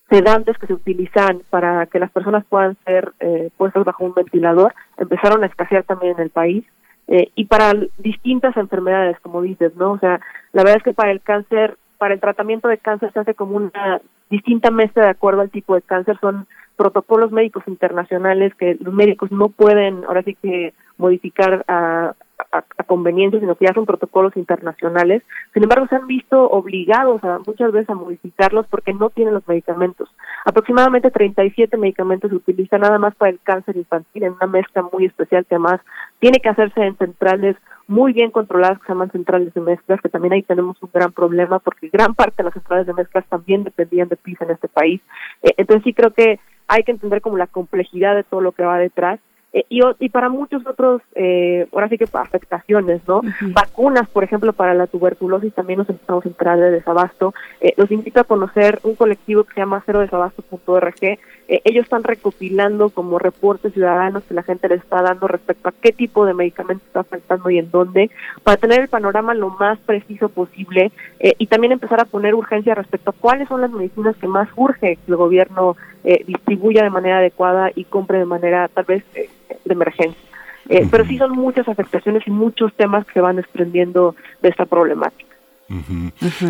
U: sedantes que se utilizan para que las personas puedan ser eh, puestas bajo un ventilador empezaron a escasear también en el país. Eh, y para distintas enfermedades, como dices, ¿no? O sea, la verdad es que para el cáncer, para el tratamiento de cáncer se hace como una distinta mesa de acuerdo al tipo de cáncer. Son protocolos médicos internacionales que los médicos no pueden ahora sí que modificar a, a, conveniencia, sino que ya son protocolos internacionales. Sin embargo, se han visto obligados a, muchas veces a modificarlos porque no tienen los medicamentos. Aproximadamente 37 medicamentos se utilizan nada más para el cáncer infantil en una mezcla muy especial que además tiene que hacerse en centrales muy bien controladas que se llaman centrales de mezclas, que también ahí tenemos un gran problema porque gran parte de las centrales de mezclas también dependían de PISA en este país. Eh, entonces sí creo que hay que entender como la complejidad de todo lo que va detrás eh, y, y para muchos otros, eh, ahora sí que afectaciones, ¿no? Vacunas, por ejemplo, para la tuberculosis también nos empezamos a entrar de desabasto. Eh, los invito a conocer un colectivo que se llama cero desabasto.org. Eh, ellos están recopilando como reportes ciudadanos que la gente les está dando respecto a qué tipo de medicamentos está faltando y en dónde, para tener el panorama lo más preciso posible eh, y también empezar a poner urgencia respecto a cuáles son las medicinas que más urge que el gobierno eh, distribuya de manera adecuada y compre de manera tal vez eh, de emergencia. Eh, pero sí son muchas afectaciones y muchos temas que se van desprendiendo de esta problemática.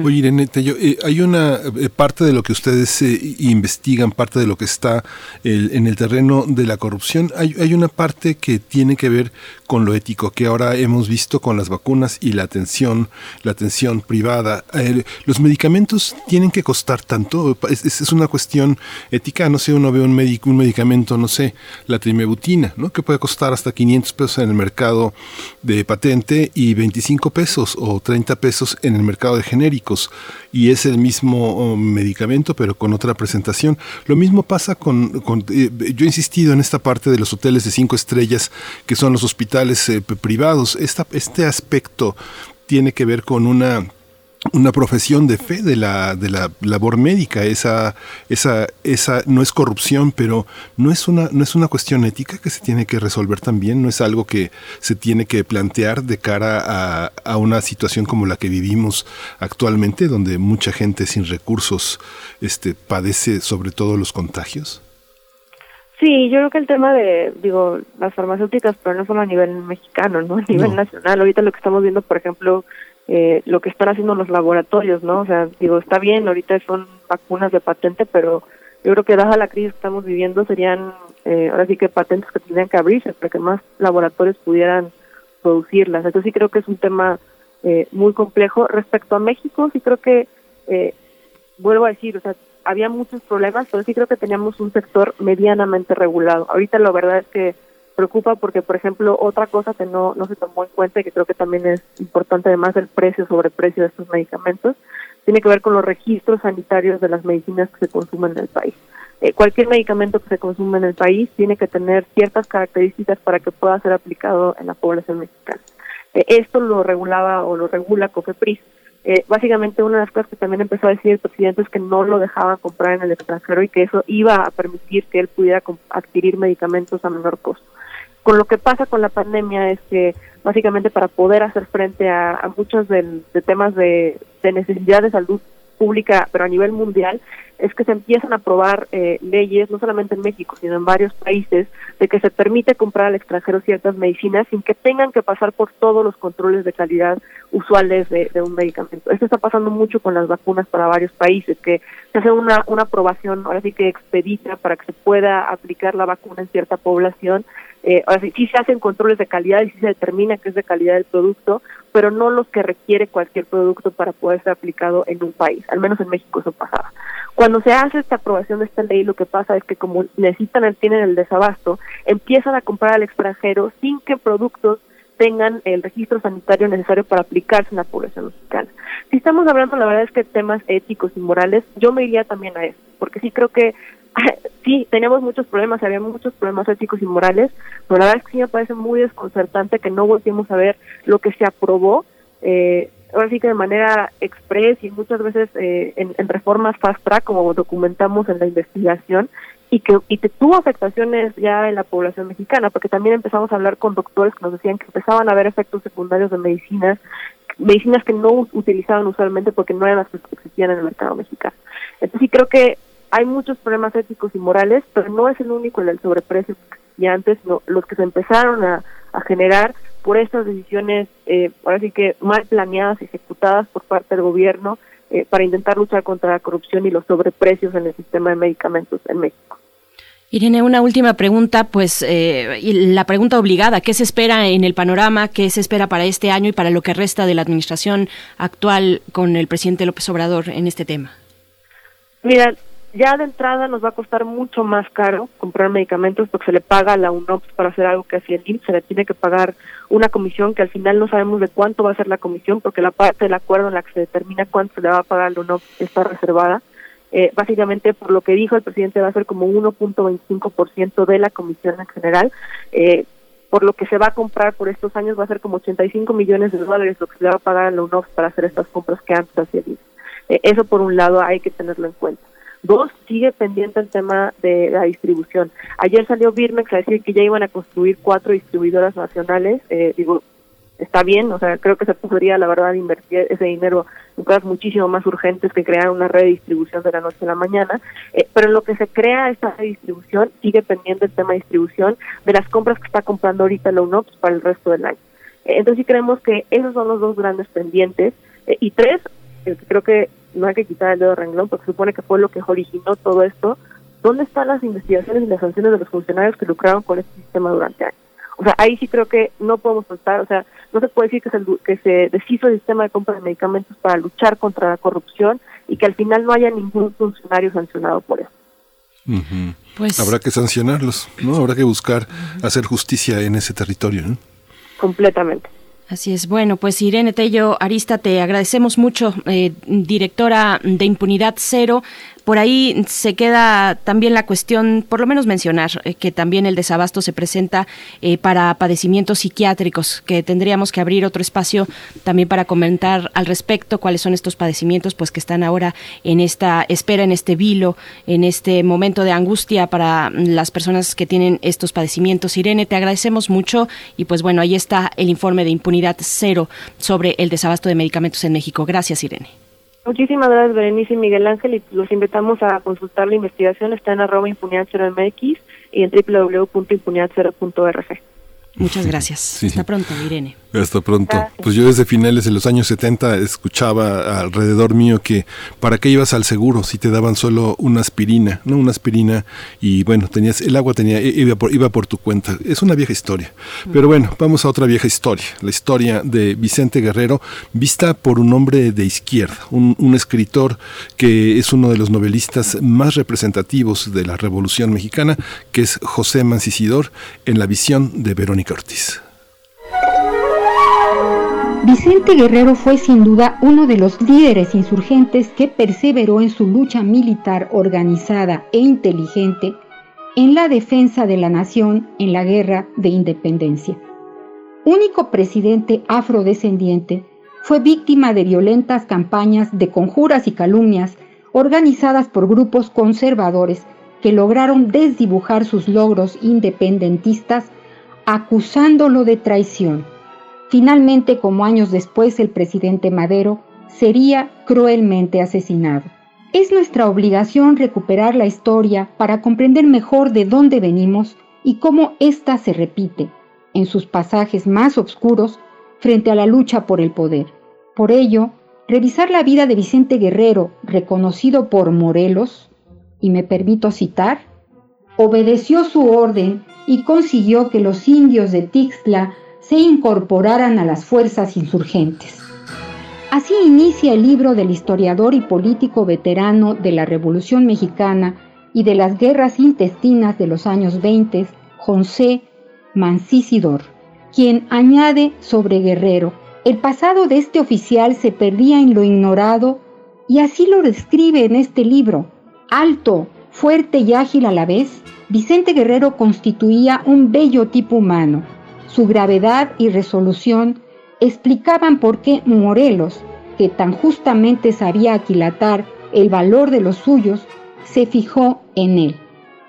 A: Oye, Irene, eh, hay una eh, parte de lo que ustedes eh, investigan, parte de lo que está en el terreno de la corrupción, hay, una parte que tiene que ver con lo ético, que ahora hemos visto con las vacunas y la atención, la atención privada. los medicamentos tienen que costar tanto, es, una cuestión ética, no sé, uno ve un, médico, un medicamento, no sé, la trimebutina, ¿no? que puede costar hasta 500 pesos en el mercado de patente y 25 pesos o 30 pesos en el mercado de genéricos y es el mismo oh, medicamento pero con otra presentación. Lo mismo pasa con, eh, yo he insistido en esta parte de los hoteles de cinco estrellas que son los hospitales eh, privados. Este aspecto tiene que ver con una una profesión de fe de la, de la labor médica. Esa, esa, esa no es corrupción, pero no es, una, no es una cuestión ética que se tiene que resolver también, no es algo que se tiene que plantear de cara a, a una situación como la que vivimos actualmente, donde mucha gente sin recursos este, padece sobre todo los contagios.
U: Sí, yo creo que el tema de, digo, las farmacéuticas, pero no solo a nivel mexicano, ¿no? A nivel nacional. Ahorita lo que estamos viendo, por ejemplo, eh, lo que están haciendo los laboratorios, ¿no? O sea, digo, está bien, ahorita son vacunas de patente, pero yo creo que dada la crisis que estamos viviendo serían, eh, ahora sí que patentes que tendrían que abrirse para que más laboratorios pudieran producirlas. Entonces sí creo que es un tema eh, muy complejo. Respecto a México, sí creo que, eh, vuelvo a decir, o sea, había muchos problemas, pero sí creo que teníamos un sector medianamente regulado. Ahorita la verdad es que preocupa porque, por ejemplo, otra cosa que no, no se tomó en cuenta y que creo que también es importante, además del precio sobre precio de estos medicamentos, tiene que ver con los registros sanitarios de las medicinas que se consumen en el país. Eh, cualquier medicamento que se consume en el país tiene que tener ciertas características para que pueda ser aplicado en la población mexicana. Eh, esto lo regulaba o lo regula COFEPRIS. Eh, básicamente una de las cosas que también empezó a decir el presidente es que no lo dejaba comprar en el extranjero y que eso iba a permitir que él pudiera adquirir medicamentos a menor costo. Con lo que pasa con la pandemia es que básicamente para poder hacer frente a, muchos de, temas de, de necesidad de salud pública, pero a nivel mundial, es que se empiezan a aprobar eh, leyes, no solamente en México, sino en varios países, de que se permite comprar al extranjero ciertas medicinas sin que tengan que pasar por todos los controles de calidad usuales de, un medicamento. Esto está pasando mucho con las vacunas para varios países, que se hace una, una aprobación, ahora sí que expedita, para que se pueda aplicar la vacuna en cierta población. Eh, ahora sí, se hacen controles de calidad y sí se determina que es de calidad el producto, pero no los que requiere cualquier producto para poder ser aplicado en un país. Al menos en México eso pasaba. Cuando se hace esta aprobación de esta ley, lo que pasa es que como necesitan, tienen el desabasto, empiezan a comprar al extranjero sin que productos tengan el registro sanitario necesario para aplicarse en la población mexicana. Si estamos hablando, la verdad es que temas éticos y morales, yo me iría también a eso, porque sí creo que [LAUGHS] sí, tenemos muchos problemas, había muchos problemas éticos y morales, pero la verdad es que sí me parece muy desconcertante que no volvimos a ver lo que se aprobó eh, ahora sí que de manera express y muchas veces eh, en, reformas fast track, como documentamos en la investigación, y que, y que tuvo afectaciones ya en la población mexicana, porque también empezamos a hablar con doctores que nos decían que empezaban a haber efectos secundarios de medicinas, medicinas que no utilizaban usualmente porque no eran las que existían en el mercado mexicano. Entonces sí creo que hay muchos problemas éticos y morales, pero no es el único el del sobreprecio y antes, no, los que se empezaron a, a generar por estas decisiones, eh, ahora sí que mal planeadas, ejecutadas por parte del gobierno eh, para intentar luchar contra la corrupción y los sobreprecios en el sistema de medicamentos en México.
B: Irene, una última pregunta, pues eh, la pregunta obligada, ¿qué se espera en el panorama? ¿Qué se espera para este año y para lo que resta de la administración actual con el presidente López Obrador en este tema?
U: Mira, ya de entrada nos va a costar mucho más caro comprar medicamentos porque se le paga a la UNOPS para hacer algo que hacía el IMSS, se le tiene que pagar una comisión que al final no sabemos de cuánto va a ser la comisión porque la parte del acuerdo en la que se determina cuánto se le va a pagar a la UNOPS está reservada. Eh, básicamente, por lo que dijo el presidente, va a ser como 1.25% de la comisión en general. Eh, por lo que se va a comprar por estos años va a ser como 85 millones de dólares lo que se le va a pagar a la UNOPS para hacer estas compras que antes hacía el IMSS. Eh, eso por un lado hay que tenerlo en cuenta. Dos, sigue pendiente el tema de la distribución. Ayer salió Birmex a decir que ya iban a construir cuatro distribuidoras nacionales. Eh, digo, está bien, o sea, creo que se podría, la verdad, invertir ese dinero en cosas muchísimo más urgentes que crear una red de distribución de la noche a la mañana. Eh, pero en lo que se crea esta distribución, sigue pendiente el tema de distribución de las compras que está comprando ahorita la UNOPS para el resto del año. Eh, entonces sí creemos que esos son los dos grandes pendientes Eh, y tres, creo que no hay que quitar el dedo de renglón porque supone que fue lo que originó todo esto. ¿Dónde están las investigaciones y las sanciones de los funcionarios que lucraron con este sistema durante años? O sea, ahí sí creo que no podemos soltar, o sea, no se puede decir que se, que se deshizo el sistema de compra de medicamentos para luchar contra la corrupción y que al final no haya ningún funcionario sancionado por eso.
A: pues, Habrá que sancionarlos, ¿no? Habrá que buscar hacer justicia en ese territorio, ¿no?
U: Completamente.
B: Así es. Bueno, pues Irene Tello Arista, te agradecemos mucho, eh, directora de Impunidad Cero. Por ahí se queda también la cuestión, por lo menos mencionar, eh, que también el desabasto se presenta eh, para padecimientos psiquiátricos, que tendríamos que abrir otro espacio también para comentar al respecto cuáles son estos padecimientos, pues que están ahora en esta espera, en este vilo, en este momento de angustia para las personas que tienen estos padecimientos. Irene, te agradecemos mucho y pues bueno, ahí está el informe de impunidad cero sobre el desabasto de medicamentos en México. Gracias, Irene.
U: Muchísimas gracias, Berenice y Miguel Ángel, y los invitamos a consultar la investigación. Está en arroba impunidad 0 MX y en www.impunidad0.org.
B: Muchas gracias. Hasta pronto, Irene.
A: Hasta pronto. Pues yo desde finales de los años 70 escuchaba alrededor mío que para qué ibas al seguro si te daban solo una aspirina, no una aspirina y bueno, tenías el agua tenía iba por, iba por tu cuenta. Es una vieja historia. Pero bueno, vamos a otra vieja historia, la historia de Vicente Guerrero vista por un hombre de izquierda, un, un escritor que es uno de los novelistas más representativos de la Revolución Mexicana, que es José Mancisidor en la visión de Verónica Ortiz.
V: Vicente Guerrero fue sin duda uno de los líderes insurgentes que perseveró en su lucha militar organizada e inteligente en la defensa de la nación en la guerra de independencia. Único presidente afrodescendiente, fue víctima de violentas campañas de conjuras y calumnias organizadas por grupos conservadores que lograron desdibujar sus logros independentistas acusándolo de traición Finalmente, como años después, el presidente Madero sería cruelmente asesinado. Es nuestra obligación recuperar la historia para comprender mejor de dónde venimos y cómo ésta se repite en sus pasajes más oscuros frente a la lucha por el poder. Por ello, revisar la vida de Vicente Guerrero, reconocido por Morelos, y me permito citar, obedeció su orden y consiguió que los indios de Tixla se incorporaran a las fuerzas insurgentes. Así inicia el libro del historiador y político veterano de la Revolución Mexicana y de las guerras intestinas de los años 20, José Mancisidor, quien añade sobre Guerrero, el pasado de este oficial se perdía en lo ignorado y así lo describe en este libro. Alto, fuerte y ágil a la vez, Vicente Guerrero constituía un bello tipo humano, su gravedad y resolución explicaban por qué Morelos, que tan justamente sabía aquilatar el valor de los suyos, se fijó en él.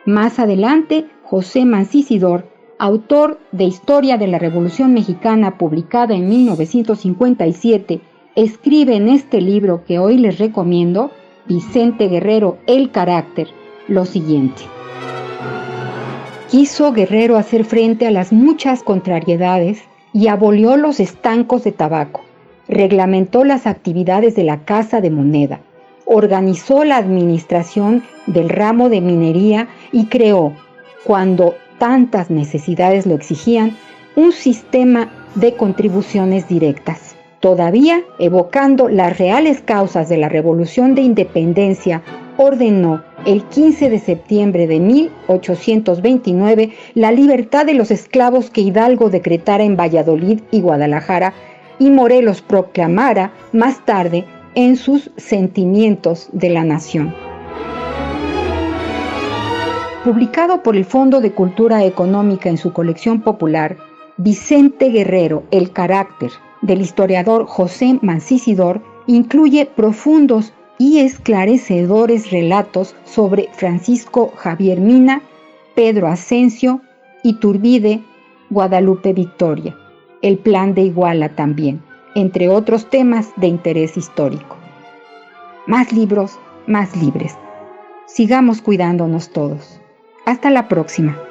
V: Más adelante, José Mancisidor, autor de Historia de la Revolución Mexicana publicada en 1957, escribe en este libro que hoy les recomiendo, Vicente Guerrero, El Carácter, lo siguiente. Quiso Guerrero hacer frente a las muchas contrariedades y abolió los estancos de tabaco, reglamentó las actividades de la Casa de Moneda, organizó la administración del ramo de minería y creó, cuando tantas necesidades lo exigían, un sistema de contribuciones directas. Todavía, evocando las reales causas de la Revolución de Independencia, ordenó el 15 de septiembre de 1829 la libertad de los esclavos que Hidalgo decretara en Valladolid y Guadalajara y Morelos proclamara más tarde en sus sentimientos de la nación. Publicado por el Fondo de Cultura Económica en su colección popular, Vicente Guerrero, El carácter, del historiador José Mancisidor, incluye profundos y esclarecedores relatos sobre Francisco Javier Mina, Pedro Asensio, Iturbide, Guadalupe Victoria, el Plan de Iguala también, entre otros temas de interés histórico. Más libros, más libres. Sigamos cuidándonos todos. Hasta la próxima.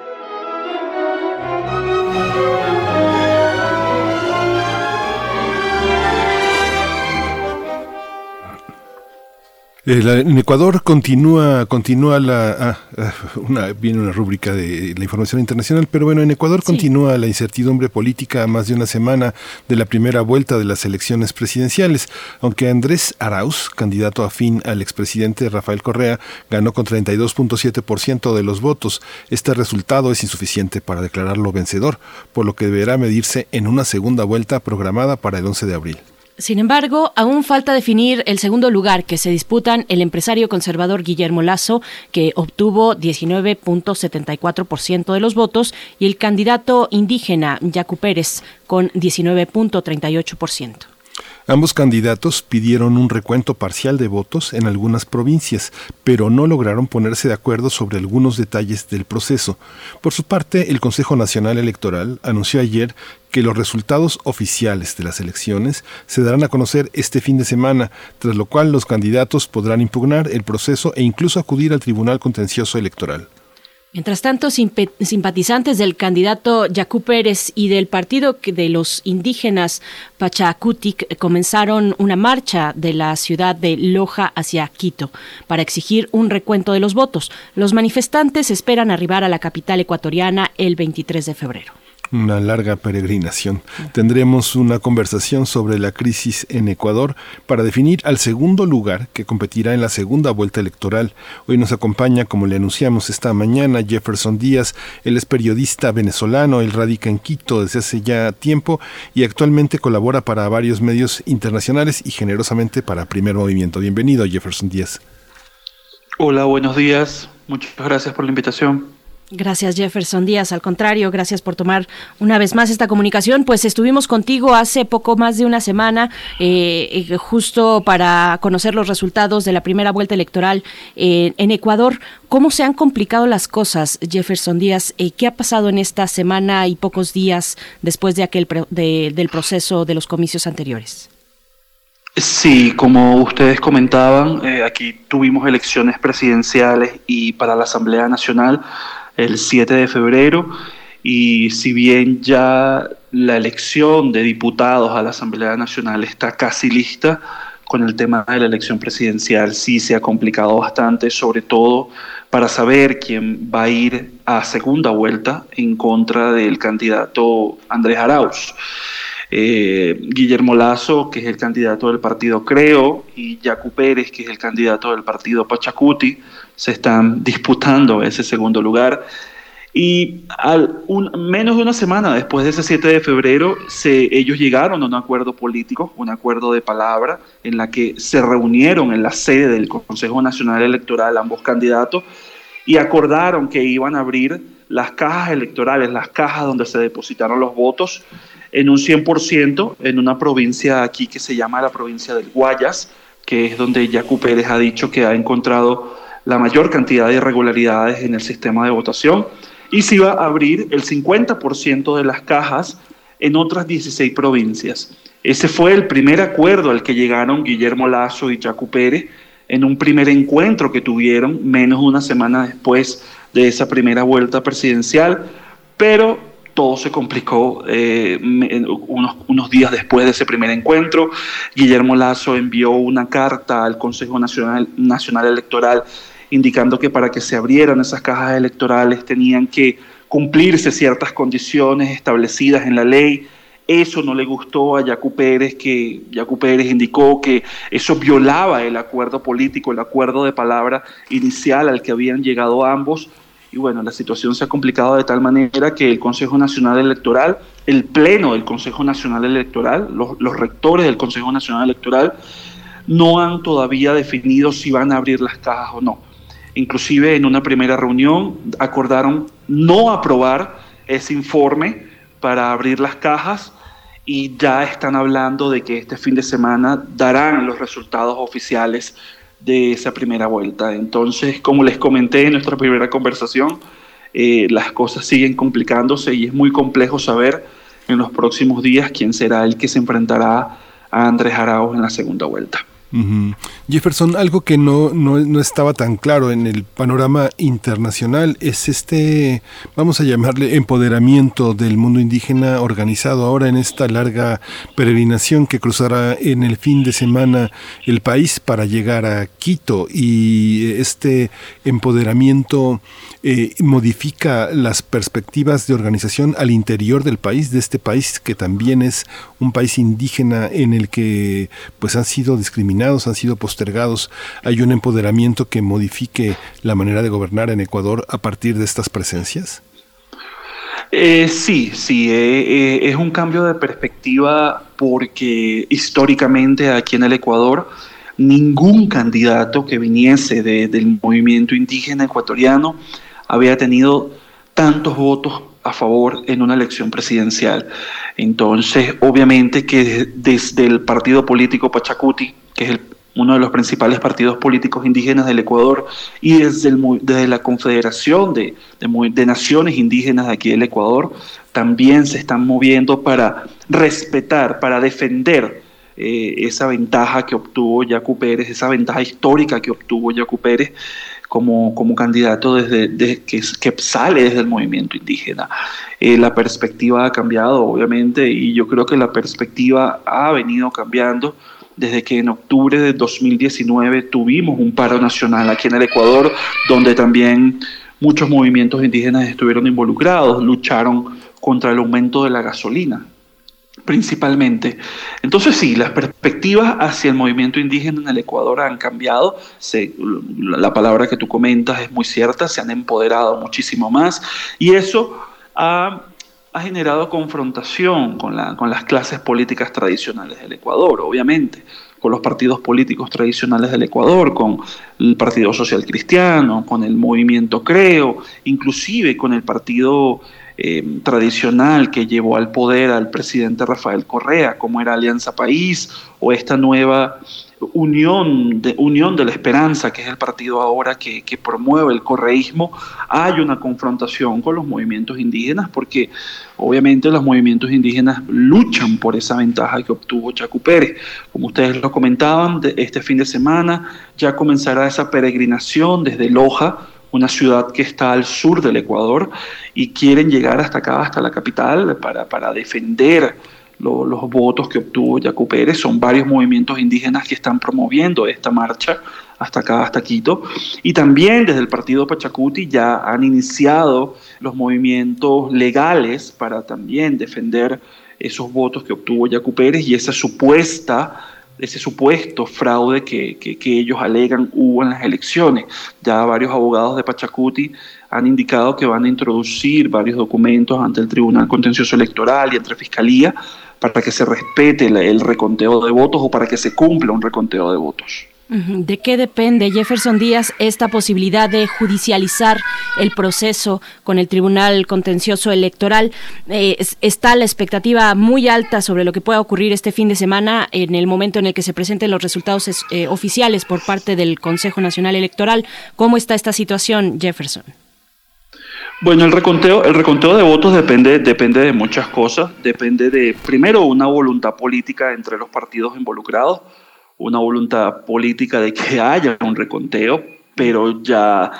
A: Eh, en Ecuador continúa, continúa la, ah, ah, una, viene una rúbrica de la información internacional, pero bueno, en Ecuador continúa la incertidumbre política a más de una semana de la primera vuelta de las elecciones presidenciales, aunque Andrés Arauz, candidato afín al expresidente Rafael Correa, ganó con 32.7% de los votos. Este resultado es insuficiente para declararlo vencedor, por lo que deberá medirse en una segunda vuelta programada para el 11 de abril.
B: Sin embargo, aún falta definir el segundo lugar que se disputan el empresario conservador Guillermo Lazo, que obtuvo 19.74% de los votos, y el candidato indígena Yacu Pérez con 19.38%.
A: Ambos candidatos pidieron un recuento parcial de votos en algunas provincias, pero no lograron ponerse de acuerdo sobre algunos detalles del proceso. Por su parte, el Consejo Nacional Electoral anunció ayer que los resultados oficiales de las elecciones se darán a conocer este fin de semana, tras lo cual los candidatos podrán impugnar el proceso e incluso acudir al Tribunal Contencioso Electoral.
B: Mientras tanto, simpatizantes del candidato Yacu Pérez y del partido de los indígenas Pachacutic comenzaron una marcha de la ciudad de Loja hacia Quito para exigir un recuento de los votos. Los manifestantes esperan arribar a la capital ecuatoriana el 23 de febrero
A: una larga peregrinación. Tendremos una conversación sobre la crisis en Ecuador para definir al segundo lugar que competirá en la segunda vuelta electoral. Hoy nos acompaña, como le anunciamos esta mañana, Jefferson Díaz. Él es periodista venezolano, él radica en Quito desde hace ya tiempo y actualmente colabora para varios medios internacionales y generosamente para Primer Movimiento. Bienvenido, Jefferson Díaz.
W: Hola, buenos días. Muchas gracias por la invitación.
B: Gracias Jefferson Díaz, al contrario, gracias por tomar una vez más esta comunicación. Pues estuvimos contigo hace poco más de una semana, eh, eh, justo para conocer los resultados de la primera vuelta electoral eh, en Ecuador. ¿Cómo se han complicado las cosas, Jefferson Díaz? ¿Qué ha pasado en esta semana y pocos días después de aquel del proceso de los comicios anteriores?
W: Sí, como ustedes comentaban, aquí tuvimos elecciones presidenciales y para la Asamblea Nacional el 7 de febrero y si bien ya la elección de diputados a la Asamblea Nacional está casi lista, con el tema de la elección presidencial sí se ha complicado bastante, sobre todo para saber quién va a ir a segunda vuelta en contra del candidato Andrés Arauz. Eh, Guillermo Lazo, que es el candidato del partido Creo, y Yacu Pérez, que es el candidato del partido Pachacuti, se están disputando ese segundo lugar. Y al menos de una semana después de ese 7 de febrero, se, ellos llegaron a un acuerdo político, un acuerdo de palabra, en la que se reunieron en la sede del Consejo Nacional Electoral ambos candidatos y acordaron que iban a abrir las cajas electorales, las cajas donde se depositaron los votos, en un 100% en una provincia aquí que se llama la provincia del Guayas, que es donde Yacu Pérez ha dicho que ha encontrado la mayor cantidad de irregularidades en el sistema de votación y se iba a abrir el 50% de las cajas en otras 16 provincias. Ese fue el primer acuerdo al que llegaron Guillermo Lazo y Jacu Pérez en un primer encuentro que tuvieron menos de una semana después de esa primera vuelta presidencial, pero todo se complicó eh, unos, unos, días después de ese primer encuentro. Guillermo Lazo envió una carta al Consejo Nacional, Nacional Electoral indicando que para que se abrieran esas cajas electorales tenían que cumplirse ciertas condiciones establecidas en la ley. Eso no le gustó a Yacu Pérez, que Yacu Pérez indicó que eso violaba el acuerdo político, el acuerdo de palabra inicial al que habían llegado ambos. Y bueno, la situación se ha complicado de tal manera que el Consejo Nacional Electoral, el Pleno del Consejo Nacional Electoral, los, los rectores del Consejo Nacional Electoral, no han todavía definido si van a abrir las cajas o no. Inclusive en una primera reunión acordaron no aprobar ese informe para abrir las cajas y ya están hablando de que este fin de semana darán los resultados oficiales de esa primera vuelta. Entonces, como les comenté en nuestra primera conversación, eh, las cosas siguen complicándose y es muy complejo saber en los próximos días quién será el que se enfrentará a Andrés Arauz en la segunda vuelta.
A: Jefferson, algo que no, no, no, estaba tan claro en el panorama internacional es este, vamos a llamarle, empoderamiento del mundo indígena organizado ahora en esta larga peregrinación que cruzará en el fin de semana el país para llegar a Quito. Y este empoderamiento eh, modifica las perspectivas de organización al interior del país, de este país que también es un país indígena en el que pues han sido discriminados, han sido postergados. Hay un empoderamiento que modifique la manera de gobernar en Ecuador a partir de estas presencias.
W: Eh, sí, sí, eh, es un cambio de perspectiva porque históricamente aquí en el Ecuador ningún candidato que viniese del movimiento indígena ecuatoriano había tenido tantos votos a favor en una elección presidencial. Entonces, obviamente que desde el partido político Pachacuti, que es uno de los principales partidos políticos indígenas del Ecuador, y desde, la Confederación de, de, Naciones Indígenas de aquí del Ecuador, también se están moviendo para respetar, para defender eh, esa ventaja que obtuvo Yacu Pérez, esa ventaja histórica que obtuvo Yacu Pérez como, candidato desde, que, que, sale desde el movimiento indígena. Eh, la perspectiva ha cambiado, obviamente, y yo creo que la perspectiva ha venido cambiando desde que en octubre de 2019 tuvimos un paro nacional aquí en el Ecuador, donde también muchos movimientos indígenas estuvieron involucrados, lucharon contra el aumento de la gasolina principalmente. Entonces sí, las perspectivas hacia el movimiento indígena en el Ecuador han cambiado. la palabra que tú comentas es muy cierta, se han empoderado muchísimo más y eso ha, generado confrontación con, con las clases políticas tradicionales del Ecuador, obviamente con los partidos políticos tradicionales del Ecuador, con el Partido Social Cristiano, con el Movimiento Creo, inclusive con el Partido eh, tradicional que llevó al poder al presidente Rafael Correa, como era Alianza País, o esta nueva Unión de, Unión de la Esperanza, que es el partido ahora que, que, promueve el correísmo, hay una confrontación con los movimientos indígenas, porque obviamente los movimientos indígenas luchan por esa ventaja que obtuvo Chacu Pérez. Como ustedes lo comentaban, este fin de semana ya comenzará esa peregrinación desde Loja una ciudad que está al sur del Ecuador, y quieren llegar hasta acá, hasta la capital, para, para defender los votos que obtuvo Yacu Pérez. Son varios movimientos indígenas que están promoviendo esta marcha hasta acá, hasta Quito. Y también desde el partido Pachacuti ya han iniciado los movimientos legales para también defender esos votos que obtuvo Yacu Pérez y esa supuesta ese supuesto fraude que, ellos alegan hubo en las elecciones. Ya varios abogados de Pachacuti han indicado que van a introducir varios documentos ante el Tribunal Contencioso Electoral y la Fiscalía para que se respete el reconteo de votos o para que se cumpla un reconteo de votos.
B: ¿De qué depende, Jefferson Díaz, esta posibilidad de judicializar el proceso con el Tribunal Contencioso Electoral? Eh, está la expectativa muy alta sobre lo que pueda ocurrir este fin de semana en el momento en el que se presenten los resultados eh, oficiales por parte del Consejo Nacional Electoral. ¿Cómo está esta situación, Jefferson?
W: Bueno, el reconteo, el reconteo de votos depende, depende de muchas cosas. Depende de, primero, una voluntad política entre los partidos involucrados una voluntad política de que haya un reconteo, pero ya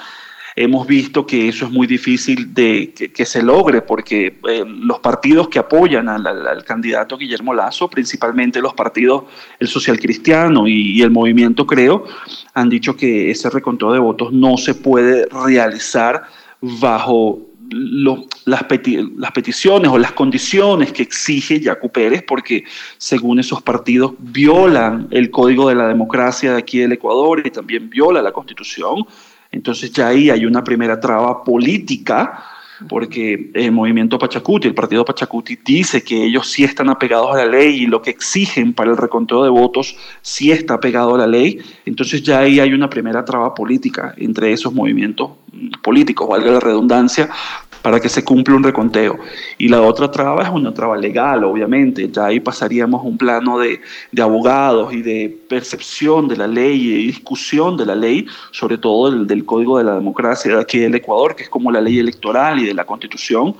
W: hemos visto que eso es muy difícil de que, se logre porque eh, los partidos que apoyan al, candidato Guillermo Lazo, principalmente los partidos el social cristiano y, el movimiento Creo, han dicho que ese reconteo de votos no se puede realizar bajo las, las, peticiones o las condiciones que exige Yacu Pérez, porque según esos partidos violan el código de la democracia de aquí del Ecuador y también viola la constitución. Entonces ya ahí hay una primera traba política porque el movimiento Pachacuti, el partido Pachacuti dice que ellos sí están apegados a la ley y lo que exigen para el reconteo de votos sí está apegado a la ley, entonces ya ahí hay una primera traba política entre esos movimientos políticos, valga la redundancia, para que se cumpla un reconteo. Y la otra traba es una traba legal, obviamente. Ya ahí pasaríamos un plano de, de abogados y de percepción de la ley y discusión de la ley, sobre todo del Código de la Democracia de aquí del Ecuador, que es como la ley electoral y de la Constitución.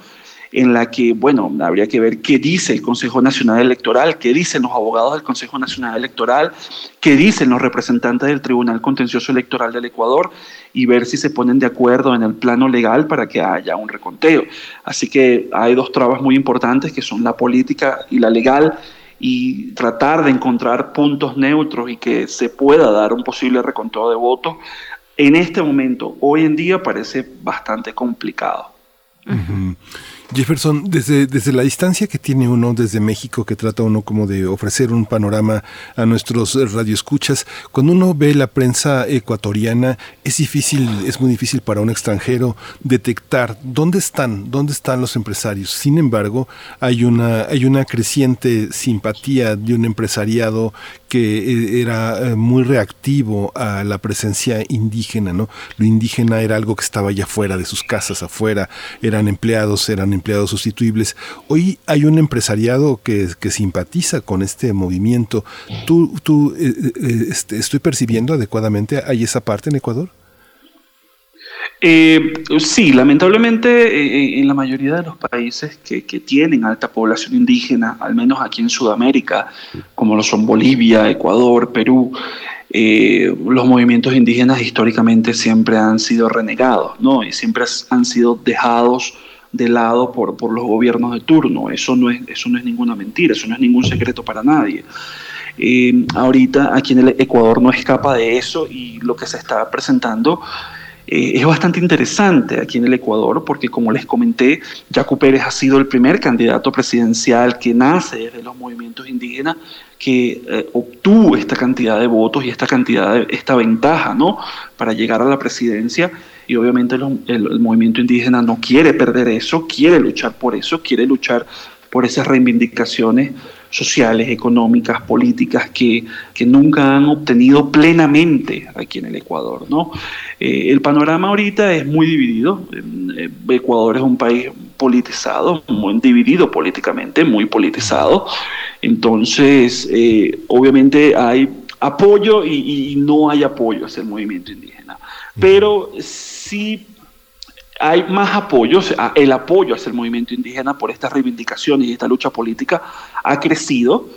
W: En la que, bueno, habría que ver qué dice el Consejo Nacional Electoral, qué dicen los abogados del Consejo Nacional Electoral, qué dicen los representantes del Tribunal Contencioso Electoral del Ecuador y ver si se ponen de acuerdo en el plano legal para que haya un reconteo. Así que hay dos trabas muy importantes que son la política y la legal y tratar de encontrar puntos neutros y que se pueda dar un posible reconteo de votos, en este momento, hoy en día, parece bastante complicado.
A: Jefferson, desde, desde la distancia que tiene uno desde México, que trata uno como de ofrecer un panorama a nuestros radioescuchas, cuando uno ve la prensa ecuatoriana, es difícil, es muy difícil para un extranjero detectar dónde están, dónde están los empresarios. Sin embargo, hay una, hay una creciente simpatía de un empresariado que eh, era eh, muy reactivo a la presencia indígena, ¿no? Lo indígena era algo que estaba allá afuera de sus casas, afuera, eran empleados, eran empleados sustituibles. Hoy hay un empresariado que, que simpatiza con este movimiento. ¿Tú, tú eh, eh, este, estoy percibiendo adecuadamente? ¿Hay esa parte en Ecuador?
W: Eh, sí, lamentablemente en la mayoría de los países que, que, tienen alta población indígena, al menos aquí en Sudamérica, como lo son Bolivia, Ecuador, Perú, los movimientos indígenas históricamente siempre han sido renegados, ¿no? Y siempre han sido dejados de lado por, por los gobiernos de turno. Eso no, es, eso no es ninguna mentira, eso no es ningún secreto para nadie. Eh, ahorita aquí en el Ecuador no escapa de eso y lo que se está presentando eh, es bastante interesante aquí en el Ecuador porque como les comenté, Jaco Pérez ha sido el primer candidato presidencial que nace desde los movimientos indígenas que eh, obtuvo esta cantidad de votos y esta cantidad de esta ventaja ¿no? para llegar a la presidencia y obviamente el, movimiento indígena no quiere perder eso, quiere luchar por eso, quiere luchar por esas reivindicaciones sociales, económicas, políticas que, que nunca han obtenido plenamente aquí en el Ecuador. ¿no? Eh, el panorama ahorita es muy dividido. Eh, Ecuador es un país politizado, muy dividido políticamente, muy politizado. Entonces, eh, obviamente hay apoyo y, y, no hay apoyo hacia el movimiento indígena. Pero sí hay más apoyo, el apoyo hacia el movimiento indígena por estas reivindicaciones y esta lucha política ha crecido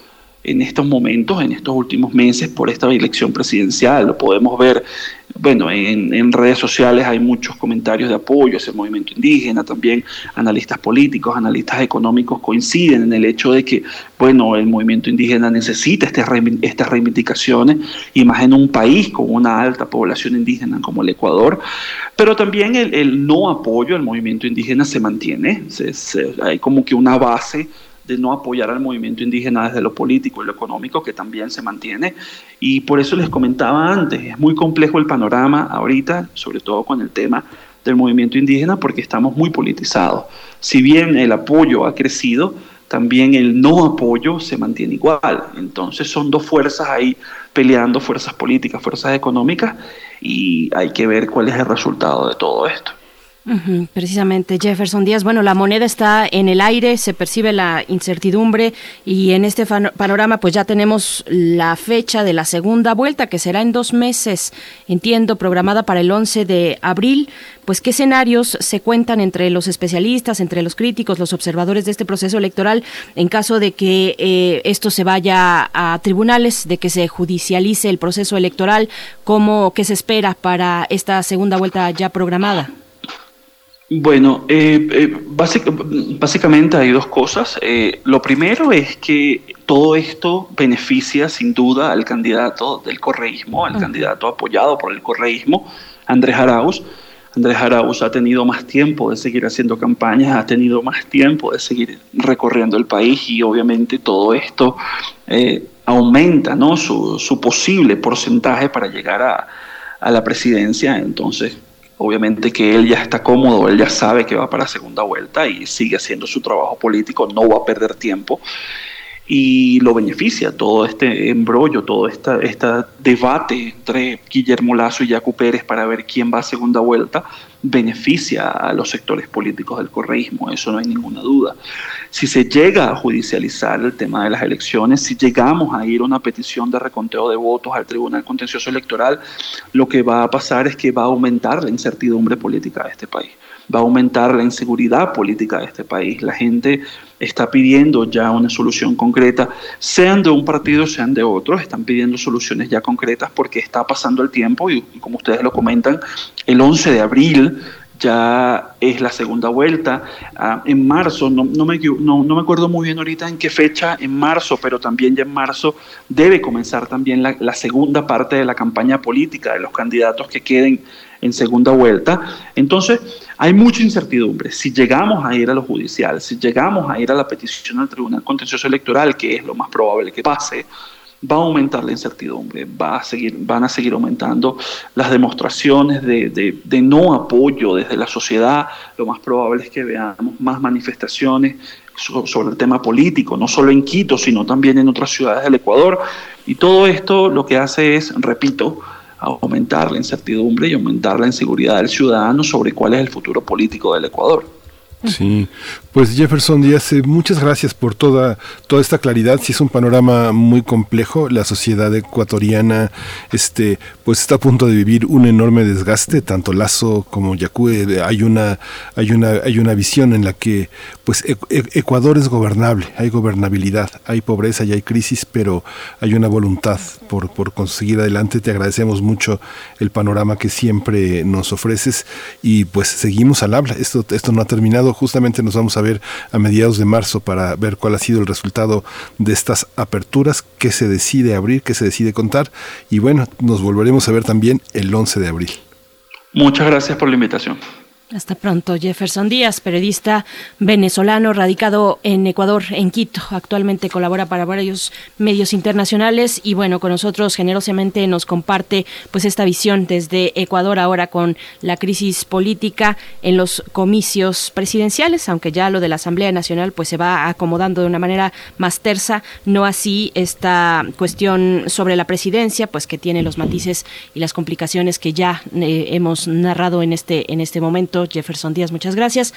W: en estos momentos, en estos últimos meses, por esta elección presidencial. Lo podemos ver, bueno, en, redes sociales hay muchos comentarios de apoyo hacia el movimiento indígena, también analistas políticos, analistas económicos coinciden en el hecho de que, bueno, el movimiento indígena necesita este estas reivindicaciones, y más en un país con una alta población indígena como el Ecuador, pero también el, no apoyo al movimiento indígena se mantiene, hay como que una base de no apoyar al movimiento indígena desde lo político y lo económico, que también se mantiene. Y por eso les comentaba antes, es muy complejo el panorama ahorita, sobre todo con el tema del movimiento indígena, porque estamos muy politizados. Si bien el apoyo ha crecido, también el no apoyo se mantiene igual. Entonces son dos fuerzas ahí peleando, fuerzas políticas, fuerzas económicas, y hay que ver cuál es el resultado de todo esto
B: precisamente, Jefferson Díaz. Bueno, la moneda está en el aire, se percibe la incertidumbre y en este panorama pues ya tenemos la fecha de la segunda vuelta que será en dos meses, entiendo, programada para el 11 de abril. Pues qué escenarios se cuentan entre los especialistas, entre los críticos, los observadores de este proceso electoral en caso de que eh, esto se vaya a tribunales, de que se judicialice el proceso electoral, ¿cómo, qué se espera para esta segunda vuelta ya programada?
W: Bueno, eh, eh, básicamente hay dos cosas. Eh, lo primero es que todo esto beneficia sin duda al candidato del correísmo, al candidato apoyado por el correísmo, Andrés Arauz. Andrés Arauz ha tenido más tiempo de seguir haciendo campañas, ha tenido más tiempo de seguir recorriendo el país y obviamente todo esto aumenta ¿no? su, su, posible porcentaje para llegar a, a la presidencia. Entonces, Obviamente que él ya está cómodo, él ya sabe que va para segunda vuelta y sigue haciendo su trabajo político, no va a perder tiempo. Y lo beneficia todo este embrollo, todo este debate entre Guillermo Lazo y Jaco Pérez para ver quién va a segunda vuelta, beneficia a los sectores políticos del correísmo, eso no hay ninguna duda. Si se llega a judicializar el tema de las elecciones, si llegamos a ir a una petición de reconteo de votos al Tribunal Contencioso Electoral, lo que va a pasar es que va a aumentar la incertidumbre política de este país va a aumentar la inseguridad política de este país. La gente está pidiendo ya una solución concreta, sean de un partido, sean de otros, están pidiendo soluciones ya concretas porque está pasando el tiempo y, como ustedes lo comentan, el 11 de abril ya es la segunda vuelta. Ah, en marzo, no, no, me, no, me acuerdo muy bien ahorita en qué fecha, en marzo, pero también ya en marzo debe comenzar también la segunda parte de la campaña política de los candidatos que queden en segunda vuelta. Entonces, hay mucha incertidumbre. Si llegamos a ir a lo judicial, si llegamos a ir a la petición al Tribunal Contencioso Electoral, que es lo más probable que pase, va a aumentar la incertidumbre, va a seguir, van a seguir aumentando las demostraciones de, de, no apoyo desde la sociedad. Lo más probable es que veamos más manifestaciones sobre el tema político, no solo en Quito, sino también en otras ciudades del Ecuador. Y todo esto lo que hace es, repito, aumentar la incertidumbre y aumentar la inseguridad del ciudadano sobre cuál es el futuro político del Ecuador.
K: Sí, pues Jefferson Díaz, eh, muchas gracias por toda, toda esta claridad. Sí es un panorama muy complejo. La sociedad ecuatoriana este, pues está a punto de vivir un enorme desgaste. Tanto Lazo como Yacú, eh, hay una, hay una, hay una visión en la que pues e, e, Ecuador es gobernable, hay gobernabilidad, hay pobreza y hay crisis, pero hay una voluntad por, por conseguir adelante. Te agradecemos mucho el panorama que siempre nos ofreces y pues seguimos al habla. Esto, esto no ha terminado. Justamente nos vamos a ver a mediados de marzo para ver cuál ha sido el resultado de estas aperturas, qué se decide abrir, qué se decide contar. Y bueno, nos volveremos a ver también el 11 de abril.
W: Muchas gracias por la invitación.
B: Hasta pronto, Jefferson Díaz, periodista venezolano radicado en Ecuador, en Quito. Actualmente colabora para varios medios internacionales y bueno, con nosotros generosamente nos comparte pues esta visión desde Ecuador ahora con la crisis política en los comicios presidenciales, aunque ya lo de la Asamblea Nacional pues se va acomodando de una manera más tersa, no así esta cuestión sobre la presidencia, pues que tiene los matices y las complicaciones que ya eh, hemos narrado en este en este momento Jefferson Díaz, muchas gracias.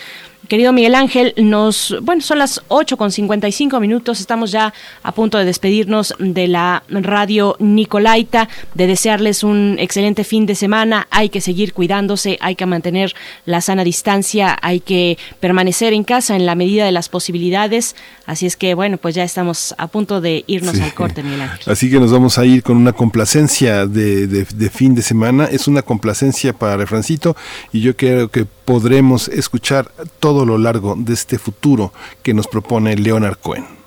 B: Querido Miguel Ángel, nos, bueno, son las 8 con 55 minutos, estamos ya a punto de despedirnos de la radio Nicolaita, de desearles un excelente fin de semana, hay que seguir cuidándose, hay que mantener la sana distancia, hay que permanecer en casa en la medida de las posibilidades, así es que bueno, pues ya estamos a punto de irnos al corte, Miguel Ángel.
K: Así que nos vamos a ir con una complacencia de, de fin de semana, es una complacencia para Refrancito y yo creo que podremos escuchar todo lo largo de este futuro que nos propone Leonard Cohen.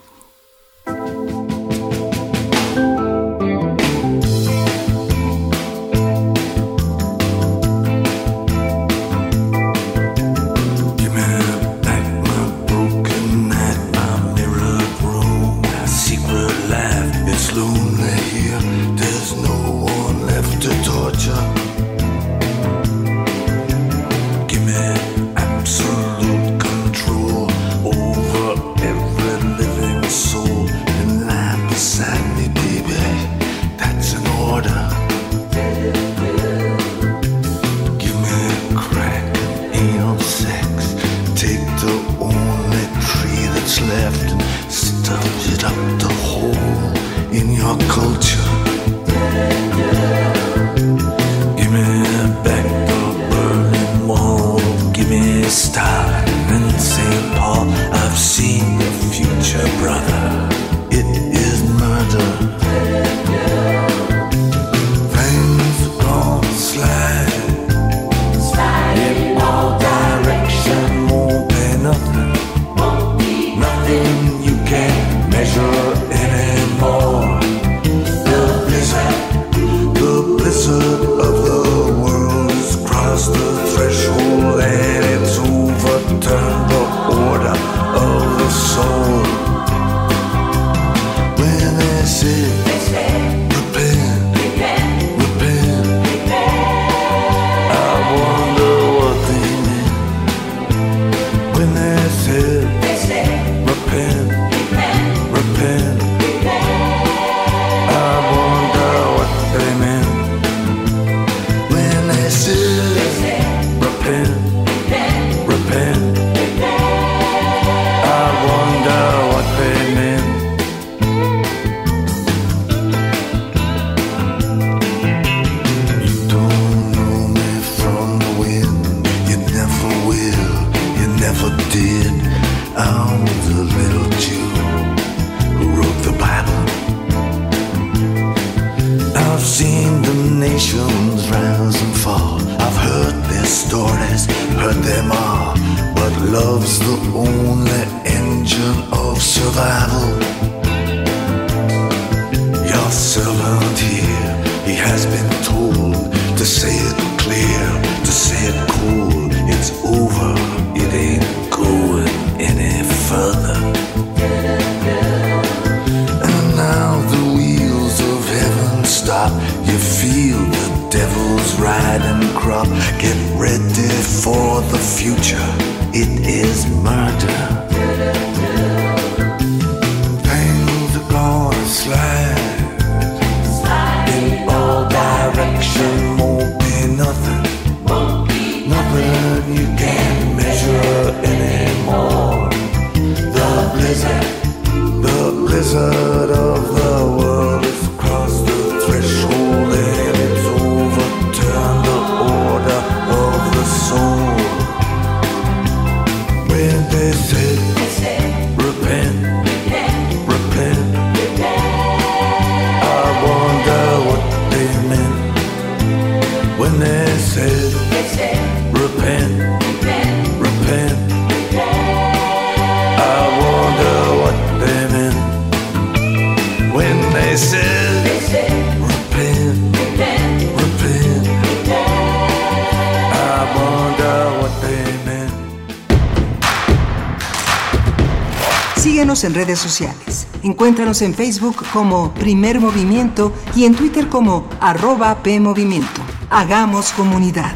T: En redes sociales. Encuéntranos en Facebook como Primer Movimiento y en Twitter como arroba PMovimiento. Hagamos comunidad.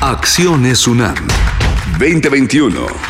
R: Acciones UNAM 2021.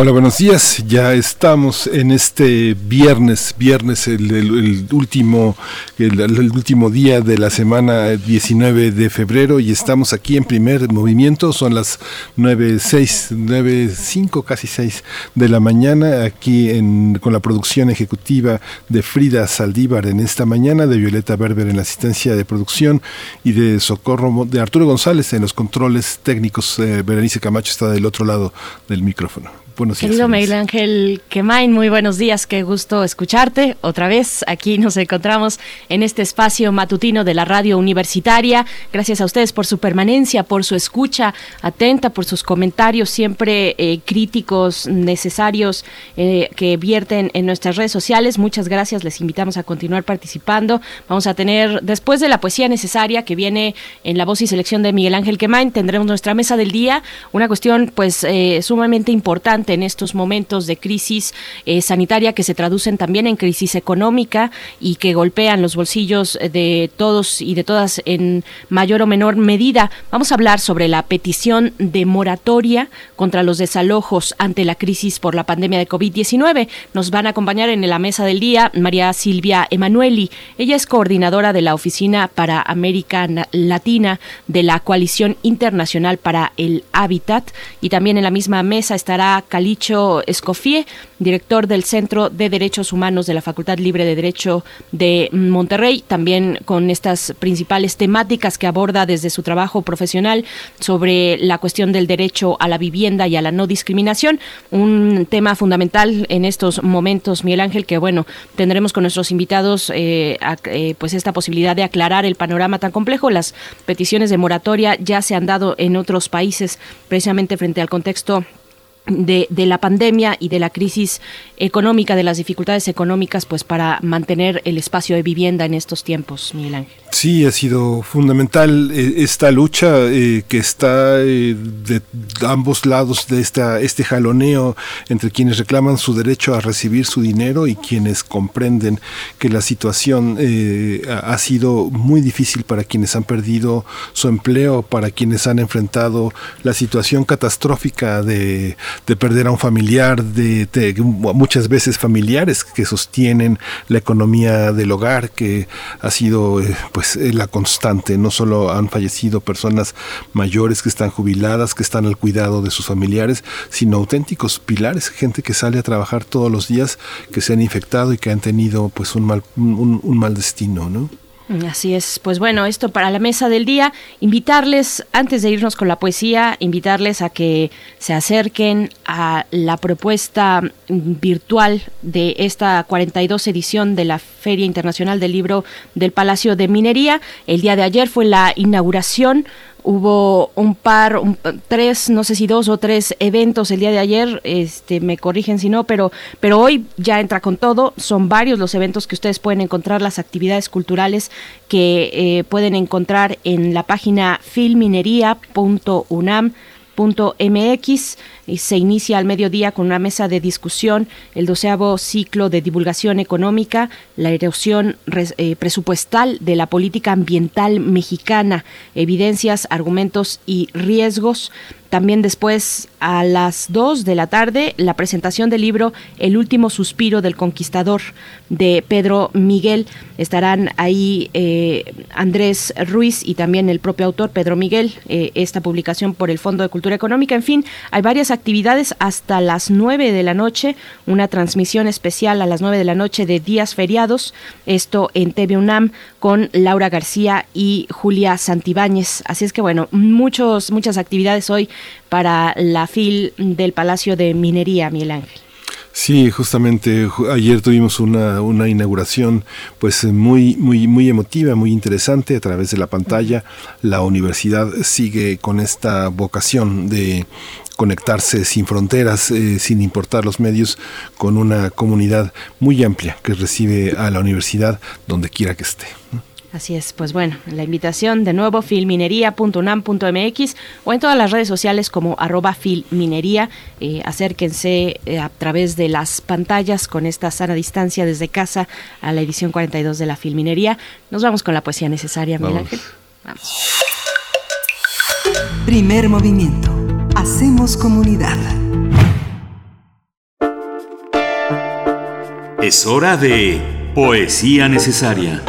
A: Hola, buenos días. Ya estamos en este viernes, viernes, el, último, el, último día de la semana 19 de febrero y estamos aquí en primer movimiento. Son las 9, 6, 9, 5, casi 6 de la mañana aquí en, con la producción ejecutiva de Frida Saldívar en esta mañana, de Violeta Berber en la asistencia de producción y de Socorro, de Arturo González en los controles técnicos. Eh, Berenice Camacho está del otro lado del micrófono. Buenos días.
B: Querido. Miguel Ángel Quemain, muy buenos días, qué gusto escucharte otra vez. Aquí nos encontramos en este espacio matutino de la radio universitaria. Gracias a ustedes por su permanencia, por su escucha atenta, por sus comentarios siempre eh, críticos, necesarios, eh, que vierten en nuestras redes sociales. Muchas gracias, les invitamos a continuar participando. Vamos a tener, después de la poesía necesaria que viene en la voz y selección de Miguel Ángel Quemain, tendremos nuestra mesa del día, una cuestión pues eh, sumamente importante en estos momentos de crisis eh, sanitaria que se traducen también en crisis económica y que golpean los bolsillos de todos y de todas en mayor o menor medida. Vamos a hablar sobre la petición de moratoria contra los desalojos ante la crisis por la pandemia de COVID-19. Nos van a acompañar en la mesa del día María Silvia Emanueli. Ella es coordinadora de la Oficina para América Na- Latina de la Coalición Internacional para el Hábitat y también en la misma mesa estará Calicho Escofie, director del Centro de Derechos Humanos de la Facultad Libre de Derecho de Monterrey, también con estas principales temáticas que aborda desde su trabajo profesional sobre la cuestión del derecho a la vivienda y a la no discriminación, un tema fundamental en estos momentos, Miguel Ángel, que bueno, tendremos con nuestros invitados eh, eh, pues esta posibilidad de aclarar el panorama tan complejo. Las peticiones de moratoria ya se han dado en otros países precisamente frente al contexto de, de la pandemia y de la crisis económica, de las dificultades económicas, pues para mantener el espacio de vivienda en estos tiempos, Miguel Ángel.
A: Sí, ha sido fundamental eh, esta lucha eh, que está eh, de ambos lados de esta, este jaloneo entre quienes reclaman su derecho a recibir su dinero y quienes comprenden que la situación eh, ha ha sido muy difícil para quienes han perdido su empleo, para quienes han enfrentado la situación catastrófica de, de perder a un familiar, de, muchas veces familiares que sostienen la economía del hogar, que ha sido eh, pues eh, la constante. No solo han fallecido personas mayores que están jubiladas, que están al cuidado de sus familiares, sino auténticos pilares, gente que sale a trabajar todos los días, que se han infectado y que han tenido pues un mal, un mal destino, ¿no?
B: Así es, pues bueno, esto para la mesa del día, invitarles, antes de irnos con la poesía, invitarles a que se acerquen a la propuesta virtual de esta 42 edición de la Feria Internacional del Libro del Palacio de Minería. El día de ayer fue la inauguración hubo un par, un- tres, no sé si dos o tres eventos el día de ayer, este, me corrigen si no, pero, pero hoy ya entra con todo, son varios los eventos que ustedes pueden encontrar, las actividades culturales que eh, pueden encontrar en la página filminería.unam MX y se inicia al mediodía con una mesa de discusión el doceavo ciclo de divulgación económica, la erosión eh, presupuestal de la política ambiental mexicana, evidencias, argumentos y riesgos. También después, a las 2 de la tarde, la presentación del libro El último suspiro del conquistador de Pedro Miguel. Estarán ahí eh, Andrés Ruiz y también el propio autor, Pedro Miguel, eh, esta publicación por el Fondo de Cultura Económica. En fin, hay varias actividades hasta las 9 de la noche, una transmisión especial a las 9 de la noche de días feriados, esto en TV UNAM con Laura García y Julia Santibáñez. Así es que bueno, muchos, muchas actividades hoy para la FIL del Palacio de Minería, Miguel Ángel.
A: Sí, justamente ayer tuvimos una, una, inauguración pues muy, muy, muy emotiva, muy interesante a través de la pantalla. La universidad sigue con esta vocación de conectarse sin fronteras, eh, sin importar los medios, con una comunidad muy amplia que recibe a la universidad donde quiera que esté.
B: Así es, pues bueno, la invitación de nuevo filminería.unam.mx o en todas las redes sociales como arroba filminería. Eh, acérquense eh, a través de las pantallas con esta sana distancia desde casa a la edición 42 de la Filminería. Nos vamos con la poesía necesaria, Miguel Ángel. Vamos.
T: Primer movimiento. Hacemos comunidad.
C: Es hora de poesía necesaria.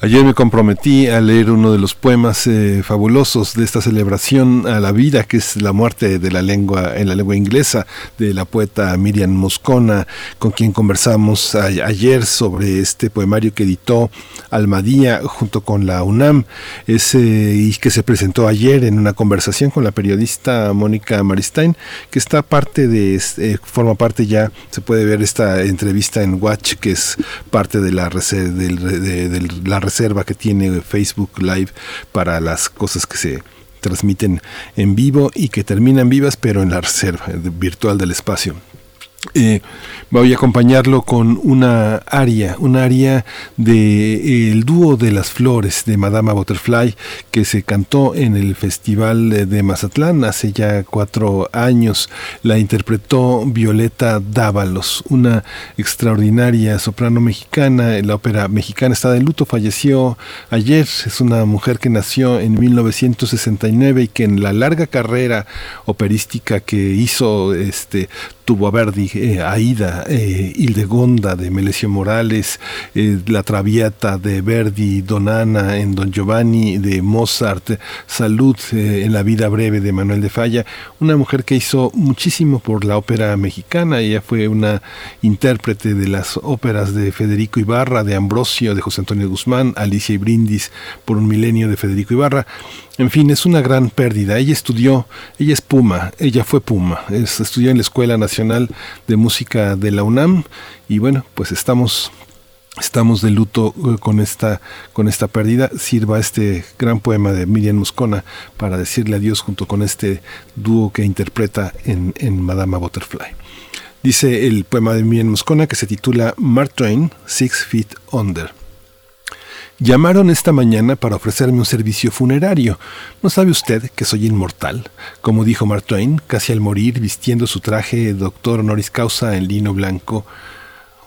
A: Ayer me comprometí a leer uno de los poemas eh, fabulosos de esta celebración a la vida, que es la muerte de la lengua en la lengua inglesa, de la poeta Miriam Moscona, con quien conversamos ayer sobre este poemario que editó Almadía junto con la UNAM, ese, y que se presentó ayer en una conversación con la periodista Mónica Maristain, que está parte de, eh, forma parte ya, se puede ver esta entrevista en Watch, que es parte de la, de, de reserva que tiene Facebook Live para las cosas que se transmiten en vivo y que terminan vivas, pero en la reserva virtual del espacio. Eh, voy a acompañarlo con una aria, una aria de eh, dúo de las flores de Madama Butterfly que se cantó en el Festival de Mazatlán hace ya cuatro años. La interpretó Violeta Dávalos, una extraordinaria soprano mexicana. La ópera mexicana está de luto, falleció ayer. Es una mujer que nació en 1969 y que en la larga carrera operística que hizo este tuvo a Verdi, eh, Aida, eh, Hildegonda de Melesio Morales, eh, La Traviata de Verdi, Donana en Don Giovanni de Mozart, Salud en La vida breve de Manuel de Falla, una mujer que hizo muchísimo por la ópera mexicana, ella fue una intérprete de las óperas de Federico Ibarra, de Ambrosio, de José Antonio Guzmán, Alicia y Brindis por un milenio de Federico Ibarra. En fin, es una gran pérdida. Ella estudió, ella es Puma, ella fue Puma, estudió en la Escuela Nacional de Música de la UNAM y bueno, pues estamos estamos de luto eh, con esta con esta pérdida. Sirva este gran poema de Miriam Moscona para decirle adiós junto con este dúo que interpreta en, en Madama Butterfly. Dice el poema de Miriam Moscona que se titula Mark Twain, Six Feet Under. Llamaron esta mañana para ofrecerme un servicio funerario. ¿No sabe usted que soy inmortal? Como dijo Mark Twain, casi al morir, vistiendo su traje doctor honoris causa en lino blanco.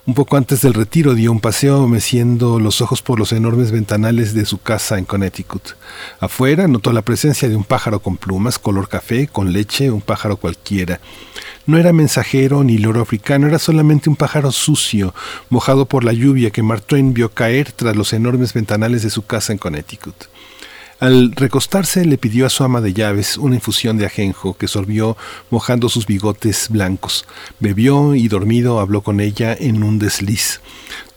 A: Un poco antes del retiro dio un paseo meciendo los ojos por los enormes ventanales de su casa en Connecticut. Afuera notó la presencia de un pájaro con plumas, color café, con leche, un pájaro cualquiera. No era mensajero ni loro africano, era solamente un pájaro sucio, mojado por la lluvia que Mark vio caer tras los enormes ventanales de su casa en Connecticut. Al recostarse le pidió a su ama de llaves una infusión de ajenjo que sorbió mojando sus bigotes blancos. Bebió y dormido habló con ella en un desliz.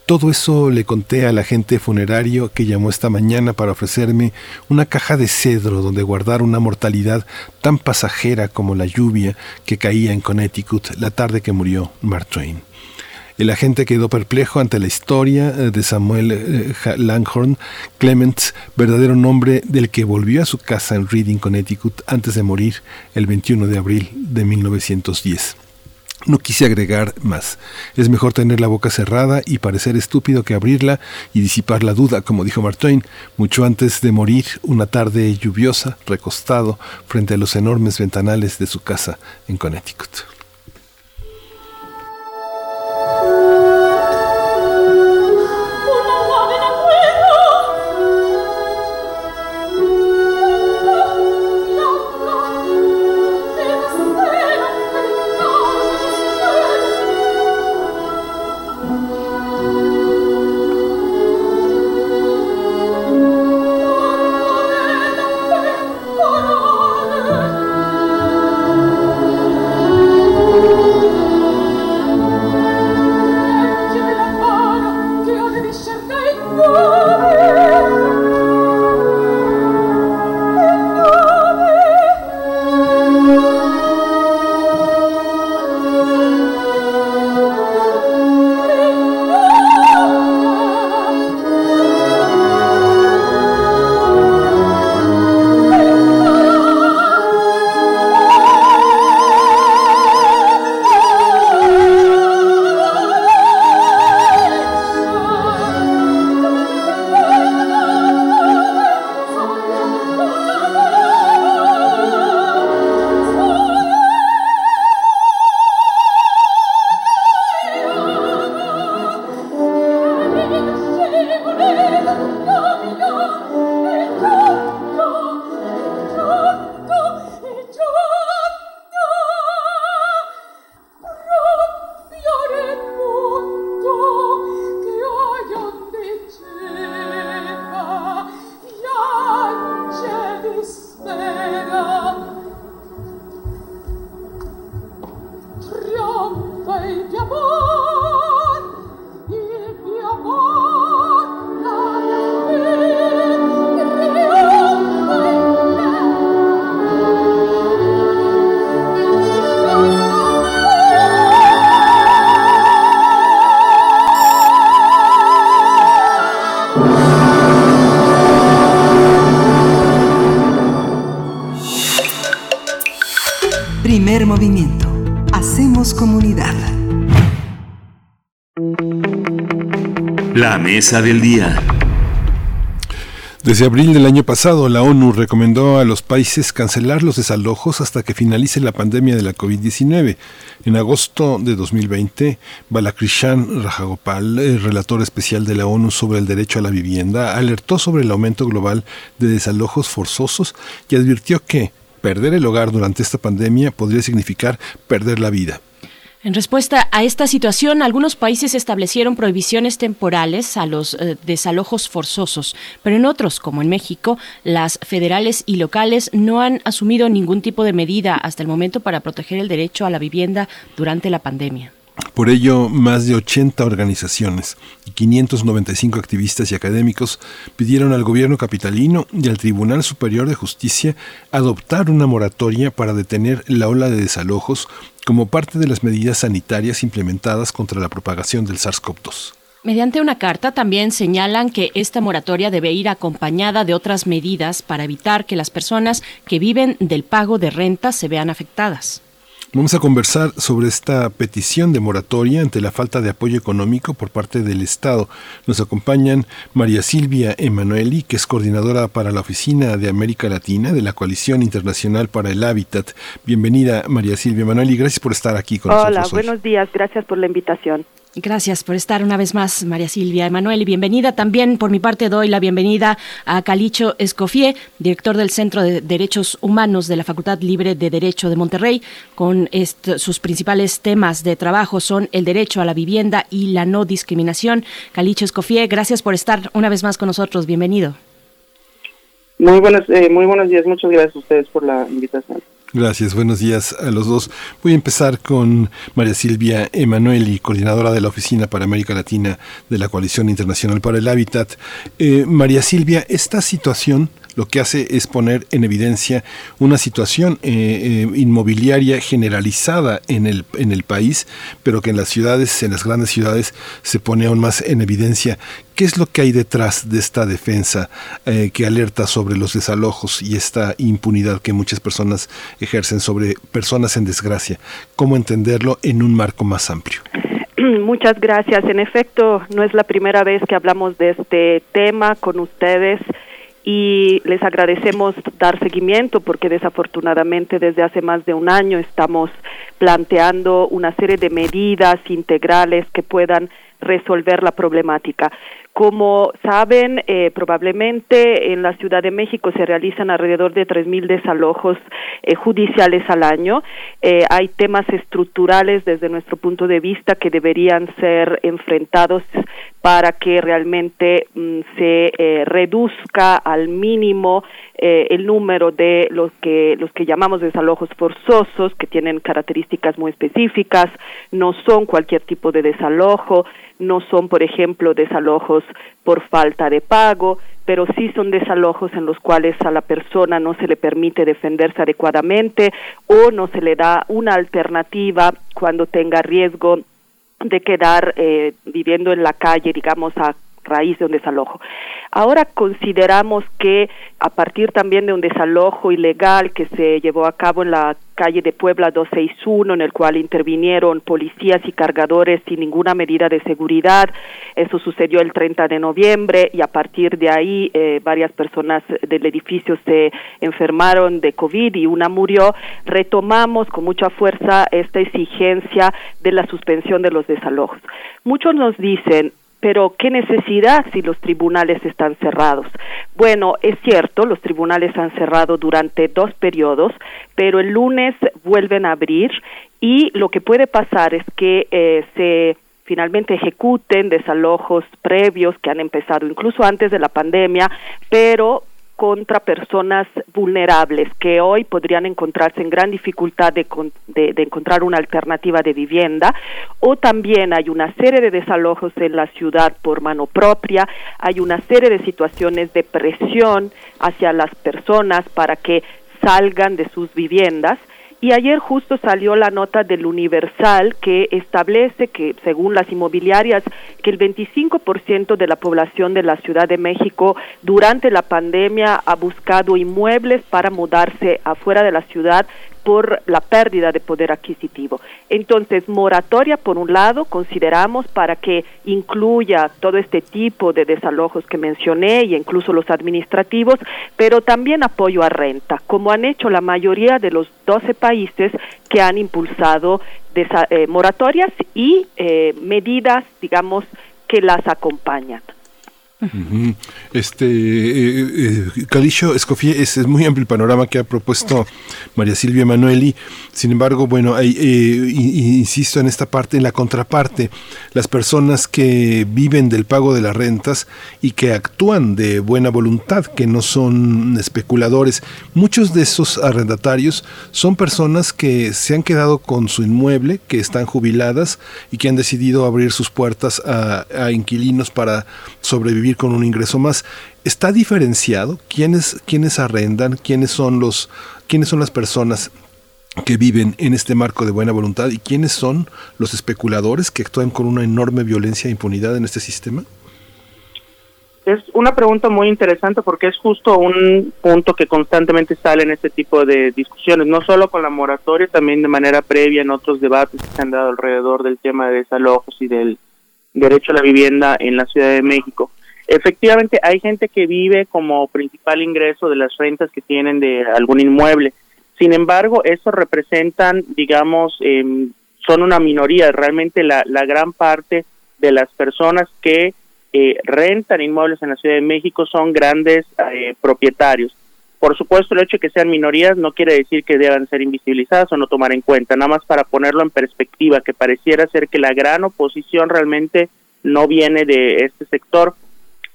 A: Todo eso le conté al agente funerario que llamó esta mañana para ofrecerme una caja de cedro donde guardar una mortalidad tan pasajera como la lluvia que caía en Connecticut la tarde que murió Mark Twain. El agente quedó perplejo ante la historia eh, de Samuel eh, Langhorne Clements, verdadero nombre del que volvió a su casa en Reading, Connecticut, antes de morir el 21 de abril de 1910. No quise agregar más. Es mejor tener la boca cerrada y parecer estúpido que abrirla y disipar la duda, como dijo Mark Twain, mucho antes de morir una tarde lluviosa, recostado frente a los enormes ventanales de su casa en Connecticut.
C: Del día.
A: Desde abril del año pasado, la ONU recomendó a los países cancelar los desalojos hasta que finalice la pandemia de la COVID-19. En agosto de 2020, Balakrishan Rajagopal, el relator especial de la ONU sobre el derecho a la vivienda, alertó sobre el aumento global de desalojos forzosos y advirtió que perder el hogar durante esta pandemia podría significar perder la vida.
B: En respuesta a esta situación, algunos países establecieron prohibiciones temporales a los eh, desalojos forzosos, pero en otros, como en México, las federales y locales no han asumido ningún tipo de medida hasta el momento para proteger el derecho a la vivienda durante la pandemia.
A: Por ello, más de 80 organizaciones y 595 activistas y académicos pidieron al gobierno capitalino y al Tribunal Superior de Justicia adoptar una moratoria para detener la ola de desalojos como parte de las medidas sanitarias implementadas contra la propagación del SARS-CoV-2.
B: Mediante una carta también señalan que esta moratoria debe ir acompañada de otras medidas para evitar que las personas que viven del pago de renta se vean afectadas.
A: Vamos a conversar sobre esta petición de moratoria ante la falta de apoyo económico por parte del Estado. Nos acompañan María Silvia Emanueli, que es coordinadora para la Oficina de América Latina de la Coalición Internacional para el Hábitat. Bienvenida, María Silvia Emanueli. Gracias por estar aquí con
X: Hola,
A: nosotros.
X: Hola, buenos días. Gracias por la invitación.
B: Gracias por estar una vez más, María Silvia Emanuel, y bienvenida. También por mi parte doy la bienvenida a Calicho Escofié, director del Centro de Derechos Humanos de la Facultad Libre de Derecho de Monterrey, con sus principales temas de trabajo son el derecho a la vivienda y la no discriminación. Calicho Escofié, gracias por estar una vez más con nosotros. Bienvenido.
X: Muy buenos, eh, muy buenos días. Muchas gracias a ustedes por la invitación.
A: Gracias, buenos días a los dos. Voy a empezar con María Silvia Emanueli, coordinadora de la Oficina para América Latina de la Coalición Internacional para el Hábitat. Eh, María Silvia, esta situación lo que hace es poner en evidencia una situación eh, eh, inmobiliaria generalizada en el, en el país, pero que en las ciudades, en las grandes ciudades, se pone aún más en evidencia. ¿Qué es lo que hay detrás de esta defensa eh, que alerta sobre los desalojos y esta impunidad que muchas personas ejercen sobre personas en desgracia? ¿Cómo entenderlo en un marco más amplio? [CLEARS THROAT]
Y: Muchas gracias. En efecto, no es la primera vez que hablamos de este tema con ustedes y les agradecemos dar seguimiento porque desafortunadamente desde hace más de un año estamos planteando una serie de medidas integrales que puedan resolver la problemática. Como saben, eh, probablemente en la Ciudad de México se realizan alrededor de 3.000 desalojos eh, judiciales al año. Eh, hay temas estructurales desde nuestro punto de vista que deberían ser enfrentados para que realmente mm, se reduzca al mínimo el número de los que los que llamamos desalojos forzosos que tienen características muy específicas no son cualquier tipo de desalojo no son por ejemplo desalojos por falta de pago, pero sí son desalojos en los cuales a la persona no se le permite defenderse adecuadamente o no se le da una alternativa cuando tenga riesgo de quedar eh, viviendo en la calle, digamos, a raíz de un desalojo. Ahora consideramos que a partir también de un desalojo ilegal que se llevó a cabo en la calle de Puebla 261, en el cual intervinieron policías y cargadores sin ninguna medida de seguridad. Eso sucedió el 30 de noviembre y a partir de ahí eh, varias personas del edificio se enfermaron de COVID y una murió. Retomamos con mucha fuerza esta exigencia de la suspensión de los desalojos. Muchos nos dicen, pero ¿qué necesidad si los tribunales están cerrados? Bueno, es cierto, los tribunales han cerrado durante dos periodos, pero el lunes vuelven a abrir y lo que puede pasar es que eh, se finalmente ejecuten desalojos previos que han empezado incluso antes de la pandemia, pero contra personas vulnerables que hoy podrían encontrarse en gran dificultad de, de, encontrar una alternativa de vivienda o también hay una serie de desalojos en la ciudad por mano propia, hay una serie de situaciones de presión hacia las personas para que salgan de sus viviendas y ayer justo salió la nota del Universal que establece que, según las inmobiliarias, que el 25% de la población de la Ciudad de México durante la pandemia ha buscado inmuebles para mudarse afuera de la ciudad por la pérdida de poder adquisitivo. Entonces, moratoria, por un lado, consideramos para que incluya todo este tipo de desalojos que mencioné y incluso los administrativos, pero también apoyo a renta, como han hecho la mayoría de los 12 países que han impulsado eh, moratorias y eh, medidas, digamos, que las acompañan.
A: Este, eh, eh es, es, muy amplio el panorama que ha propuesto María Silvia Emanueli. Sin embargo, bueno, eh, insisto en esta parte, en la contraparte, las personas que viven del pago de las rentas y que actúan de buena voluntad, que no son especuladores. Muchos de esos arrendatarios son personas que se han quedado con su inmueble, que están jubiladas y que han decidido abrir sus puertas a inquilinos para sobrevivir con un ingreso más. ¿Está diferenciado quiénes, quiénes arrendan, quiénes son los, quiénes son las personas que viven en este marco de buena voluntad y quiénes son los especuladores que actúan con una enorme violencia e impunidad en este sistema?
X: Es una pregunta muy interesante porque es justo un punto que constantemente sale en este tipo de discusiones, no solo con la moratoria, también de manera previa en otros debates que se han dado alrededor del tema de desalojos y del derecho a la vivienda en la Ciudad de México. Efectivamente, hay gente que vive como principal ingreso de las rentas que tienen de algún inmueble. Sin embargo, eso representan, digamos, eh, son una minoría. Realmente la, la gran parte de las personas que eh, rentan inmuebles en la Ciudad de México son grandes eh, propietarios. Por supuesto, el hecho de que sean minorías no quiere decir que deban ser invisibilizadas o no tomar en cuenta, nada más para ponerlo en perspectiva, que pareciera ser que la gran oposición realmente no viene de este sector,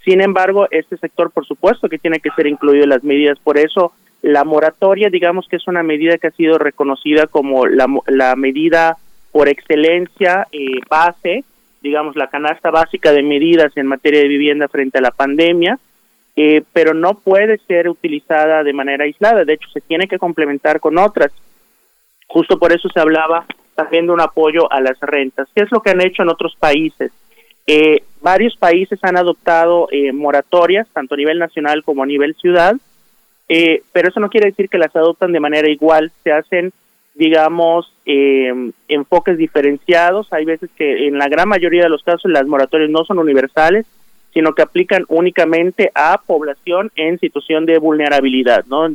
X: sin embargo, este sector, por supuesto, que tiene que ser incluido en las medidas. Por eso, la moratoria, digamos que es una medida que ha sido reconocida como la, la medida por excelencia eh, base, digamos, la canasta básica de medidas en materia de vivienda frente a la pandemia. eh, pero no puede ser utilizada de manera aislada, de hecho se tiene que complementar con otras. Justo por eso se hablaba también de un apoyo a las rentas. ¿Qué es lo que han hecho en otros países? Eh, varios países han adoptado eh, moratorias, tanto a nivel nacional como a nivel ciudad, eh, pero eso no quiere decir que las adoptan de manera igual, se hacen, digamos, eh, enfoques diferenciados. Hay veces que en la gran mayoría de los casos las moratorias no son universales, sino que aplican únicamente a población en situación de vulnerabilidad, ¿no?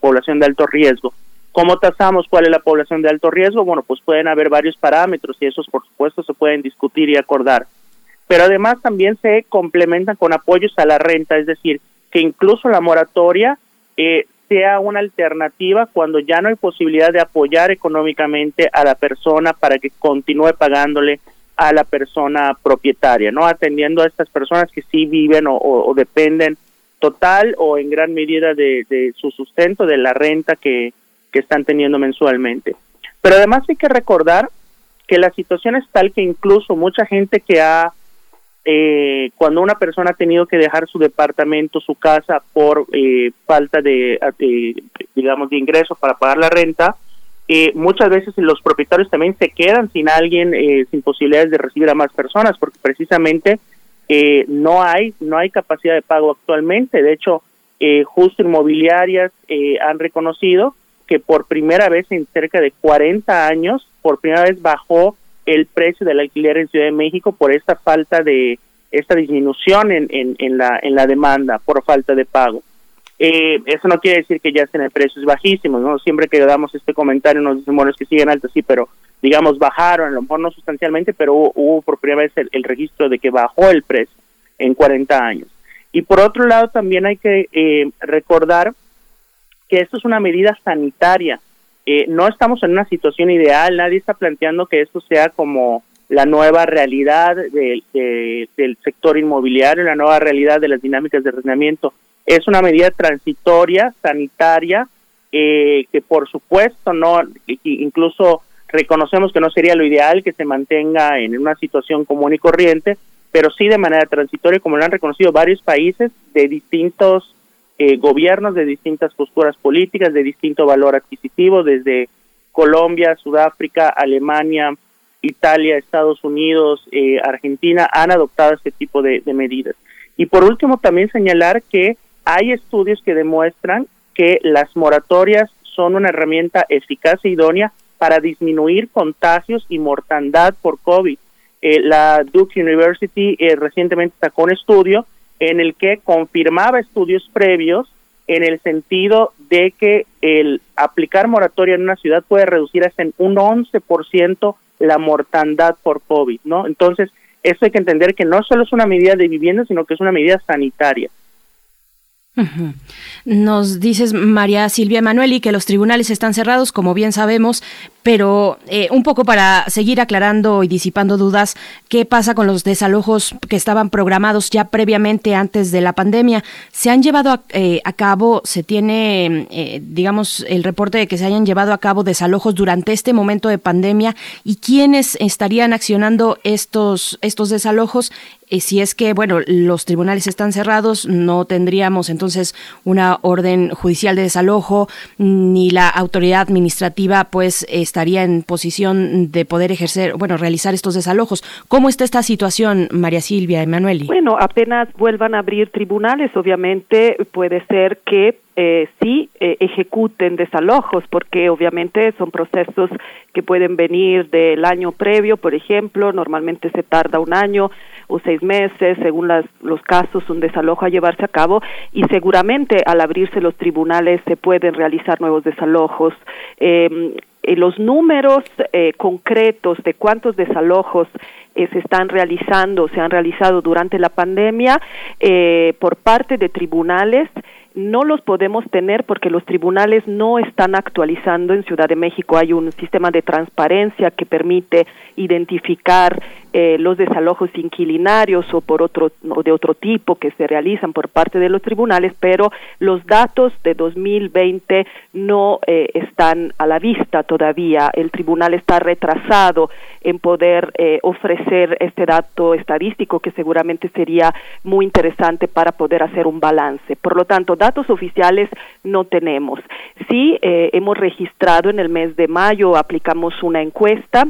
X: Población de alto riesgo. ¿Cómo tasamos cuál es la población de alto riesgo? Bueno, pues pueden haber varios parámetros y esos, por supuesto, se pueden discutir y acordar. Pero además también se complementan con apoyos a la renta, es decir, que incluso la moratoria eh, sea una alternativa cuando ya no hay posibilidad de apoyar económicamente a la persona para que continúe pagándole a la persona propietaria, ¿no? Atendiendo a estas personas que sí viven o, dependen total o en gran medida de, de su sustento, de la renta que, que están teniendo mensualmente. Pero además hay que recordar que la situación es tal que incluso mucha gente que ha eh, cuando una persona ha tenido que dejar su departamento, su casa por eh, falta de, eh, digamos, de ingresos para pagar la renta, eh, muchas veces los propietarios también se quedan sin alguien, eh, sin posibilidades de recibir a más personas, porque precisamente no hay no hay capacidad de pago actualmente. De hecho, justo inmobiliarias han reconocido que por primera vez en cerca de 40 años, por primera vez bajó el precio del alquiler en Ciudad de México por esta falta de esta disminución en, en, la en la demanda por falta de pago. Eh, eso no quiere decir que ya estén en precios bajísimos, ¿no? Siempre que damos este comentario nos dicen, bueno, es que siguen altos, sí, pero digamos bajaron, a lo mejor no sustancialmente, pero hubo, hubo por primera vez el, el registro de que bajó el precio en 40 años. Y por otro lado también hay que eh, recordar que esto es una medida sanitaria. Eh, no estamos en una situación ideal, nadie está planteando que esto sea como la nueva realidad de- de- del sector inmobiliario, la nueva realidad de las dinámicas de arrendamiento. Es una medida transitoria, sanitaria, eh, que por supuesto no, incluso reconocemos que no sería lo ideal que se mantenga en una situación común y corriente, pero sí de manera transitoria, como lo han reconocido varios países de distintos eh, gobiernos, de distintas posturas políticas, de distinto valor adquisitivo, desde Colombia, Sudáfrica, Alemania, Italia, Estados Unidos, eh, Argentina, han adoptado este tipo de, medidas. Y por último, también señalar que hay estudios que demuestran que las moratorias son una herramienta eficaz e idónea para disminuir contagios y mortandad por COVID. Eh, la Duke University eh, recientemente sacó un estudio en el que confirmaba estudios previos en el sentido de que el aplicar moratoria en una ciudad puede reducir hasta en un 11% la mortandad por COVID, ¿no? Entonces, eso hay que entender que no solo es una medida de vivienda, sino que es una medida sanitaria.
B: Nos dices, María Silvia Emanueli, que los tribunales están cerrados, como bien sabemos, pero eh, un poco para seguir aclarando y disipando dudas, ¿qué pasa con los desalojos que estaban programados ya previamente antes de la pandemia? ¿Se han llevado a, eh, a cabo, se tiene, eh, digamos, el reporte de que se hayan llevado a cabo desalojos durante este momento de pandemia y quiénes estarían accionando estos, estos desalojos? Eh, si es que, bueno, los tribunales están cerrados, no tendríamos entonces una orden judicial de desalojo, ni la autoridad administrativa pues estaría en posición de poder ejercer, bueno, realizar estos desalojos. ¿Cómo está esta situación, María Silvia Emanueli?
Y: Bueno, apenas vuelvan a abrir tribunales, obviamente puede ser que eh, sí eh, ejecuten desalojos, porque obviamente son procesos que pueden venir del año previo, por ejemplo, normalmente se tarda un año o seis meses, según las, los casos, un desalojo a llevarse a cabo y seguramente al abrirse los tribunales se pueden realizar nuevos desalojos. Eh, los números eh, concretos de cuántos desalojos eh, se están realizando, se han realizado durante la pandemia eh, por parte de tribunales no los podemos tener porque los tribunales no están actualizando. En Ciudad de México hay un sistema de transparencia que permite identificar eh, los desalojos inquilinarios o por otro o de otro tipo que se realizan por parte de los tribunales, pero los datos de 2020 no eh, están a la vista todavía. El tribunal está retrasado en poder eh, ofrecer este dato estadístico que seguramente sería muy interesante para poder hacer un balance. Por lo tanto, datos oficiales no tenemos. Sí, hemos registrado en el mes de mayo, aplicamos una encuesta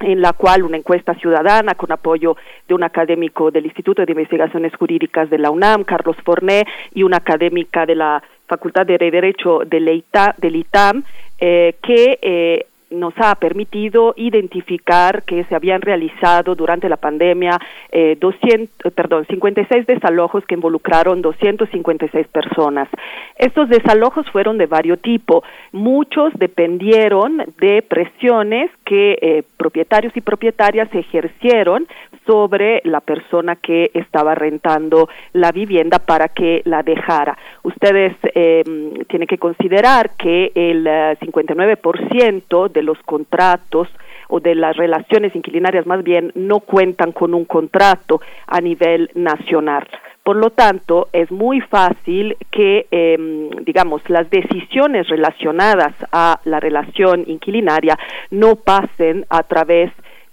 Y: en la cual una encuesta ciudadana con apoyo de un académico del Instituto de Investigaciones Jurídicas de la UNAM, Carlos Forné, y una académica de la Facultad de Derecho del, ITAM, eh, que eh, nos ha permitido identificar que se habían realizado durante la pandemia eh, 200, perdón, 56 desalojos que involucraron 256 personas. Estos desalojos fueron de varios tipos. Muchos dependieron de presiones que eh, propietarios y propietarias ejercieron sobre la persona que estaba rentando la vivienda para que la dejara. Ustedes eh, tienen que considerar que el 59% eh, de los contratos o de las relaciones inquilinarias más bien no cuentan con un contrato a nivel nacional. Por lo tanto, es muy fácil que, eh, digamos, las decisiones relacionadas a la relación inquilinaria no pasen a través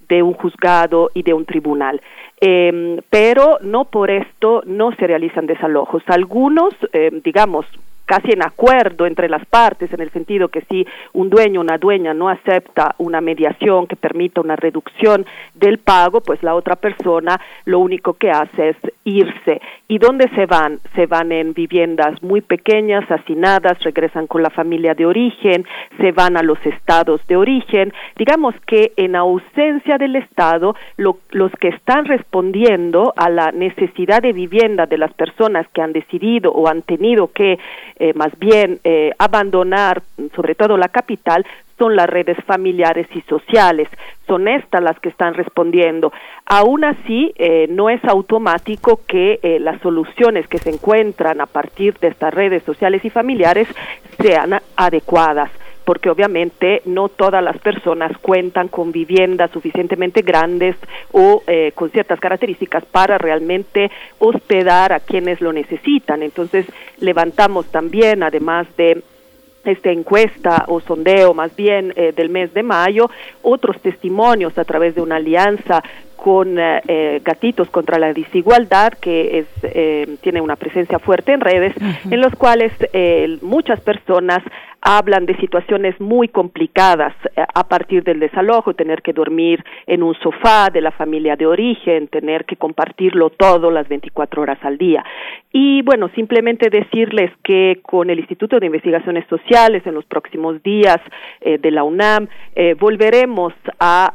Y: de un juzgado y de un tribunal. Eh, pero no por esto no se realizan desalojos. Algunos, eh, digamos, casi en acuerdo entre las partes, en el sentido que si un dueño o una dueña no acepta una mediación que permita una reducción del pago, pues la otra persona lo único que hace es irse. ¿Y dónde se van? Se van en viviendas muy pequeñas, hacinadas, regresan con la familia de origen, se van a los estados de origen. Digamos que en ausencia del Estado, los que están respondiendo a la necesidad de vivienda de las personas que han decidido o han tenido que eh, más bien eh, abandonar sobre todo la capital son las redes familiares y sociales. Son estas las que están respondiendo. Aún así, eh, no es automático que las soluciones que se encuentran a partir de estas redes sociales y familiares sean adecuadas porque obviamente no todas las personas cuentan con viviendas suficientemente grandes o eh, con ciertas características para realmente hospedar a quienes lo necesitan. Entonces, levantamos también, además de esta encuesta o sondeo más bien eh, del mes de mayo, otros testimonios a través de una alianza con eh, Gatitos contra la Desigualdad, que es, tiene una presencia fuerte en redes, en los cuales muchas personas hablan de situaciones muy complicadas eh, a partir del desalojo, tener que dormir en un sofá de la familia de origen, tener que compartirlo todo las 24 horas al día. Y bueno, simplemente decirles que con el Instituto de Investigaciones Sociales en los próximos días eh, de la UNAM eh, volveremos a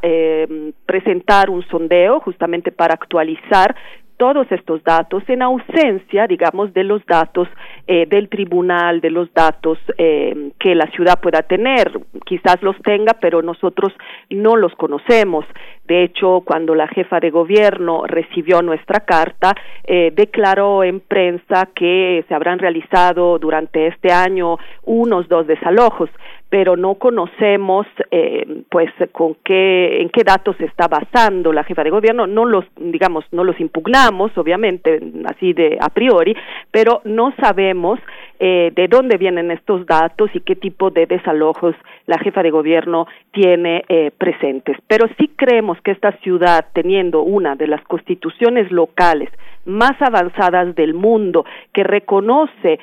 Y: presentar un sondeo justamente para actualizar todos estos datos en ausencia, digamos, de los datos eh, del tribunal, de los datos eh, que la ciudad pueda tener. Quizás los tenga, pero nosotros no los conocemos. De hecho, cuando la jefa de gobierno recibió nuestra carta, eh, declaró en prensa que se habrán realizado durante este año unos dos desalojos pero no conocemos eh, pues con qué en qué datos se está basando la jefa de gobierno. No los digamos no los impugnamos obviamente así de a priori pero no sabemos eh, de dónde vienen estos datos y qué tipo de desalojos la jefa de gobierno tiene eh, presentes. Pero sí creemos que esta ciudad teniendo una de las constituciones locales más avanzadas del mundo que reconoce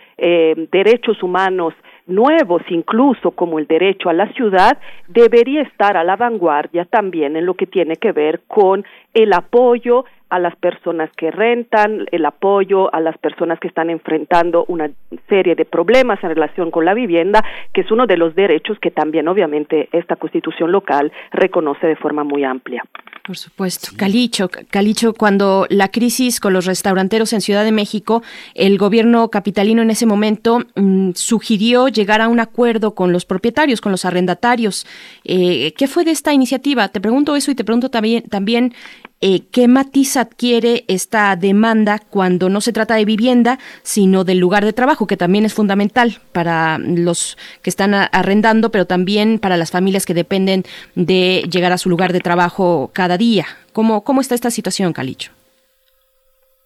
Y: derechos humanos nuevos incluso como el derecho a la ciudad, debería estar a la vanguardia también en lo que tiene que ver con el apoyo a las personas que rentan, el apoyo a las personas que están enfrentando una serie de problemas en relación con la vivienda, que es uno de los derechos que también obviamente esta constitución local reconoce de forma muy amplia.
B: Por supuesto. Calicho, Calicho, cuando la crisis con los restauranteros en Ciudad de México, el gobierno capitalino en ese momento mm, sugirió llegar a un acuerdo con los propietarios, con los arrendatarios. Eh, ¿Qué fue de esta iniciativa? Te pregunto eso y te pregunto también, también eh, ¿qué matiz adquiere esta demanda cuando no se trata de vivienda, sino del lugar de trabajo, que también es fundamental para los que están arrendando, pero también para las familias que dependen de llegar a su lugar de trabajo cada día? ¿Cómo, cómo está esta situación, Calicho?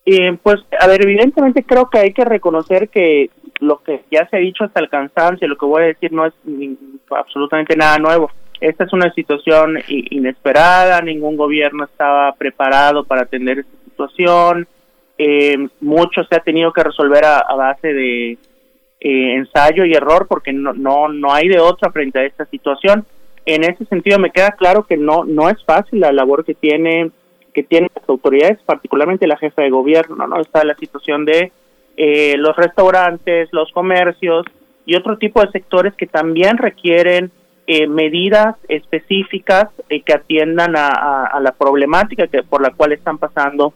X: Eh, pues, a ver, evidentemente creo que hay que reconocer que lo que ya se ha dicho hasta el cansancio, lo que voy a decir no es absolutamente nada nuevo. Esta es una situación inesperada, ningún gobierno estaba preparado para atender esta situación, eh, mucho se ha tenido que resolver a, base de eh, ensayo y error porque no, no, no hay de otra frente a esta situación. En ese sentido me queda claro que no, no es fácil la labor que tiene que tienen las autoridades, particularmente la jefa de gobierno, ¿no? Está la situación de eh, los restaurantes, los comercios y otro tipo de sectores que también requieren eh, medidas específicas eh, que atiendan a, la problemática que por la cual están pasando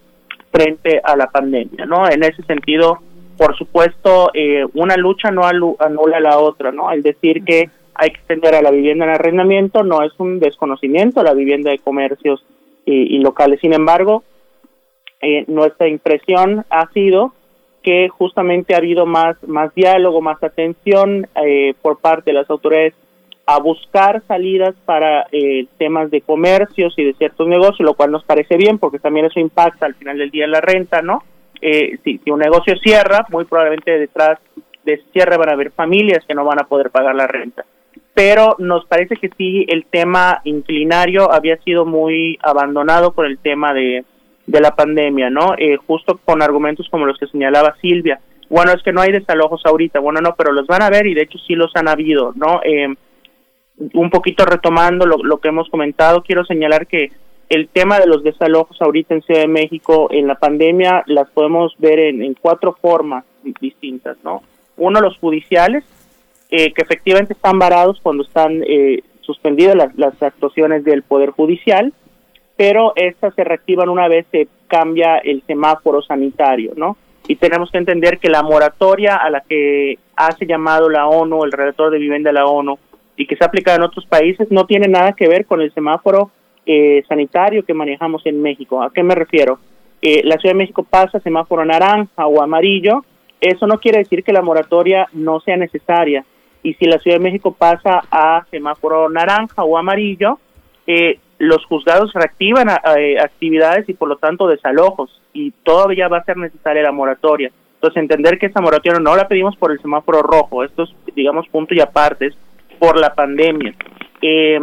X: frente a la pandemia, ¿no? En ese sentido, por supuesto, una lucha no anula la otra, ¿no? El decir que hay que extender a la vivienda en arrendamiento no es un desconocimiento a la vivienda de comercios y, locales. Sin embargo, eh, nuestra impresión ha sido que justamente ha habido más, más diálogo, más atención eh, por parte de las autoridades a buscar salidas para eh, temas de comercios y de ciertos negocios, lo cual nos parece bien porque también eso impacta al final del día la renta, ¿no? si, si un negocio cierra, muy probablemente detrás de cierre van a haber familias que no van a poder pagar la renta pero nos parece que sí el tema inclinario había sido muy abandonado por el tema de, de la pandemia, ¿no? Eh, justo con argumentos como los que señalaba Silvia. Bueno, es que no hay desalojos ahorita, bueno, no, pero los van a ver y de hecho sí los han habido, ¿no? Eh, un poquito retomando lo, que hemos comentado, quiero señalar que el tema de los desalojos ahorita en Ciudad de México en la pandemia las podemos ver en, cuatro formas distintas, ¿no? Uno, los judiciales, eh, que efectivamente están varados cuando están eh, suspendidas las, actuaciones del Poder Judicial, pero estas se reactivan una vez se cambia el semáforo sanitario, ¿no? Y tenemos que entender que la moratoria a la que hace llamado la ONU, el relator de vivienda de la ONU, y que se aplica en otros países, no tiene nada que ver con el semáforo eh, sanitario que manejamos en México. ¿A qué me refiero? la Ciudad de México pasa semáforo naranja o amarillo, eso no quiere decir que la moratoria no sea necesaria y si la Ciudad de México pasa a semáforo naranja o amarillo, eh, los juzgados reactivan eh, actividades y por lo tanto desalojos y todavía va a ser necesaria la moratoria. Entonces entender que esa moratoria no la pedimos por el semáforo rojo, esto es digamos punto y aparte, por la pandemia. Eh,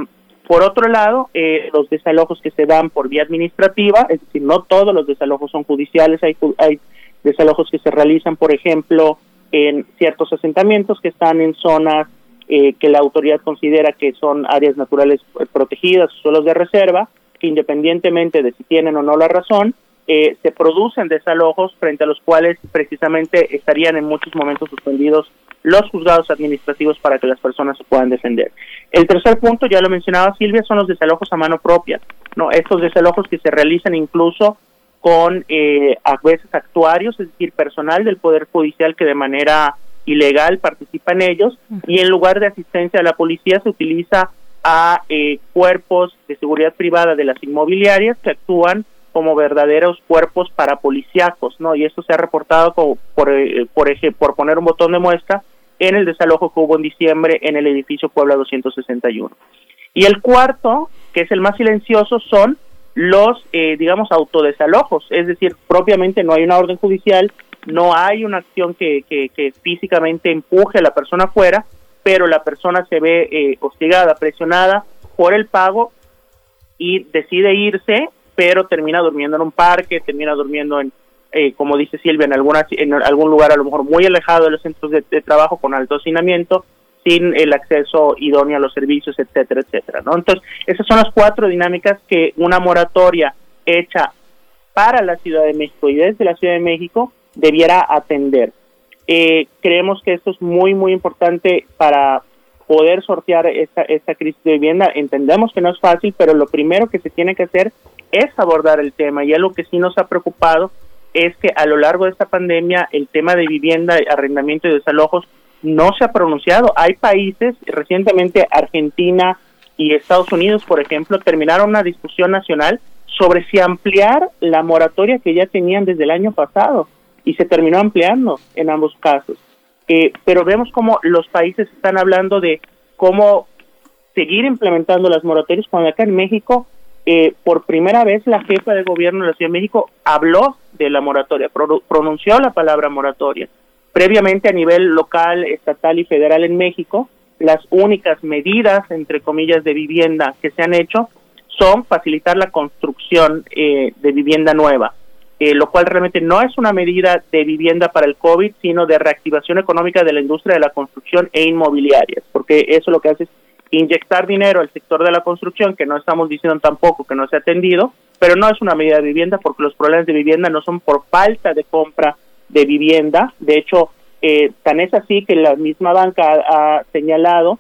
X: por otro lado, los desalojos que se dan por vía administrativa, es decir, no todos los desalojos son judiciales, hay, hay desalojos que se realizan, por ejemplo, en ciertos asentamientos que están en zonas eh, que la autoridad considera que son áreas naturales eh, protegidas, suelos de reserva, que independientemente de si tienen o no la razón, eh, se producen desalojos frente a los cuales precisamente estarían en muchos momentos suspendidos los juzgados administrativos para que las personas se puedan defender. El tercer punto, ya lo mencionaba Silvia, son los desalojos a mano propia, no estos desalojos que se realizan incluso con eh, a veces actuarios, es decir, personal del Poder Judicial que de manera ilegal participa en ellos y en lugar de asistencia a la policía se utiliza a eh, cuerpos de seguridad privada de las inmobiliarias que actúan como verdaderos cuerpos parapolicíacos, ¿no? Y esto se ha reportado como, por, eh, por, por poner un botón de muestra en el desalojo que hubo en diciembre en el edificio Puebla 261. Y el cuarto, que es el más silencioso, son los, eh, digamos, autodesalojos, es decir, propiamente no hay una orden judicial, no hay una acción que, que, físicamente empuje a la persona afuera, pero la persona se ve eh, hostigada, presionada por el pago y decide irse, pero termina durmiendo en un parque, termina durmiendo en, eh, como dice Silvia, en, alguna, en algún lugar a lo mejor muy alejado de los centros de trabajo con alto hacinamiento, sin el acceso idóneo a los servicios, etcétera, etcétera, ¿no? Entonces, esas son las cuatro dinámicas que una moratoria hecha para la Ciudad de México y desde la Ciudad de México debiera atender. Eh, creemos que esto es muy, muy importante para poder sortear esta, esta crisis de vivienda. Entendemos que no es fácil, pero lo primero que se tiene que hacer es abordar el tema y algo que sí nos ha preocupado es que a lo largo de esta pandemia el tema de vivienda, arrendamiento y desalojos no se ha pronunciado. Hay países, recientemente Argentina y Estados Unidos, por ejemplo, terminaron una discusión nacional sobre si ampliar la moratoria que ya tenían desde el año pasado y se terminó ampliando en ambos casos. Eh, pero vemos como los países están hablando de cómo seguir implementando las moratorias cuando acá en México eh, por primera vez la jefa de gobierno de la Ciudad de México habló de la moratoria, pronunció la palabra moratoria. Previamente a nivel local, estatal y federal en México, las únicas medidas, entre comillas, de vivienda que se han hecho son facilitar la construcción eh, de vivienda nueva, eh, lo cual realmente no es una medida de vivienda para el COVID, sino de reactivación económica de la industria de la construcción e inmobiliaria, porque eso lo que hace es inyectar dinero al sector de la construcción, que no estamos diciendo tampoco que no se ha atendido, pero no es una medida de vivienda porque los problemas de vivienda no son por falta de compra de vivienda. De hecho, eh, tan es así que la misma banca ha, señalado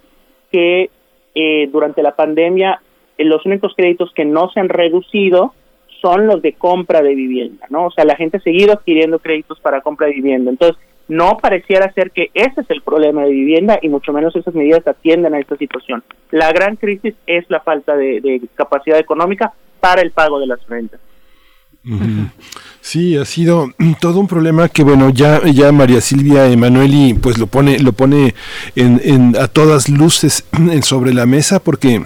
X: que eh, durante la pandemia eh, los únicos créditos que no se han reducido son los de compra de vivienda, ¿no? O sea, la gente ha seguido adquiriendo créditos para compra de vivienda. Entonces, no pareciera ser que ese es el problema de vivienda y mucho menos esas medidas atienden a esta situación. La gran crisis es la falta de, capacidad económica para el pago de las rentas.
A: Sí, ha sido todo un problema que bueno ya ya María Silvia Emanueli pues lo pone lo pone en, a todas luces sobre la mesa porque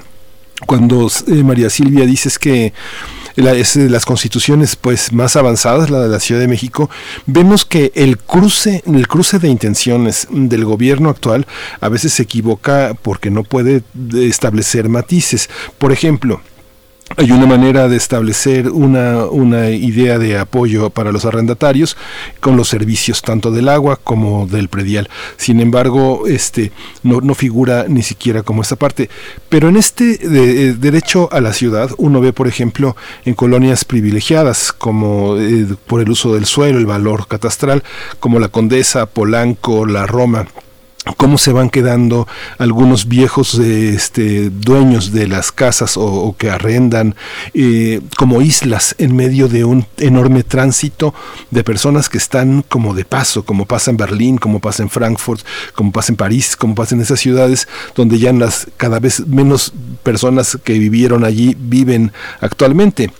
A: cuando eh, María Silvia dices que la, es de las constituciones pues más avanzadas, la de la Ciudad de México, vemos que el cruce, el cruce de intenciones del gobierno actual a veces se equivoca porque no puede establecer matices. Por ejemplo, hay una manera de establecer una, una, idea de apoyo para los arrendatarios con los servicios tanto del agua como del predial. Sin embargo, este no, no figura ni siquiera como esta parte. Pero en este eh, derecho a la ciudad, uno ve, por ejemplo, en colonias privilegiadas, como eh, por el uso del suelo, el valor catastral, como la Condesa, Polanco, la Roma cómo se van quedando algunos viejos este, dueños de las casas o, que arrendan eh, como islas en medio de un enorme tránsito de personas que están como de paso, como pasa en Berlín, como pasa en Frankfurt, como pasa en París, como pasa en esas ciudades donde ya las cada vez menos personas que vivieron allí viven actualmente.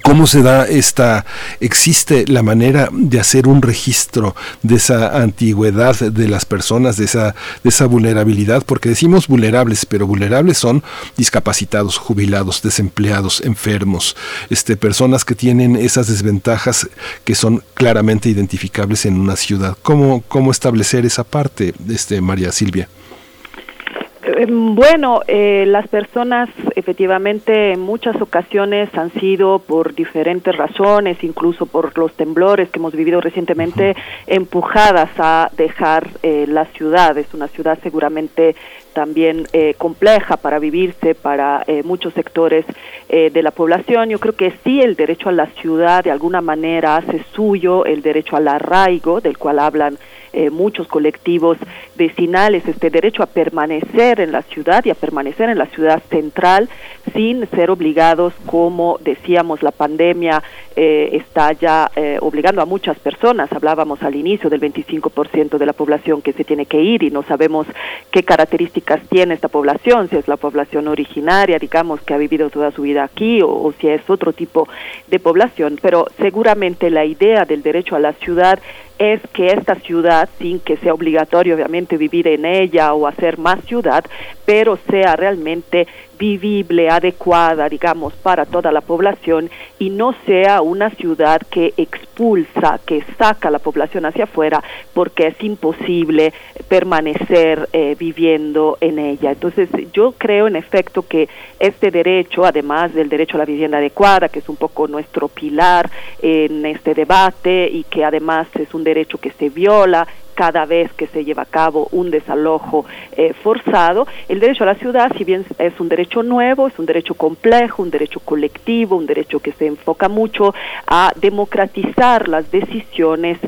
A: ¿Cómo se da esta, existe la manera de hacer un registro de esa antigüedad de las personas, de esa, de esa vulnerabilidad? Porque decimos vulnerables, pero vulnerables son discapacitados, jubilados, desempleados, enfermos, este, personas que tienen esas desventajas que son claramente identificables en una ciudad. ¿Cómo, cómo establecer esa parte, este, María Silvia?
Y: Eh, bueno, eh, las personas efectivamente en muchas ocasiones han sido por diferentes razones, incluso por los temblores que hemos vivido recientemente, empujadas a dejar eh, la ciudad. Es una ciudad seguramente también compleja para vivirse para muchos sectores de la población. Yo creo que sí el derecho a la ciudad de alguna manera hace suyo el derecho al arraigo, del cual hablan eh, muchos colectivos vecinales este derecho a permanecer en la ciudad y a permanecer en la ciudad central sin ser obligados, como decíamos, la pandemia eh, está ya eh, obligando a muchas personas. Hablábamos al inicio del 25% de la población que se tiene que ir y no sabemos qué características tiene esta población, si es la población originaria, digamos, que ha vivido toda su vida aquí o, o si es otro tipo de población. Pero seguramente la idea del derecho a la ciudad es que esta ciudad, sin que sea obligatorio obviamente vivir en ella o hacer más ciudad, pero sea realmente vivible, adecuada, digamos, para toda la población y no sea una ciudad que expulsa, que saca a la población hacia afuera porque es imposible permanecer eh, viviendo en ella. Entonces, yo creo en efecto que este derecho, además del derecho a la vivienda adecuada, que es un poco nuestro pilar en este debate y que además es un derecho que se viola cada vez que se lleva a cabo un desalojo eh, forzado. El derecho a la ciudad, si bien es un derecho nuevo, es un derecho complejo, un derecho colectivo, un derecho que se enfoca mucho a democratizar las decisiones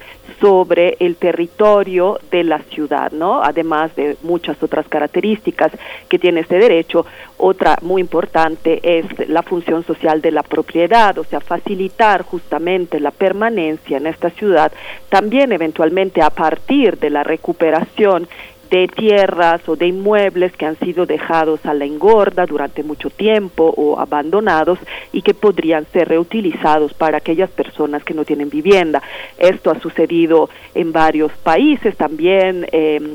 Y: sobre el territorio de la ciudad, ¿no? Además de muchas otras características que tiene este derecho, otra muy importante es la función social de la propiedad, o sea, facilitar justamente la permanencia en esta ciudad, también eventualmente a partir de la recuperación de tierras o de inmuebles que han sido dejados a la engorda durante mucho tiempo o abandonados y que podrían ser reutilizados para aquellas personas que no tienen vivienda. Esto ha sucedido en varios países también. Eh,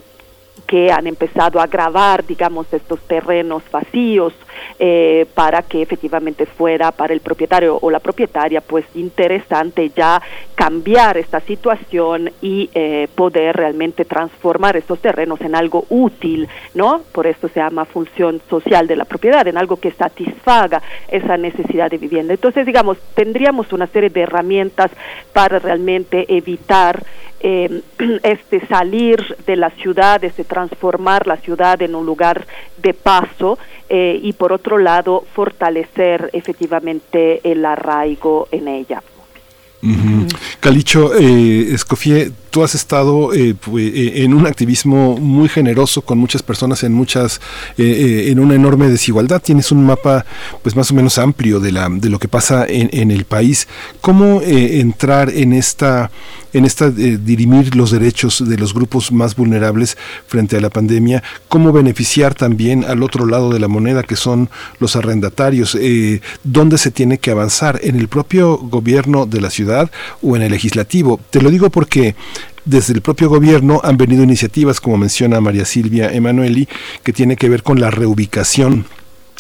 Y: que han empezado a grabar, digamos, estos terrenos vacíos eh, para que efectivamente fuera para el propietario o la propietaria, pues interesante ya cambiar esta situación y eh, poder realmente transformar estos terrenos en algo útil, ¿no? Por eso se llama función social de la propiedad, en algo que satisfaga esa necesidad de vivienda. Entonces, digamos, tendríamos una serie de herramientas para realmente evitar eh, [CLEARS THROAT] este salir de la ciudad, este transformar la ciudad en un lugar de paso eh, y por otro lado fortalecer efectivamente el arraigo en ella.
A: Calicho, eh, Escofié, tú has estado eh, eh, en un activismo muy generoso con muchas personas en muchas, eh, en una enorme desigualdad. Tienes un mapa, pues más o menos amplio de la, de lo que pasa en, en el país. ¿Cómo entrar en esta, en esta dirimir los derechos de los grupos más vulnerables frente a la pandemia? ¿Cómo beneficiar también al otro lado de la moneda que son los arrendatarios? ¿Dónde se tiene que avanzar? ¿En el propio gobierno de la ciudad? o en el legislativo. Te lo digo porque desde el propio gobierno han venido iniciativas, como menciona María Silvia Emanueli, que tiene que ver con la reubicación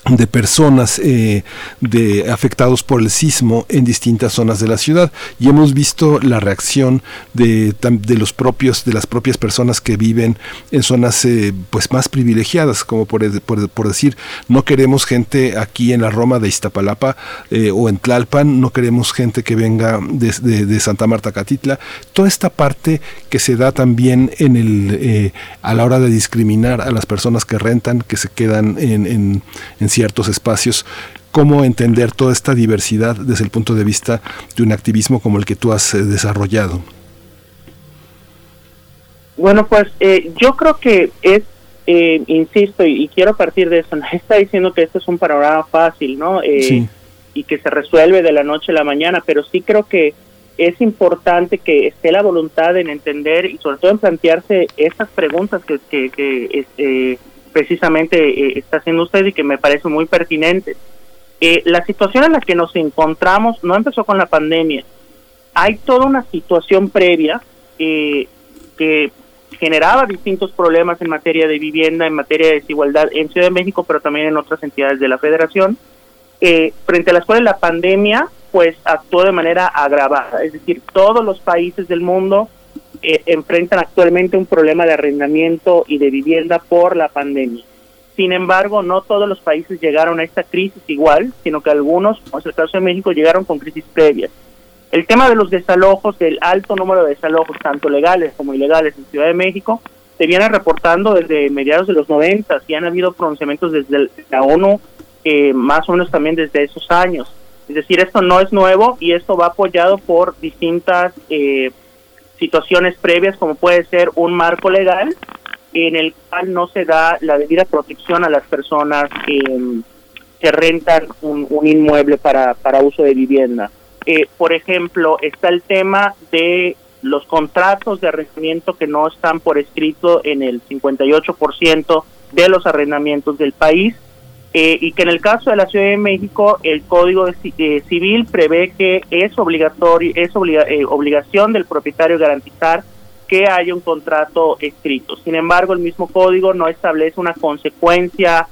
A: de personas eh, de afectados por el sismo en distintas zonas de la ciudad. Y hemos visto la reacción de, de los propios de las propias personas que viven en zonas eh, pues más privilegiadas como por, por, por, decir no queremos gente aquí en la Roma de Iztapalapa eh, o en Tlalpan no queremos gente que venga de, de, Santa Marta Catitla. Toda esta parte que se da también en el eh, a la hora de discriminar a las personas que rentan que se quedan en, en ciertos espacios, cómo entender toda esta diversidad desde el punto de vista de un activismo como el que tú has eh, desarrollado.
X: Bueno, pues eh, yo creo que es, eh, insisto, y, y, quiero partir de eso, [LAUGHS] no está diciendo que esto es un panorama fácil, ¿no? Eh, sí. Y que se resuelve de la noche a la mañana, pero sí creo que es importante que esté la voluntad en entender y sobre todo en plantearse esas preguntas que, que, que eh, precisamente eh, está haciendo usted y que me parece muy pertinente. Eh, la situación en la que nos encontramos no empezó con la pandemia. Hay toda una situación previa eh, que generaba distintos problemas en materia de vivienda, en materia de desigualdad en Ciudad de México, pero también en otras entidades de la Federación, frente a las cuales la pandemia pues actuó de manera agravada. Es decir, todos los países del mundo eh, enfrentan actualmente un problema de arrendamiento y de vivienda por la pandemia. Sin embargo, no todos los países llegaron a esta crisis igual, sino que algunos, como es el caso de México, llegaron con crisis previas. El tema de los desalojos, del alto número de desalojos, tanto legales como ilegales en Ciudad de México, se viene reportando desde mediados de los 90 y han habido pronunciamientos desde la ONU, eh, más o menos también desde esos años. Es decir, esto no es nuevo y esto va apoyado por distintas eh, situaciones previas como puede ser un marco legal en el cual no se da la debida protección a las personas que, que rentan un, un, inmueble para, para uso de vivienda. Eh, por ejemplo, está el tema de los contratos de arrendamiento que no están por escrito en el 58% de los arrendamientos del país eh, y que en el caso de la Ciudad de México el Código eh, Civil prevé que es obligatorio, es obliga, eh, obligación del propietario garantizar que haya un contrato escrito. Sin embargo, el mismo código no establece una consecuencia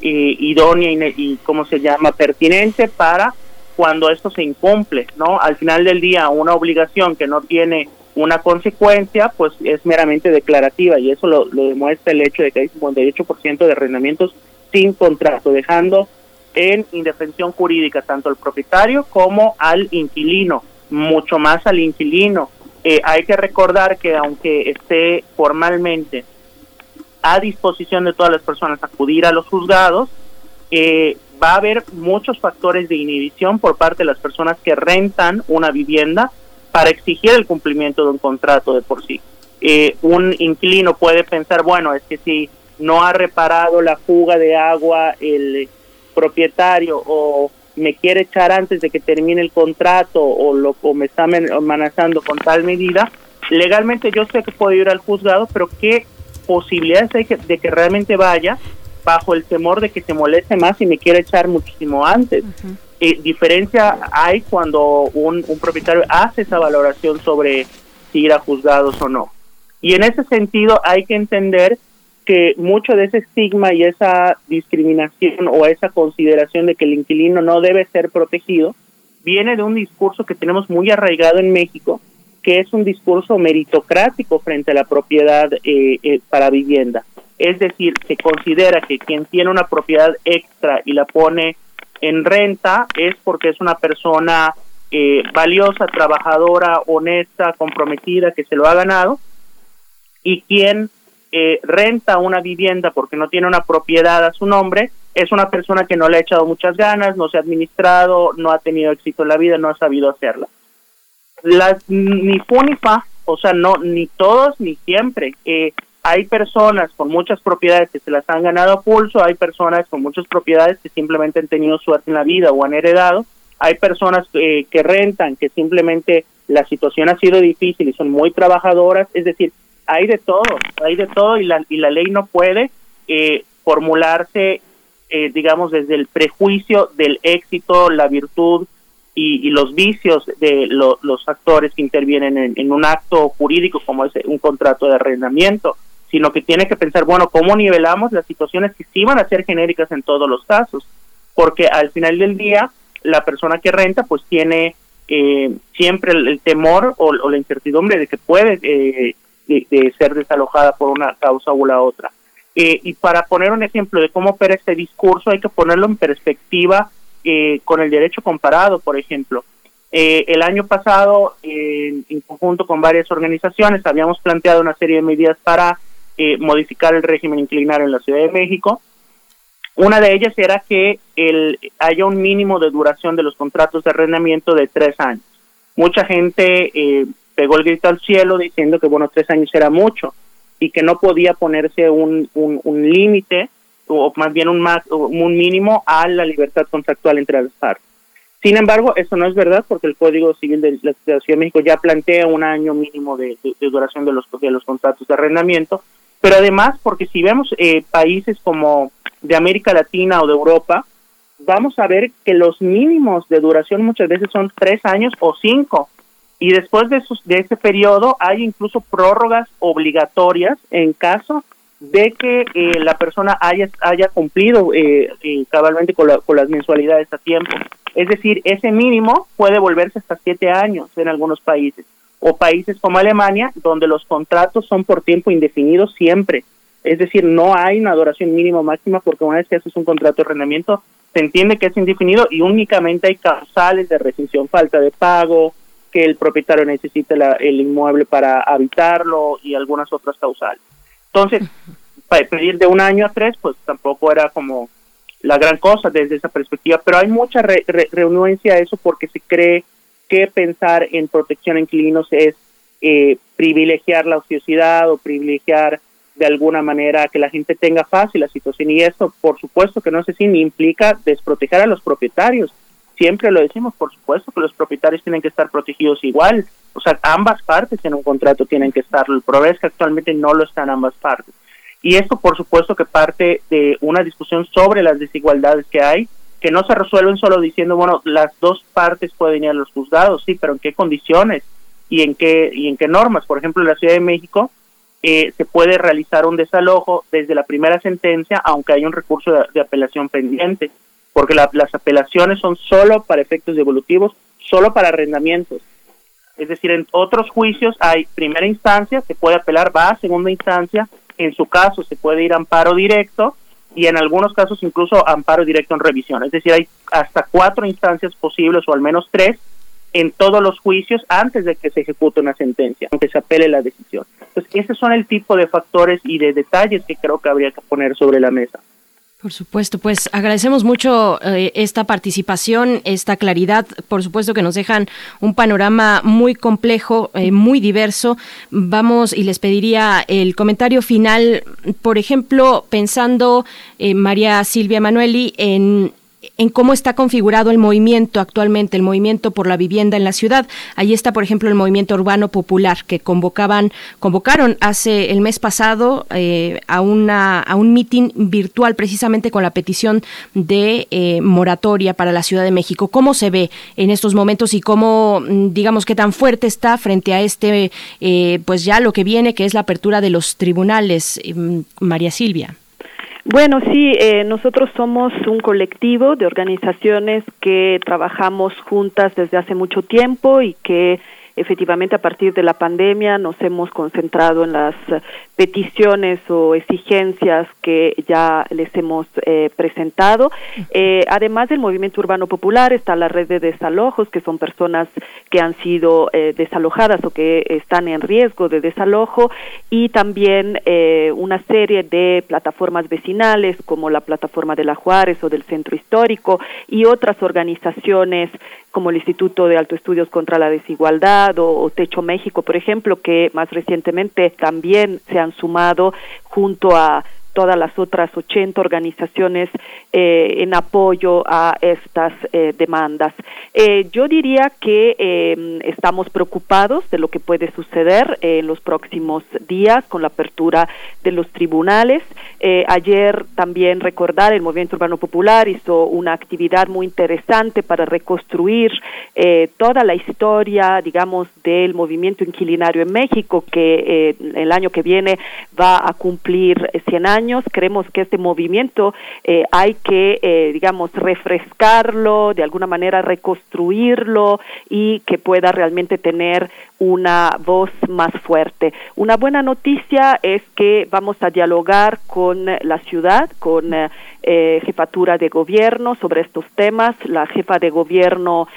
X: idónea y, y, ¿cómo se llama?, pertinente para cuando esto se incumple, ¿no? Al final del día, una obligación que no tiene una consecuencia, pues es meramente declarativa y eso lo, lo demuestra el hecho de que hay 58% de arrendamientos sin contrato, dejando en indefensión jurídica tanto al propietario como al inquilino, mucho más al inquilino. Eh, hay que recordar que aunque esté formalmente a disposición de todas las personas acudir a los juzgados, eh, va a haber muchos factores de inhibición por parte de las personas que rentan una vivienda para exigir el cumplimiento de un contrato de por sí. Eh, un inquilino puede pensar, bueno, es que si no ha reparado la fuga de agua el propietario o me quiere echar antes de que termine el contrato o, lo, o me está amenazando con tal medida, legalmente yo sé que puedo ir al juzgado, pero ¿qué posibilidades de que, de que realmente vaya bajo el temor de que se moleste más y me quiera echar muchísimo antes. Eh, diferencia hay cuando un, un propietario hace esa valoración sobre si ir a juzgados o no. Y en ese sentido hay que entender que mucho de ese estigma y esa discriminación o esa consideración de que el inquilino no debe ser protegido viene de un discurso que tenemos muy arraigado en México, que es un discurso meritocrático frente a la propiedad eh, eh, para vivienda. Es decir, se considera que quien tiene una propiedad extra y la pone en renta es porque es una persona eh, valiosa, trabajadora, honesta, comprometida, que se lo ha ganado, y quien eh, renta una vivienda porque no tiene una propiedad a su nombre, es una persona que no le ha echado muchas ganas, no se ha administrado, no ha tenido éxito en la vida, no ha sabido hacerla. Las, ni fu ni fa, o sea, no, ni todos ni siempre. Eh, hay personas con muchas propiedades que se las han ganado a pulso, hay personas con muchas propiedades que simplemente han tenido suerte en la vida o han heredado, hay personas eh, que rentan, que simplemente la situación ha sido difícil y son muy trabajadoras, es decir, hay de todo, hay de todo y la, y la ley no puede eh, formularse, eh, digamos, desde el prejuicio del éxito, la virtud y, y los vicios de lo- los actores que intervienen en, un acto jurídico como es un contrato de arrendamiento, sino que tiene que pensar, bueno, ¿cómo nivelamos las situaciones que sí van a ser genéricas en todos los casos? Porque al final del día, la persona que renta pues tiene eh, siempre el, el temor o, o la incertidumbre de que puede eh, de, de ser desalojada por una causa u la otra. Eh, y para poner un ejemplo de cómo opera este discurso, hay que ponerlo en perspectiva eh, con el derecho comparado, por ejemplo. Eh, el año pasado, en, en conjunto con varias organizaciones, habíamos planteado una serie de medidas para eh, modificar el régimen inclinario en la Ciudad de México. Una de ellas era que el, haya un mínimo de duración de los contratos de arrendamiento de tres años. Mucha gente eh, pegó el grito al cielo diciendo que, bueno, tres años era mucho y que no podía ponerse un, un, un límite o más bien un, más, un mínimo a la libertad contractual entre las partes. Sin embargo, eso no es verdad porque el Código Civil de la Ciudad de México ya plantea un año mínimo de, de- duración de los, de los contratos de arrendamiento, pero además porque si vemos eh, países como de América Latina o de Europa, vamos a ver que los mínimos de duración muchas veces son tres años o cinco. Y después de, de ese periodo hay incluso prórrogas obligatorias en caso de que eh, la persona haya, haya cumplido eh, eh, cabalmente con, la- con las mensualidades a tiempo. Es decir, ese mínimo puede volverse hasta siete años en algunos países. O países como Alemania, donde los contratos son por tiempo indefinido siempre. Es decir, no hay una duración mínima máxima porque una vez que haces un contrato de arrendamiento, se entiende que es indefinido y únicamente hay causales de rescisión, falta de pago, que el propietario necesite la- el inmueble para habitarlo y algunas otras causales. Entonces, para pedir de un año a tres, pues tampoco era como la gran cosa desde esa perspectiva, pero hay mucha re- re- renuencia a eso porque se cree que pensar en protección a inquilinos es eh, privilegiar la ociosidad o privilegiar de alguna manera que la gente tenga fácil la situación. Y eso por supuesto que no sé si ni implica desproteger a los propietarios siempre lo decimos por supuesto que los propietarios tienen que estar protegidos igual. O sea ambas partes en un contrato tienen que estarlo el problema es que actualmente no lo están ambas partes. Y esto por supuesto que parte de una discusión sobre las desigualdades que hay que no se resuelven solo diciendo bueno las dos partes pueden ir a los juzgados sí pero en qué condiciones y en qué y en qué normas por ejemplo en la Ciudad de México eh, se puede realizar un desalojo desde la primera sentencia, aunque hay un recurso de, de apelación pendiente, porque la- las apelaciones son solo para efectos devolutivos, solo para arrendamientos. Es decir, en otros juicios hay primera instancia, se puede apelar, va a segunda instancia, en su caso se puede ir a amparo directo y en algunos casos incluso amparo directo en revisión. Es decir, hay hasta cuatro instancias posibles o al menos tres en todos los juicios antes de que se ejecute una sentencia, aunque se apele la decisión. Entonces, esos son el tipo de factores y de detalles que creo que habría que poner sobre la mesa.
B: Por supuesto, pues agradecemos mucho eh, esta participación, esta claridad, por supuesto que nos dejan un panorama muy complejo, eh, muy diverso. Vamos y les pediría el comentario final, por ejemplo, pensando, eh, María Silvia Manueli, en en cómo está configurado el movimiento actualmente, el movimiento por la vivienda en la ciudad. Ahí está, por ejemplo, el movimiento urbano popular que convocaban, convocaron hace el mes pasado eh, a una a un mitin virtual precisamente con la petición de eh, moratoria para la Ciudad de México. ¿Cómo se ve en estos momentos y cómo, mm, digamos, qué tan fuerte está frente a este, eh, pues ya lo que viene, que es la apertura de los tribunales, mm, María Silvia?
Y: Bueno, sí, eh, nosotros somos un colectivo de organizaciones que trabajamos juntas desde hace mucho tiempo y que efectivamente a partir de la pandemia nos hemos concentrado en las peticiones o exigencias que ya les hemos eh, presentado. Eh, además del movimiento urbano popular está la red de desalojos, que son personas que han sido eh, desalojadas o que están en riesgo de desalojo, y también una serie de plataformas vecinales como la plataforma de la Juárez o del Centro Histórico y otras organizaciones como el Instituto de Alto Estudios contra la Desigualdad o, Techo México, por ejemplo, que más recientemente también se han sumado junto a todas las otras 80 organizaciones eh, en apoyo a estas eh, demandas. Eh, yo diría que estamos preocupados de lo que puede suceder en los próximos días con la apertura de los tribunales. ayer también recordar el Movimiento Urbano Popular hizo una actividad muy interesante para reconstruir toda la historia, digamos, del movimiento inquilinario en México, que el año que viene va a cumplir 100 años Creemos que este movimiento eh, hay que, eh, digamos, refrescarlo, de alguna manera reconstruirlo y que pueda realmente tener una voz más fuerte. Una buena noticia es que vamos a dialogar con la ciudad, con eh, jefatura de gobierno sobre estos temas. La jefa de gobierno,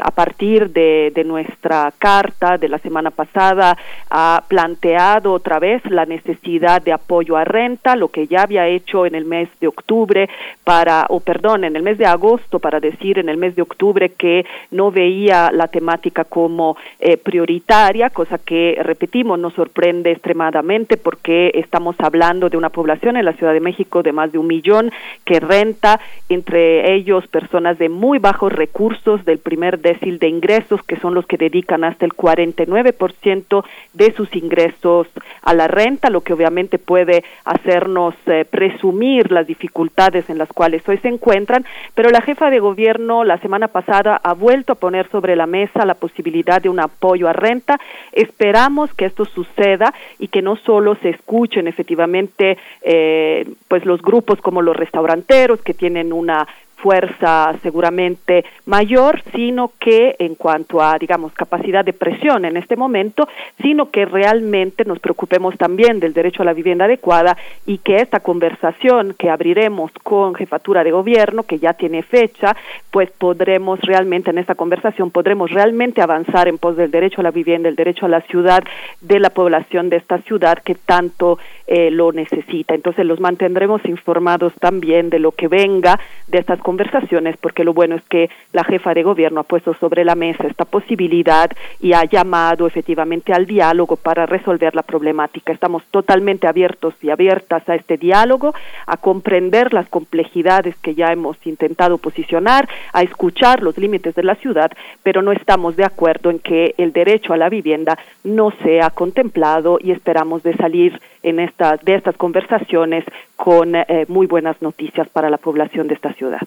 Y: a partir de, de nuestra carta de la semana pasada, ha planteado otra vez la necesidad de apoyo a renta lo que ya había hecho en el mes de octubre para, o perdón, en el mes de agosto para decir en el mes de octubre que no veía la temática como eh, prioritaria, cosa que, repetimos, nos sorprende extremadamente porque estamos hablando de una población en la Ciudad de México de más de un millón que renta, entre ellos personas de muy bajos recursos del primer décil de ingresos, que son los que dedican hasta el 49% de sus ingresos a la renta, lo que obviamente puede hacernos eh, presumir las dificultades en las cuales hoy se encuentran, pero la jefa de gobierno la semana pasada ha vuelto a poner sobre la mesa la posibilidad de un apoyo a renta. Esperamos que esto suceda y que no solo se escuchen efectivamente eh, pues los grupos como los restauranteros que tienen una fuerza seguramente mayor, sino que en cuanto a, digamos, capacidad de presión en este momento, sino que realmente nos preocupemos también del derecho a la vivienda adecuada y que esta conversación que abriremos con jefatura de gobierno, que ya tiene fecha, pues podremos realmente en esta conversación, podremos realmente avanzar en pos del derecho a la vivienda, el derecho a la ciudad de la población de esta ciudad que tanto eh, lo necesita. Entonces los mantendremos informados también de lo que venga de estas conversaciones, porque lo bueno es que la jefa de gobierno ha puesto sobre la mesa esta posibilidad y ha llamado efectivamente al diálogo para resolver la problemática. Estamos totalmente abiertos y abiertas a este diálogo, a comprender las complejidades que ya hemos intentado posicionar, a escuchar los límites de la ciudad, pero no estamos de acuerdo en que el derecho a la vivienda no sea contemplado y esperamos de salir en esta, de estas conversaciones con eh, muy buenas noticias para la población de esta ciudad.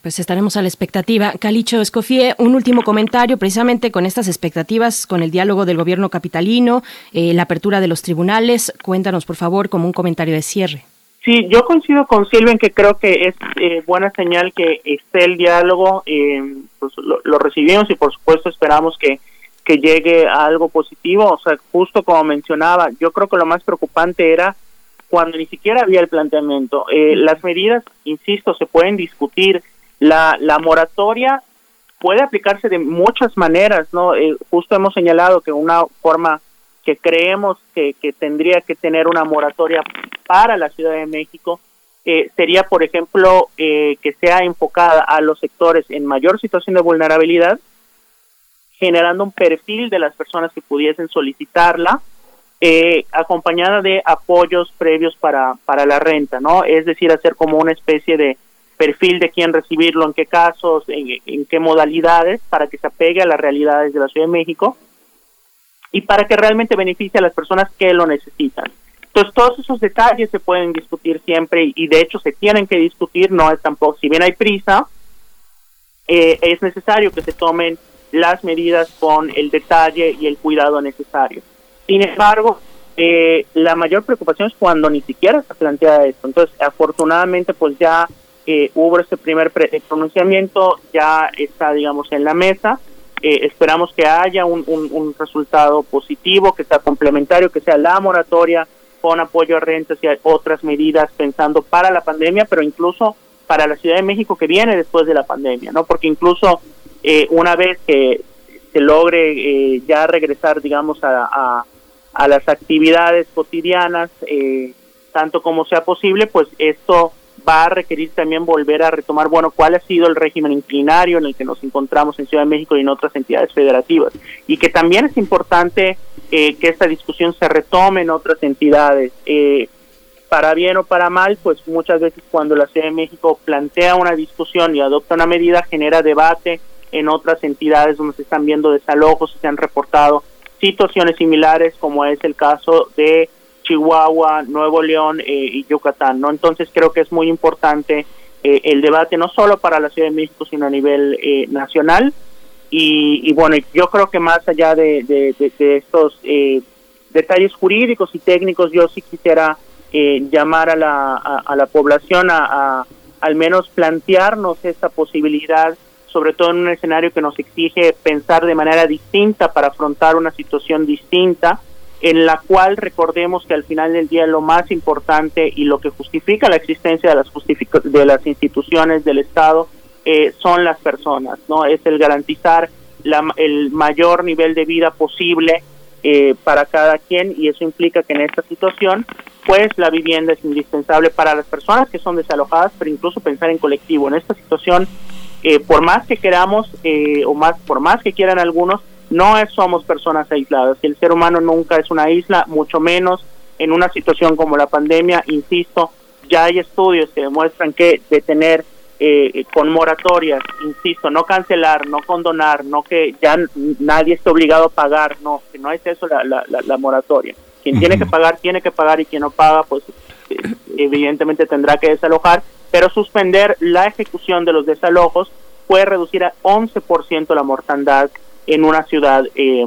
B: Pues estaremos a la expectativa. Calicho Escofie, un último comentario precisamente con estas expectativas, con el diálogo del gobierno capitalino, eh, la apertura de los tribunales. Cuéntanos, por favor, como un comentario de cierre.
X: Sí, yo coincido con Silvia en que creo que es eh, buena señal que esté el diálogo, pues lo, recibimos y por supuesto esperamos que que llegue a algo positivo. O sea, justo como mencionaba, yo creo que lo más preocupante era cuando ni siquiera había el planteamiento. Eh, las medidas, insisto, se pueden discutir. La, la moratoria puede aplicarse de muchas maneras, ¿no? Eh, justo hemos señalado que una forma que creemos que, que tendría que tener una moratoria para la Ciudad de México eh, sería, por ejemplo, que sea enfocada a los sectores en mayor situación de vulnerabilidad generando un perfil de las personas que pudiesen solicitarla, eh, acompañada de apoyos previos para, para la renta, ¿no? Es decir, hacer como una especie de perfil de quién recibirlo, en qué casos, en, qué modalidades, para que se apegue a las realidades de la Ciudad de México y para que realmente beneficie a las personas que lo necesitan. Entonces, todos esos detalles se pueden discutir siempre y, y de hecho se tienen que discutir, no es tampoco, si bien hay prisa, eh, es necesario que se tomen las medidas con el detalle y el cuidado necesario. Sin embargo, eh, la mayor preocupación es cuando ni siquiera se plantea esto. Entonces, afortunadamente, pues ya eh, hubo ese primer pre- eh, pronunciamiento, ya está, digamos, en la mesa. Eh, esperamos que haya un resultado positivo, que sea complementario, que sea la moratoria con apoyo a rentas y a otras medidas pensando para la pandemia, pero incluso para la Ciudad de México que viene después de la pandemia, ¿no? Porque incluso eh, una vez que se logre eh, ya regresar, digamos, a, a, las actividades cotidianas, eh, tanto como sea posible, pues esto va a requerir también volver a retomar, bueno, cuál ha sido el régimen inclinario en el que nos encontramos en Ciudad de México y en otras entidades federativas. Y que también es importante eh, que esta discusión se retome en otras entidades. Eh, para bien o para mal, pues muchas veces cuando la Ciudad de México plantea una discusión y adopta una medida, genera debate en otras entidades donde se están viendo desalojos, se han reportado situaciones similares, como es el caso de Chihuahua, Nuevo León eh, y Yucatán, ¿no? Entonces creo que es muy importante eh, el debate no solo para la Ciudad de México, sino a nivel eh, nacional. Y, y bueno, yo creo que más allá de, de- de- estos eh, detalles jurídicos y técnicos, yo sí quisiera eh, llamar a la, a, la población a al menos plantearnos esta posibilidad, sobre todo en un escenario que nos exige pensar de manera distinta para afrontar una situación distinta, en la cual recordemos que al final del día lo más importante y lo que justifica la existencia de las, de las instituciones del Estado eh, son las personas, ¿no? Es el garantizar la, el mayor nivel de vida posible eh, para cada quien y eso implica que en esta situación pues la vivienda es indispensable para las personas que son desalojadas, pero incluso pensar en colectivo. En esta situación, eh, por más que queramos eh, o más por más que quieran algunos, no es- somos personas aisladas. El ser humano nunca es una isla, mucho menos en una situación como la pandemia. Insisto, ya hay estudios que demuestran que detener eh, con moratorias, insisto, no cancelar, no condonar, no que ya nadie esté obligado a pagar, no, que no es eso la, la, la, la moratoria. Quien tiene que pagar, tiene que pagar y quien no paga, pues eh, evidentemente tendrá que desalojar, pero suspender la ejecución de los desalojos puede reducir a 11% la mortandad en una ciudad eh,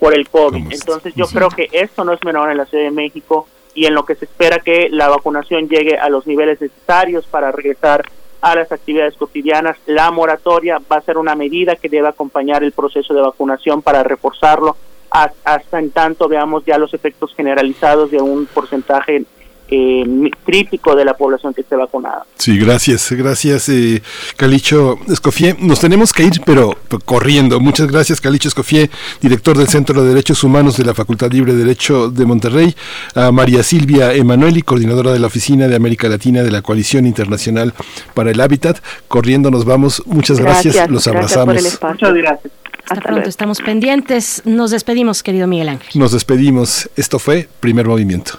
X: por el COVID. Entonces yo creo que esto no es menor en la Ciudad de México y en lo que se espera que la vacunación llegue a los niveles necesarios para regresar a las actividades cotidianas. La moratoria va a ser una medida que debe acompañar el proceso de vacunación para reforzarlo has- hasta en tanto veamos ya los efectos generalizados de un porcentaje eh, crítico de la población que esté vacunada.
A: Sí, gracias, gracias, eh, Calicho Escofié. Nos tenemos que ir, pero corriendo. Muchas gracias, Calicho Escofié, director del Centro de Derechos Humanos de la Facultad Libre de Derecho de Monterrey, a María Silvia Emanueli, coordinadora de la Oficina de América Latina de la Coalición Internacional para el Hábitat. Corriendo nos vamos. Muchas gracias,
Y: Gracias,
A: los
Y: gracias por
A: abrazamos.
Y: el espacio.
X: Muchas gracias.
B: Hasta pronto, estamos pendientes. Nos despedimos, querido Miguel Ángel.
A: Nos despedimos. Esto fue Primer Movimiento.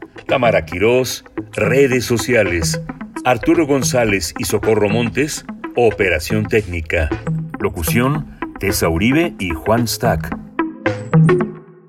C: Tamara Quirós, redes sociales. Arturo González y Socorro Montes, operación técnica. Locución, Tessa Uribe y Juan Stack.